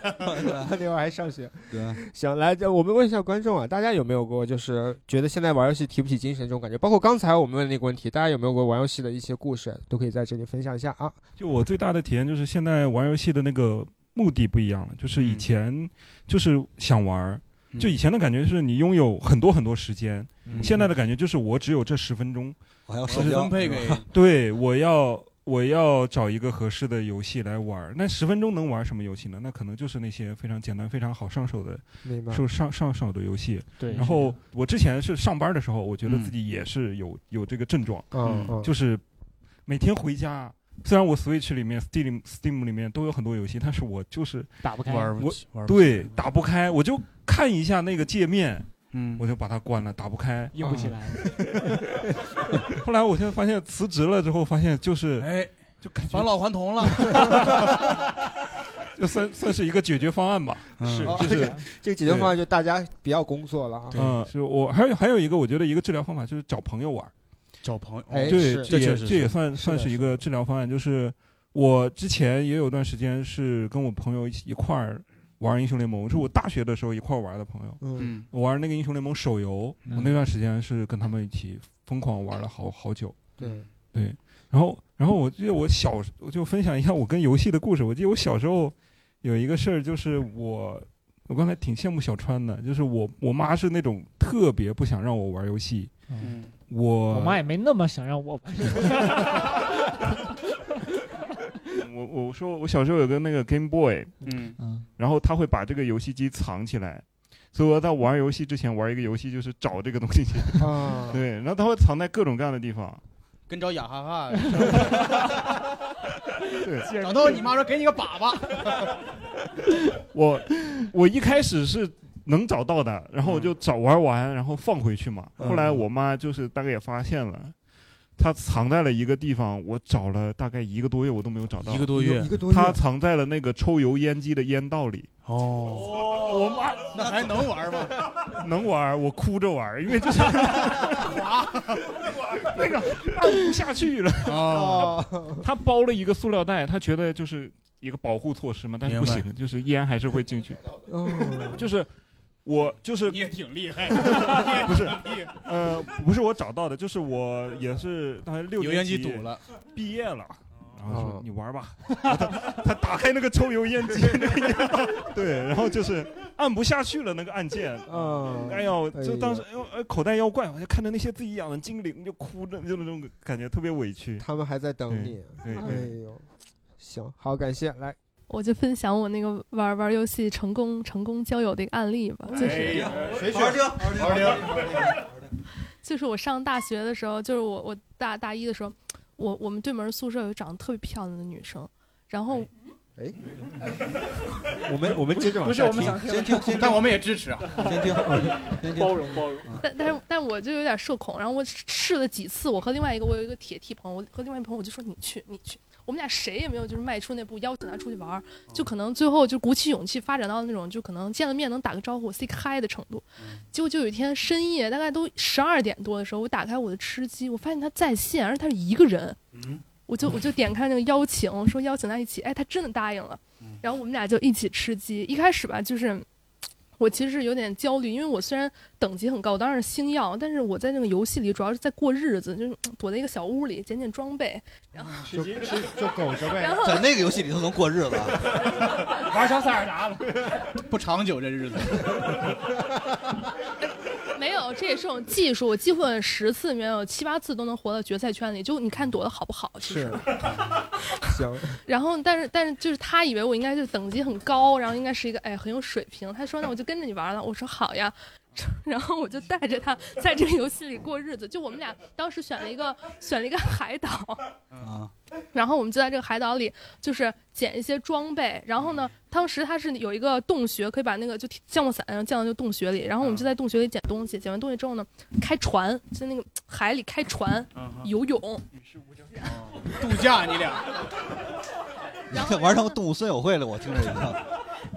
[SPEAKER 1] 另外还上学。
[SPEAKER 4] 对，
[SPEAKER 1] 行，来，这我们问一下观众啊，大家有没有过就是觉得现在玩游戏提不起精神这种感觉？包括刚才我们问那个问题，大家有没有过玩游戏的一些故事，都可以在这里分享一下啊。
[SPEAKER 6] 就我最大的体验就是现在玩游戏的那个目的不一样了，就是以前就是想玩，就以前的感觉是你拥有很多很多时间，
[SPEAKER 4] 嗯
[SPEAKER 6] 现在的感觉就是我只有这十分钟，
[SPEAKER 4] 我还要分配给
[SPEAKER 6] 对，我要我要找一个合适的游戏来玩儿。那十分钟能玩什么游戏呢？那可能就是那些非常简单、非常好上手的
[SPEAKER 1] 明白、
[SPEAKER 6] 受上上手的游戏。
[SPEAKER 3] 对
[SPEAKER 6] 然后我之前是上班的时候，我觉得
[SPEAKER 1] 嗯
[SPEAKER 6] 自己也是有有这个症状，
[SPEAKER 1] 嗯嗯
[SPEAKER 6] 就是每天回家。虽然我 Switch 里面、Steam、Steam 里面都有很多游戏，但是我就是
[SPEAKER 3] 打不开
[SPEAKER 2] 玩不玩不
[SPEAKER 6] 对打不开，我就看一下那个界面，
[SPEAKER 2] 嗯，
[SPEAKER 6] 我就把它关了，打不开，
[SPEAKER 3] 硬不起来。
[SPEAKER 6] 后来我现在发现辞职了之后，发现就是
[SPEAKER 2] 哎，
[SPEAKER 6] 就感觉
[SPEAKER 2] 返老还童了，
[SPEAKER 6] 就算算是一个解决方案吧，是
[SPEAKER 1] 哦
[SPEAKER 6] 就是
[SPEAKER 1] 这个解决方案就大家不要工作了啊。
[SPEAKER 6] 嗯，是我还有还有一个，我觉得一个治疗方法就是找朋友玩儿。
[SPEAKER 2] 找朋友，
[SPEAKER 1] 哎
[SPEAKER 6] 对，这也
[SPEAKER 2] 这
[SPEAKER 6] 也算算是一个治疗方案。就是我之前也有段时间是跟我朋友一起一块儿玩英雄联盟，是我大学的时候一块玩的朋友。
[SPEAKER 1] 嗯，
[SPEAKER 6] 我玩那个英雄联盟手游，
[SPEAKER 2] 嗯
[SPEAKER 6] 我那段时间是跟他们一起疯狂玩了好好久。
[SPEAKER 1] 对，
[SPEAKER 6] 对，然后然后我记得我小我就分享一下我跟游戏的故事。我记得我小时候有一个事儿，就是我我刚才挺羡慕小川的，就是我我妈是那种特别不想让我玩游戏。
[SPEAKER 2] 嗯，
[SPEAKER 6] 我
[SPEAKER 3] 我妈也没那么想让我玩。
[SPEAKER 6] 我我说我小时候有个那个 Game Boy，
[SPEAKER 2] 嗯。
[SPEAKER 4] 嗯，
[SPEAKER 6] 然后他会把这个游戏机藏起来，所以我在玩游戏之前玩一个游戏就是找这个东西。去，
[SPEAKER 1] 啊。
[SPEAKER 6] 对，然后他会藏在各种各样的地方，
[SPEAKER 2] 跟找雅哈哈，
[SPEAKER 6] 对，
[SPEAKER 2] 找到你妈说给你个粑粑，
[SPEAKER 6] 我我一开始是能找到的，然后我就找玩完，然后放回去嘛。
[SPEAKER 1] 嗯。
[SPEAKER 6] 后来我妈就是大概也发现了，她藏在了一个地方，我找了大概一个多月，我都没有找到。
[SPEAKER 2] 一个多月
[SPEAKER 1] 一个多月
[SPEAKER 6] 她藏在了那个抽油烟机的烟道里。
[SPEAKER 2] 哦，
[SPEAKER 6] 我妈
[SPEAKER 2] 那还能玩吗？
[SPEAKER 6] 能玩，我哭着玩，因为就是那个按不下去了。
[SPEAKER 1] 哦，
[SPEAKER 6] 他包了一个塑料袋，他觉得就是一个保护措施嘛，但是不行，就是烟还是会进去。
[SPEAKER 1] 哦，
[SPEAKER 6] 就是我就是
[SPEAKER 2] 你也挺厉害，
[SPEAKER 6] 不是呃，不是我找到的，就是我也是大概六
[SPEAKER 2] 油烟
[SPEAKER 6] 年级
[SPEAKER 2] 堵了，
[SPEAKER 6] 毕业了。然后说
[SPEAKER 1] 哦。
[SPEAKER 6] 你玩吧，然 后他他打开那个抽油烟机，那个烟对，然后就是按不下去了那个按键，
[SPEAKER 1] 嗯。
[SPEAKER 6] 哎呦，
[SPEAKER 1] 哎
[SPEAKER 6] 就当时
[SPEAKER 1] 呀
[SPEAKER 6] 哎呦呃口袋妖怪，我就看着那些自己养的精灵就哭着，就那种感觉特别委屈。
[SPEAKER 1] 他们还在等你。哎
[SPEAKER 6] 对对，
[SPEAKER 1] 呦，行，好，感谢来。
[SPEAKER 17] 我就分享我那个玩玩游戏成功成功交友的一个案例吧，就是、就是我上大学的时候，就是我我大大一的时候，我我们对门宿舍有长得特别漂亮的女生，然后
[SPEAKER 1] 哎，我们我们接着往
[SPEAKER 2] 不是
[SPEAKER 1] 下
[SPEAKER 2] 我们想听
[SPEAKER 4] 先听先
[SPEAKER 2] 但我们也支持啊
[SPEAKER 4] 先听，先听。
[SPEAKER 3] 包容包容。
[SPEAKER 17] 但但是但我就有点社恐，然后我试了几次，我和另外一个我有一个铁 T 朋友，我和另外一个朋友我就说你去你去，我们俩谁也没有就是迈出那步邀请他出去玩儿，就可能最后就鼓起勇气发展到那种就可能见了面能打个招呼 say hi 的程度。结果就有一天深夜大概都十二点多的时候，我打开我的吃鸡，我发现他在线，而且他是一个人。我就我就点开那个邀请，说邀请他一起，哎，他真的答应了，然后我们俩就一起吃鸡。一开始吧，就是我其实是有点焦虑，因为我虽然等级很高，当然是星耀，但是我在那个游戏里主要是在过日子，就是 躲在一个小屋里捡捡装备，然后
[SPEAKER 1] 就就就苟着呗
[SPEAKER 17] 然后
[SPEAKER 4] 在那个游戏里头能过日子，
[SPEAKER 3] 玩小塞尔达了，
[SPEAKER 2] 不长久这日子。
[SPEAKER 17] 这也是种技术。我几乎有十次里面有七八次都能活到决赛圈里，就你看躲的好不好？其实。
[SPEAKER 1] 行，
[SPEAKER 17] 然后，但是但是就是他以为我应该就等级很高，然后应该是一个哎很有水平。他说那我就跟着你玩了。我说好呀。然后我就带着他在这个游戏里过日子。就我们俩当时选了一个选了一个海岛，
[SPEAKER 4] 啊，
[SPEAKER 17] 然后我们就在这个海岛里，就是捡一些装备。然后呢，当时它是有一个洞穴，可以把那个就降落伞，然后降到这个洞穴里。然后我们就在洞穴里捡东西，捡完东西之后呢，开船，在那个海里开船游泳。
[SPEAKER 2] 度假你俩，
[SPEAKER 4] 玩成动物森友会了，我听着已经。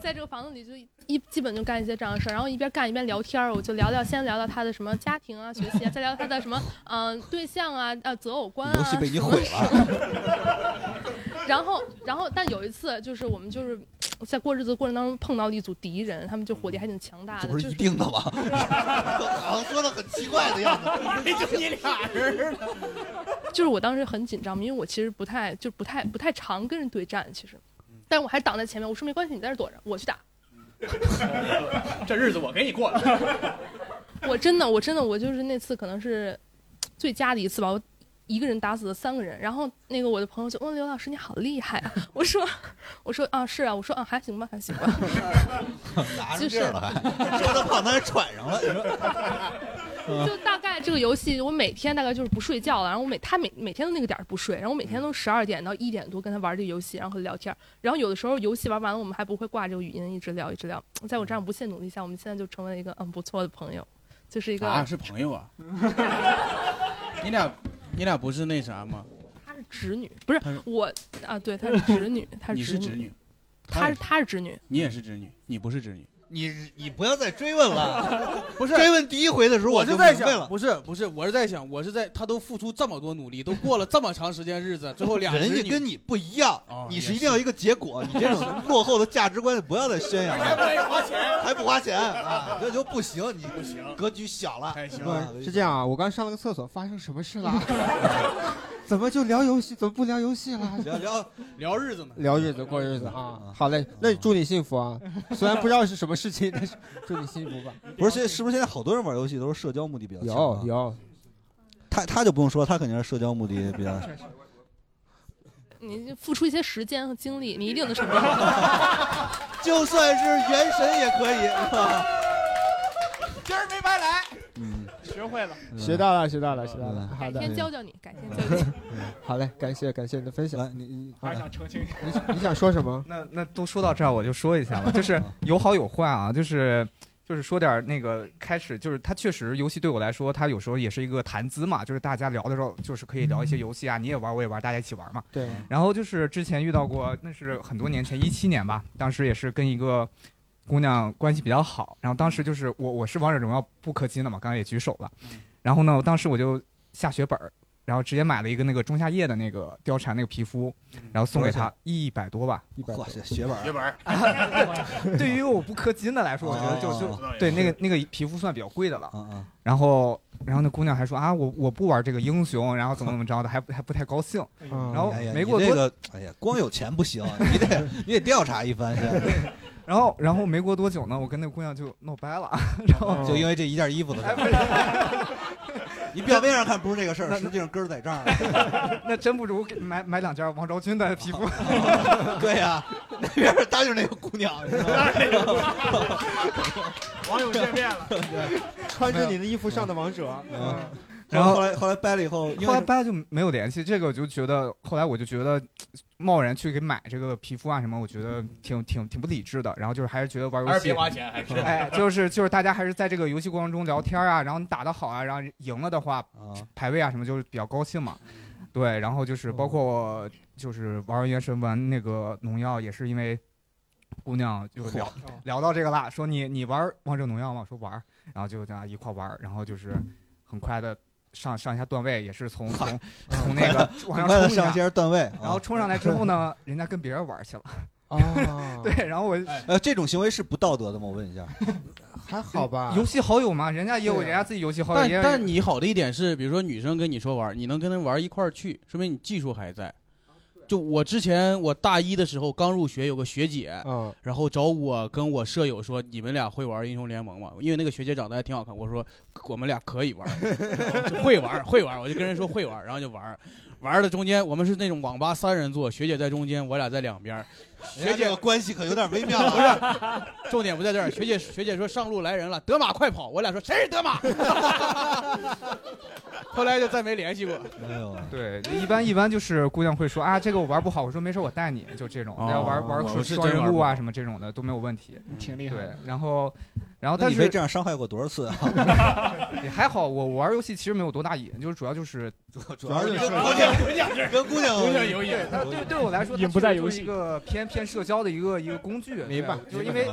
[SPEAKER 17] 在这个房子里就一基本就干一些这样的事儿，然后一边干一边聊天儿，我就聊聊，先聊聊他的什么家庭啊、学习啊，再聊他的什么嗯、对象啊、呃择偶观啊。
[SPEAKER 4] 游戏被你毁了。
[SPEAKER 17] 然后，然后，但有一次就是我们就是在过日子过程当中碰到了一组敌人，他们就火力还挺强大的，
[SPEAKER 4] 不是
[SPEAKER 17] 就
[SPEAKER 4] 一定的吗？好像说的很奇怪的样子。
[SPEAKER 2] 就你俩人儿。
[SPEAKER 17] 就是我当时很紧张，因为我其实不太就不太不太常跟人对战，其实，但是我还挡在前面，我说没关系，你在这躲着，我去打。
[SPEAKER 2] 这日子我给你过了。
[SPEAKER 17] 我真的，我真的，我就是那次可能是最佳的一次吧，我一个人打死了三个人。然后那个我的朋友就问刘老师你好厉害啊，我说我说啊是啊，我说啊还行吧还行吧，
[SPEAKER 4] 拿上劲了还，说他胖他还喘上了，你说。
[SPEAKER 17] 就大概这个游戏我每天大概就是不睡觉了，然后我每他每每天都那个点儿不睡，然后我每天都十二点到一点多跟他玩这个游戏，然后和他聊天儿，然后有的时候游戏玩完了我们还不会挂这个语音一直聊一直聊，在我这样不懈努力下，我们现在就成为了一个嗯不错的朋友，就是一个
[SPEAKER 2] 啊，是朋友啊。你俩，你俩不是那啥吗？
[SPEAKER 17] 她是侄女，不是我啊，对，她 是侄女，她是侄
[SPEAKER 2] 是侄女，
[SPEAKER 17] 她是她是侄女，
[SPEAKER 2] 你也是侄女，你不是侄女。
[SPEAKER 4] 你你不要再追问了，
[SPEAKER 2] 不是
[SPEAKER 4] 追问第一回的时候
[SPEAKER 2] 我
[SPEAKER 4] 就
[SPEAKER 2] 在想，
[SPEAKER 4] 了。
[SPEAKER 2] 不是不是，我是在想，我是在他都付出这么多努力，都过了这么长时间日子，最后俩
[SPEAKER 4] 人家跟你不一样，
[SPEAKER 2] 哦
[SPEAKER 4] 你是一定要一个结果，你这种 落后的价值观不要再宣扬
[SPEAKER 2] 还不
[SPEAKER 4] 了，
[SPEAKER 2] 花钱，
[SPEAKER 4] 还不花钱啊，这就不行，你不行，格局小了，
[SPEAKER 2] 太行
[SPEAKER 1] 了是是这样啊，我刚上了个厕所，发生什么事了？怎么就聊游戏？怎么不聊游戏了？
[SPEAKER 4] 聊聊
[SPEAKER 2] 聊日子嘛？
[SPEAKER 1] 聊日子过日子啊！好嘞，那祝你幸福啊！虽然不知道是什么事情，但是祝你幸福吧。
[SPEAKER 4] 不是现在是不是现在好多人玩游戏都是社交目的比较强啊？
[SPEAKER 1] 有有，
[SPEAKER 4] 他他就不用说，他肯定是社交目的比较。
[SPEAKER 17] 你付出一些时间和精力，你一定能成功。
[SPEAKER 4] 就算是原神也可以，是吧？
[SPEAKER 2] 今儿没白来。
[SPEAKER 4] 嗯，
[SPEAKER 3] 学会了，
[SPEAKER 1] 学到了，学到了，学到了。好
[SPEAKER 17] 改
[SPEAKER 1] 的，
[SPEAKER 17] 天教教你，改天教教你。
[SPEAKER 1] 好嘞，感谢感谢你的分享。
[SPEAKER 4] 你你
[SPEAKER 3] 还是想澄清。
[SPEAKER 1] 你你想说什么？
[SPEAKER 5] 那那都说到这儿，我就说一下吧，就是有好有坏啊，就是就是说点那个开始，就是它确实游戏对我来说，它有时候也是一个谈资嘛，就是大家聊的时候，就是可以聊一些游戏啊，你也玩我也玩，大家一起玩嘛。
[SPEAKER 1] 对。
[SPEAKER 5] 然后就是之前遇到过，那是很多年前，一七年吧，当时也是跟一个姑娘关系比较好，然后当时就是我我是王者荣耀不氪金的嘛，刚才也举手了，然后呢，当时我就下血本儿。然后直接买了一个那个仲夏夜的那个貂蝉那个皮肤，然后送给她一百多吧，一百
[SPEAKER 4] 哇塞，血本儿
[SPEAKER 2] 血本儿。
[SPEAKER 5] 对于我不氪金的来说，我觉得就就
[SPEAKER 4] 哦
[SPEAKER 5] 对那个那个皮肤算比较贵的了。然后然后那姑娘还说啊，我我不玩这个英雄，然后怎么怎么着的，还不还不太高兴。然后
[SPEAKER 4] 哎呀
[SPEAKER 5] 没过
[SPEAKER 4] 这个，哎呀，光有钱不行，你得你得调查一番去。
[SPEAKER 5] 然后然后没过多久呢，我跟那姑娘就闹掰了，然后
[SPEAKER 4] 就因为这一件衣服的事儿。你表面上看不是这个事儿，实际上根儿在这儿。
[SPEAKER 5] 那真不如给买买两件王昭君的皮肤。
[SPEAKER 4] 对呀，那边儿答应那个姑娘，你知道吗？
[SPEAKER 3] 网友见面了，
[SPEAKER 1] 穿着你的衣服上的王者，嗯，
[SPEAKER 5] 然后
[SPEAKER 4] 后来后来掰了以后，因为
[SPEAKER 5] 后来掰了就没有联系，这个我就觉得，后来我就觉得贸然去给买这个皮肤啊什么，我觉得挺挺挺不理智的。然后就是还是觉得玩游戏
[SPEAKER 2] 还是别花钱还是
[SPEAKER 5] 哎，就是就是大家还是在这个游戏过程中聊天啊，然后你打得好啊，然后赢了的话，排位啊什么就是比较高兴嘛。对，然后就是包括就是玩原神玩那个农药也是因为。姑娘就聊聊到这个啦，说你你玩王者荣耀吗？我说玩，然后就这样一块玩，然后就是很快的上上一下段位，也是从 从从那个 往上冲
[SPEAKER 4] 上阶段位
[SPEAKER 5] 然后冲上来之后呢，人家跟别人玩去了。
[SPEAKER 1] 哦
[SPEAKER 5] 对，然后我
[SPEAKER 4] 呃，这种行为是不道德的吗？我问一下，
[SPEAKER 1] 还好吧
[SPEAKER 5] 游戏好友嘛，人家也有人家自己游戏好友，
[SPEAKER 2] 但但你好的一点是，比如说女生跟你说玩，你能跟她玩一块儿去，说明你技术还在。就我之前我大一的时候刚入学，有个学姐，
[SPEAKER 1] 嗯，
[SPEAKER 2] 然后找我跟我舍友说，你们俩会玩英雄联盟吗？因为那个学姐长得还挺好看，我说我们俩可以玩，会玩会玩，我就跟人说会玩，然后就玩。玩的中间，我们是那种网吧三人座，学姐在中间，我俩在两边。学姐
[SPEAKER 4] 这个关系可有点微妙啊
[SPEAKER 2] 不是，重点不在这儿。学姐学姐说上路来人了，德玛快跑！我俩说谁是德玛？后来就再没联系过。
[SPEAKER 4] 没有。
[SPEAKER 5] 对，一般一般就是姑娘会说啊，这个我玩不好，我说没事，我带你，就这种。
[SPEAKER 2] 哦
[SPEAKER 5] 要玩玩双人路啊什么这种的都没有问题，
[SPEAKER 3] 挺厉害
[SPEAKER 5] 对，然后然后但是
[SPEAKER 4] 被这样伤害过多少次啊？
[SPEAKER 5] 也还好，我我玩游戏其实没有多大瘾，就是主要就是
[SPEAKER 4] 主要是
[SPEAKER 5] 跟
[SPEAKER 4] 跟姑娘跟姑娘
[SPEAKER 5] 对
[SPEAKER 4] 有瘾
[SPEAKER 5] 对对我来说，
[SPEAKER 3] 瘾不在游戏
[SPEAKER 5] 一个偏偏社交的一个一个工具。
[SPEAKER 1] 明白
[SPEAKER 5] 就是因为，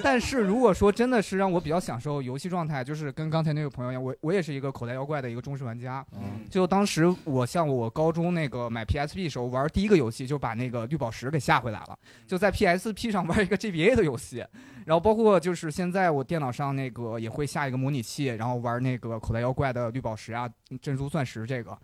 [SPEAKER 5] 但是如果说真的是让我比较享受游戏状态，就是跟刚才那位朋友一样，我我也是一个口袋妖怪的一个忠实玩家。
[SPEAKER 4] 嗯
[SPEAKER 5] 就当时我像我高中那个买 PSP 的时候玩第一个游戏，就把那个绿宝石给下回来了，就在 PSP 上玩一个 GBA 的游戏，然后包括就是现在我电脑上那个也会下一个模拟器，然后玩那个口袋妖怪的绿宝石啊、珍珠钻石这个。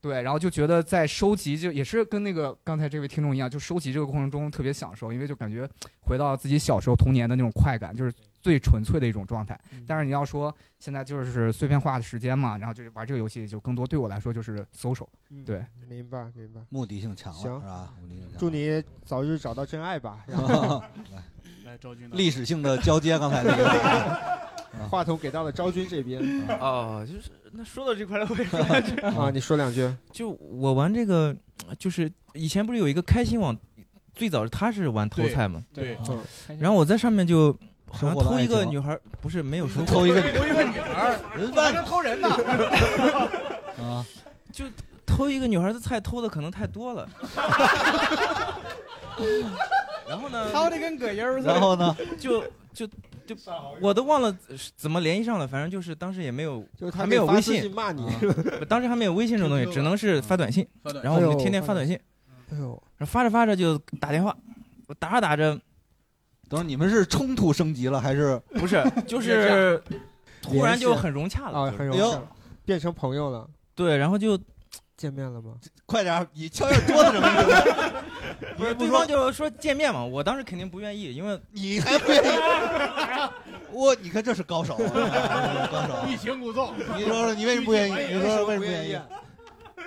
[SPEAKER 5] 对，然后就觉得在收集就也是跟那个刚才这位听众一样，就收集这个过程中特别享受，因为就感觉回到自己小时候童年的那种快感，就是最纯粹的一种状态。但是你要说现在就是碎片化的时间嘛，然后就是玩这个游戏就更多对我来说就是 social，对，
[SPEAKER 1] 明白明白，
[SPEAKER 4] 目的性强了
[SPEAKER 1] 行
[SPEAKER 4] 是吧？目的性强。
[SPEAKER 1] 祝你早日找到真爱吧。然后
[SPEAKER 2] 来赵军
[SPEAKER 4] 历史性的交接，刚才那个
[SPEAKER 1] 话筒给到了昭君这边
[SPEAKER 19] 哦，就是那说到这块儿，我也说两句
[SPEAKER 1] 啊，你说两句。
[SPEAKER 19] 就我玩这个，就是以前不是有一个开心网，最早他是玩偷菜嘛，
[SPEAKER 2] 对对
[SPEAKER 19] 嗯
[SPEAKER 2] 嗯
[SPEAKER 19] 然后我在上面就偷一个女孩，不是没有说，
[SPEAKER 4] 偷一个
[SPEAKER 2] 偷一个女孩儿，
[SPEAKER 4] 人
[SPEAKER 2] 贩能偷人呢。
[SPEAKER 4] 啊，
[SPEAKER 19] 就偷一个女孩的菜，偷的可能太多了。然后呢？
[SPEAKER 2] 掏的跟葛优似的。
[SPEAKER 4] 然后呢？
[SPEAKER 19] 就就就我都忘了怎么联系上了，反正就是当时也没有，
[SPEAKER 1] 就是他
[SPEAKER 19] 还没有微信。
[SPEAKER 1] 信骂你
[SPEAKER 19] 啊。当时还没有微信这种东西，只能是发短信。
[SPEAKER 2] 发短信。
[SPEAKER 19] 然后我们就天天发短信，
[SPEAKER 1] 哎呦，
[SPEAKER 19] 然后发着发着就打电话，我打着打着，
[SPEAKER 4] 等会儿你们是冲突升级了还是？
[SPEAKER 19] 不是 就是突然就很融洽了
[SPEAKER 1] 啊，很融洽，变成朋友了。
[SPEAKER 19] 对，然后就
[SPEAKER 1] 见面了吗？
[SPEAKER 4] 快点儿，你敲一下桌子什么意思？
[SPEAKER 19] 不是对方就说见面嘛，我当时肯定不愿意，因为
[SPEAKER 4] 你还不愿意？我你看这是高手，啊高手。
[SPEAKER 2] 欲擒故纵。
[SPEAKER 4] 你说说你为什么不愿意？你说说为什么不愿意？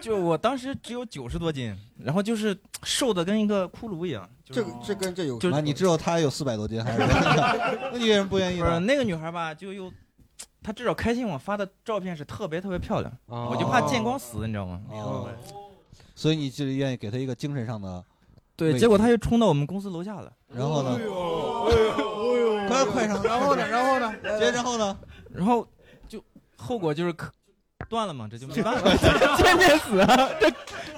[SPEAKER 19] 就我当时只有九十多斤，然后就是瘦的跟一个骷髅一样。
[SPEAKER 1] 这这跟这有
[SPEAKER 19] 就
[SPEAKER 4] 那你知道他有四百多斤还是？那你为什么不愿意呢？
[SPEAKER 19] 不是那个女孩吧，就又，她至少开心网发的照片是特别特别漂亮，
[SPEAKER 1] 哦
[SPEAKER 19] 我就怕见光死，你知道吗？
[SPEAKER 4] 哦，所以你就愿意给他一个精神上的
[SPEAKER 19] 对，结果她
[SPEAKER 4] 藉
[SPEAKER 19] 又冲到我们公司楼下了，
[SPEAKER 4] 然后呢？
[SPEAKER 2] 快
[SPEAKER 4] 快上！
[SPEAKER 2] 然后呢？然后呢？
[SPEAKER 4] 接然后呢？
[SPEAKER 19] 然后就后果就是可断了嘛，这就没办法，见面死啊，这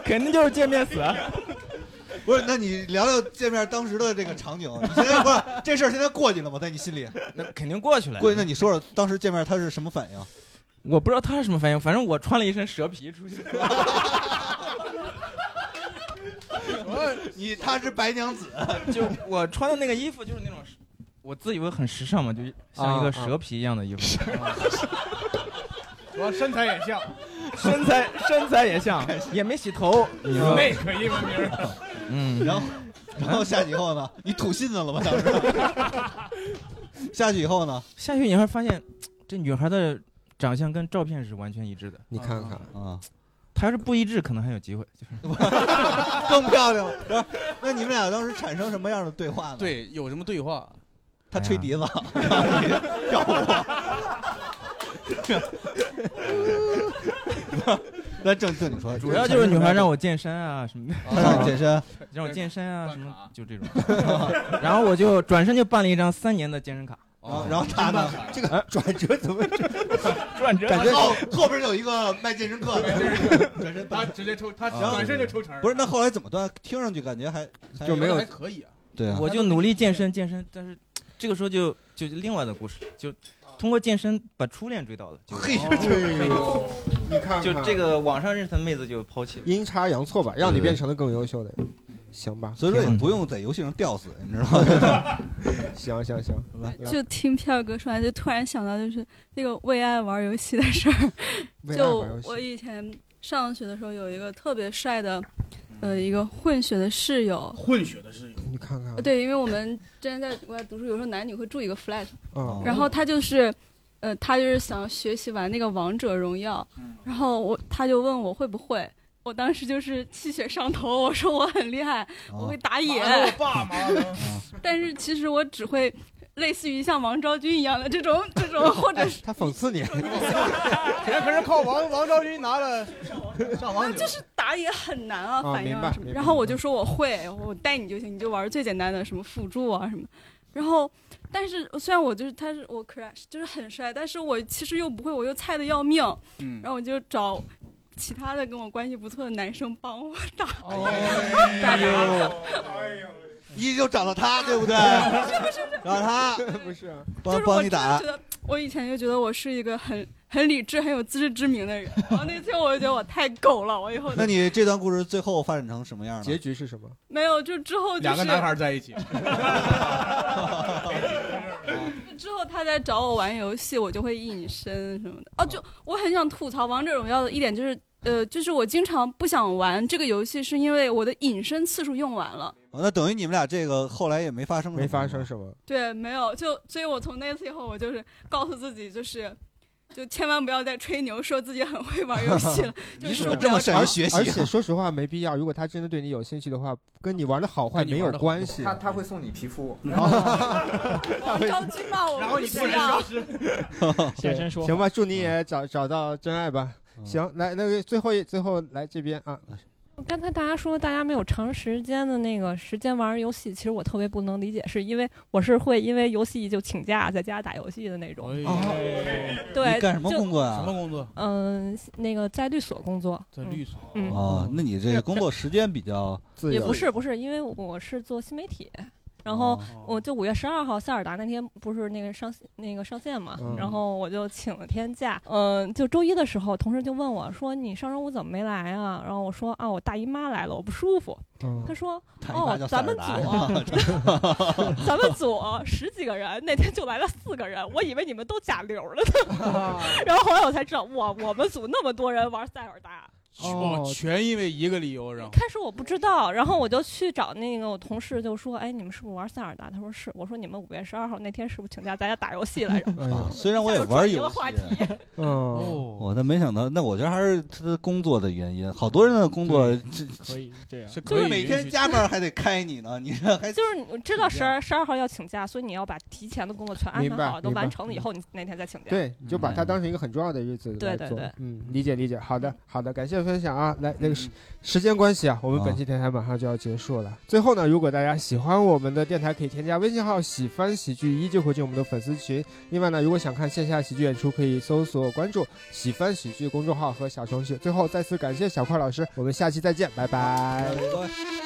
[SPEAKER 19] 肯定就是见面死啊。
[SPEAKER 4] 不是，那你聊聊见面当时的这个场景。你现在不是这事儿现在过去了吗？在你心里？
[SPEAKER 19] 那肯定过去了。
[SPEAKER 4] 过去，那你说说当时见面他是什么反应？
[SPEAKER 19] 我不知道他是什么反应，反正我穿了一身蛇皮出去。
[SPEAKER 4] 你他是白娘子，
[SPEAKER 19] 就我穿的那个衣服就是那种，我自以为很时尚嘛，就像一个蛇皮一样的衣服。
[SPEAKER 2] 我身材也像，
[SPEAKER 19] 身材身材也像，也没洗头，你说
[SPEAKER 2] 那可以闻名儿。
[SPEAKER 19] 嗯，
[SPEAKER 4] 然后 然后下去以后呢？你吐信子了吗？当时下去以后呢？
[SPEAKER 19] 下去你会发现，这女孩的长相跟照片是完全一致的。
[SPEAKER 1] 你看看
[SPEAKER 4] 啊，
[SPEAKER 19] 她要是不一致，可能还有机会。就是
[SPEAKER 4] 更漂亮了。那你们俩当时产生什么样的对话呢？，
[SPEAKER 2] 对，有什么对话？
[SPEAKER 4] 他吹笛子，跳 舞。那正正经说，
[SPEAKER 19] 主要就是女孩让我健身啊什么的，
[SPEAKER 4] 啊健身
[SPEAKER 19] 让我健身啊什么，就这种。然后我就转身就办了一张三年的健身卡。
[SPEAKER 4] 哦然后他呢？
[SPEAKER 1] 这个转折怎么
[SPEAKER 19] 转折
[SPEAKER 4] 感觉后后边有一个卖健身课的，转身
[SPEAKER 2] 他直接抽，他转身就抽成。
[SPEAKER 4] 不是，那后来怎么断？听上去感觉还还
[SPEAKER 19] 就没有
[SPEAKER 2] 还可以啊。
[SPEAKER 4] 对啊，
[SPEAKER 19] 我就努力健身健身，但是这个时候就就另外的故事，就通过健身把初恋追到了。就
[SPEAKER 1] 嘿哎呦你看看
[SPEAKER 19] 就这个网上认识的妹子就抛弃了。
[SPEAKER 1] 阴差阳错吧，让你变成了更优秀的人。行吧，
[SPEAKER 4] 所以说也不用在游戏上吊死，你知道吗？
[SPEAKER 1] 行行行，来
[SPEAKER 8] 就听片儿哥说完，就突然想到就是那个为爱玩游戏的事儿。就我以前上学的时候，有一个特别帅的，呃，一个混血的室友。
[SPEAKER 2] 混血的室友，
[SPEAKER 1] 你看看
[SPEAKER 8] 呃，对，因为我们之前在国外读书，有时候男女会住一个 flat，、
[SPEAKER 1] 哦。
[SPEAKER 8] 然后他就是，呃，他就是想学习玩那个王者荣耀，然后我他就问我会不会，我当时就是气血上头，我说我很厉害，我会打野，
[SPEAKER 2] 我爸妈
[SPEAKER 8] 但是其实我只会类似于像王昭君一样的这种这种，或者是
[SPEAKER 1] 他讽刺你，
[SPEAKER 2] 人可是靠王 王昭君拿了 上王者，
[SPEAKER 8] 就是打野很难啊，
[SPEAKER 1] 啊
[SPEAKER 8] 反应啊什么的。
[SPEAKER 1] 明白
[SPEAKER 8] 然后我就说我会，我带你就行，你就玩最简单的什么辅助啊什么。然后，但是虽然我就是他是我 crush，就是很帅，但是我其实又不会，我又菜的要命。
[SPEAKER 2] 嗯
[SPEAKER 8] 然后我就找其他的跟我关系不错的男生帮我打。
[SPEAKER 4] 哎呦，你就找到他，对不对？
[SPEAKER 8] 不是
[SPEAKER 4] 找到他，
[SPEAKER 1] 不是啊，
[SPEAKER 4] 帮
[SPEAKER 8] 就是我真的
[SPEAKER 4] 帮你打
[SPEAKER 8] 觉。得，我以前就觉得我是一个很很理智、很有自知之明的人，然后那天我就觉得我太狗了，我以后
[SPEAKER 4] 那你这段故事最后发展成什么样呢？
[SPEAKER 1] 结局是什么？
[SPEAKER 8] 没有，就之后、就是、
[SPEAKER 2] 两个男孩在一起，
[SPEAKER 8] 之后他再找我玩游戏，我就会隐身什么的。哦，就我很想吐槽王者荣耀的一点就是，呃，就是我经常不想玩这个游戏，是因为我的隐身次数用完了。
[SPEAKER 4] 哦那等于你们俩这个后来也没发生，
[SPEAKER 1] 没发生什么。
[SPEAKER 8] 对，没有，就所以，我从那次以后，我就是告诉自己，就是。就千万不要再吹牛，说自己很会玩游戏了。你是说不要
[SPEAKER 1] 而且说实话，没必要。如果他真的对你有兴趣的话，跟你玩的好坏没有关系。
[SPEAKER 20] 他他会送你皮肤。
[SPEAKER 8] 王昭君骂我，
[SPEAKER 2] 然后你
[SPEAKER 8] 不
[SPEAKER 2] 突然消失。
[SPEAKER 3] 现身说法
[SPEAKER 1] 行吧，祝你也找找到真爱吧。
[SPEAKER 4] 嗯
[SPEAKER 1] 行，来，那个最后一最后来这边啊。
[SPEAKER 13] 刚才大家说大家没有长时间的那个时间玩游戏，其实我特别不能理解，是因为我是会因为游戏就请假在家打游戏的那种。对，
[SPEAKER 4] 干什么工作啊？
[SPEAKER 2] 什么工作？
[SPEAKER 13] 嗯，那个在律所工作。
[SPEAKER 2] 在律所。
[SPEAKER 13] 嗯。
[SPEAKER 4] 哦，那你这个工作时间比较自由
[SPEAKER 13] 也不是不是，因为我是做新媒体，然后我就五月十二号塞尔达那天不是那个上那个上线嘛，
[SPEAKER 21] 嗯
[SPEAKER 13] 然后我就请了天假，嗯、就周一的时候，同事就问我说你上周五怎么没来啊？然后我说啊我大姨妈来了，我不舒服。
[SPEAKER 1] 嗯
[SPEAKER 13] 他说哦 咱们组，咱们组十几个人，那天就来了四个人，我以为你们都甲流了呢。然后后来我才知道，哇，我们组那么多人玩塞尔达。
[SPEAKER 2] 哦，全因为一个理由，然后
[SPEAKER 13] 开始我不知道，然后我就去找那个我同事，就说：“哎，你们是不是玩塞尔达？”他说是。我说：“你们五月十二号那天是不是请假在家打游戏来着？”
[SPEAKER 4] 啊，虽然我也玩游戏，
[SPEAKER 13] 话题。
[SPEAKER 1] 哦，
[SPEAKER 4] 我但没想到，那我觉得还是他的工作的原因。好多人的工作这
[SPEAKER 3] 可以这样，
[SPEAKER 4] 就是每天加班还得开你呢，你这还
[SPEAKER 13] 就是你知道十二十二号要请假，所以你要把提前的工作全安排好，都完成了以后，你那天再请假。
[SPEAKER 1] 对，你就把它当成一个很重要的日子来做。
[SPEAKER 13] 对对对
[SPEAKER 1] 嗯，理解理解。好的好的，感谢分享啊。来，那个时时间关系啊，我们本期电台马上就要结束了。最后呢，如果大家喜欢我们的电台，可以添加微信号“喜欢喜剧一”，就会进我们的粉丝群。另外呢，如果想看线下喜剧演出，可以搜索关注“喜欢喜剧”公众号和小程序。最后再次感谢小块老师，我们下期再见，拜拜。
[SPEAKER 4] 拜拜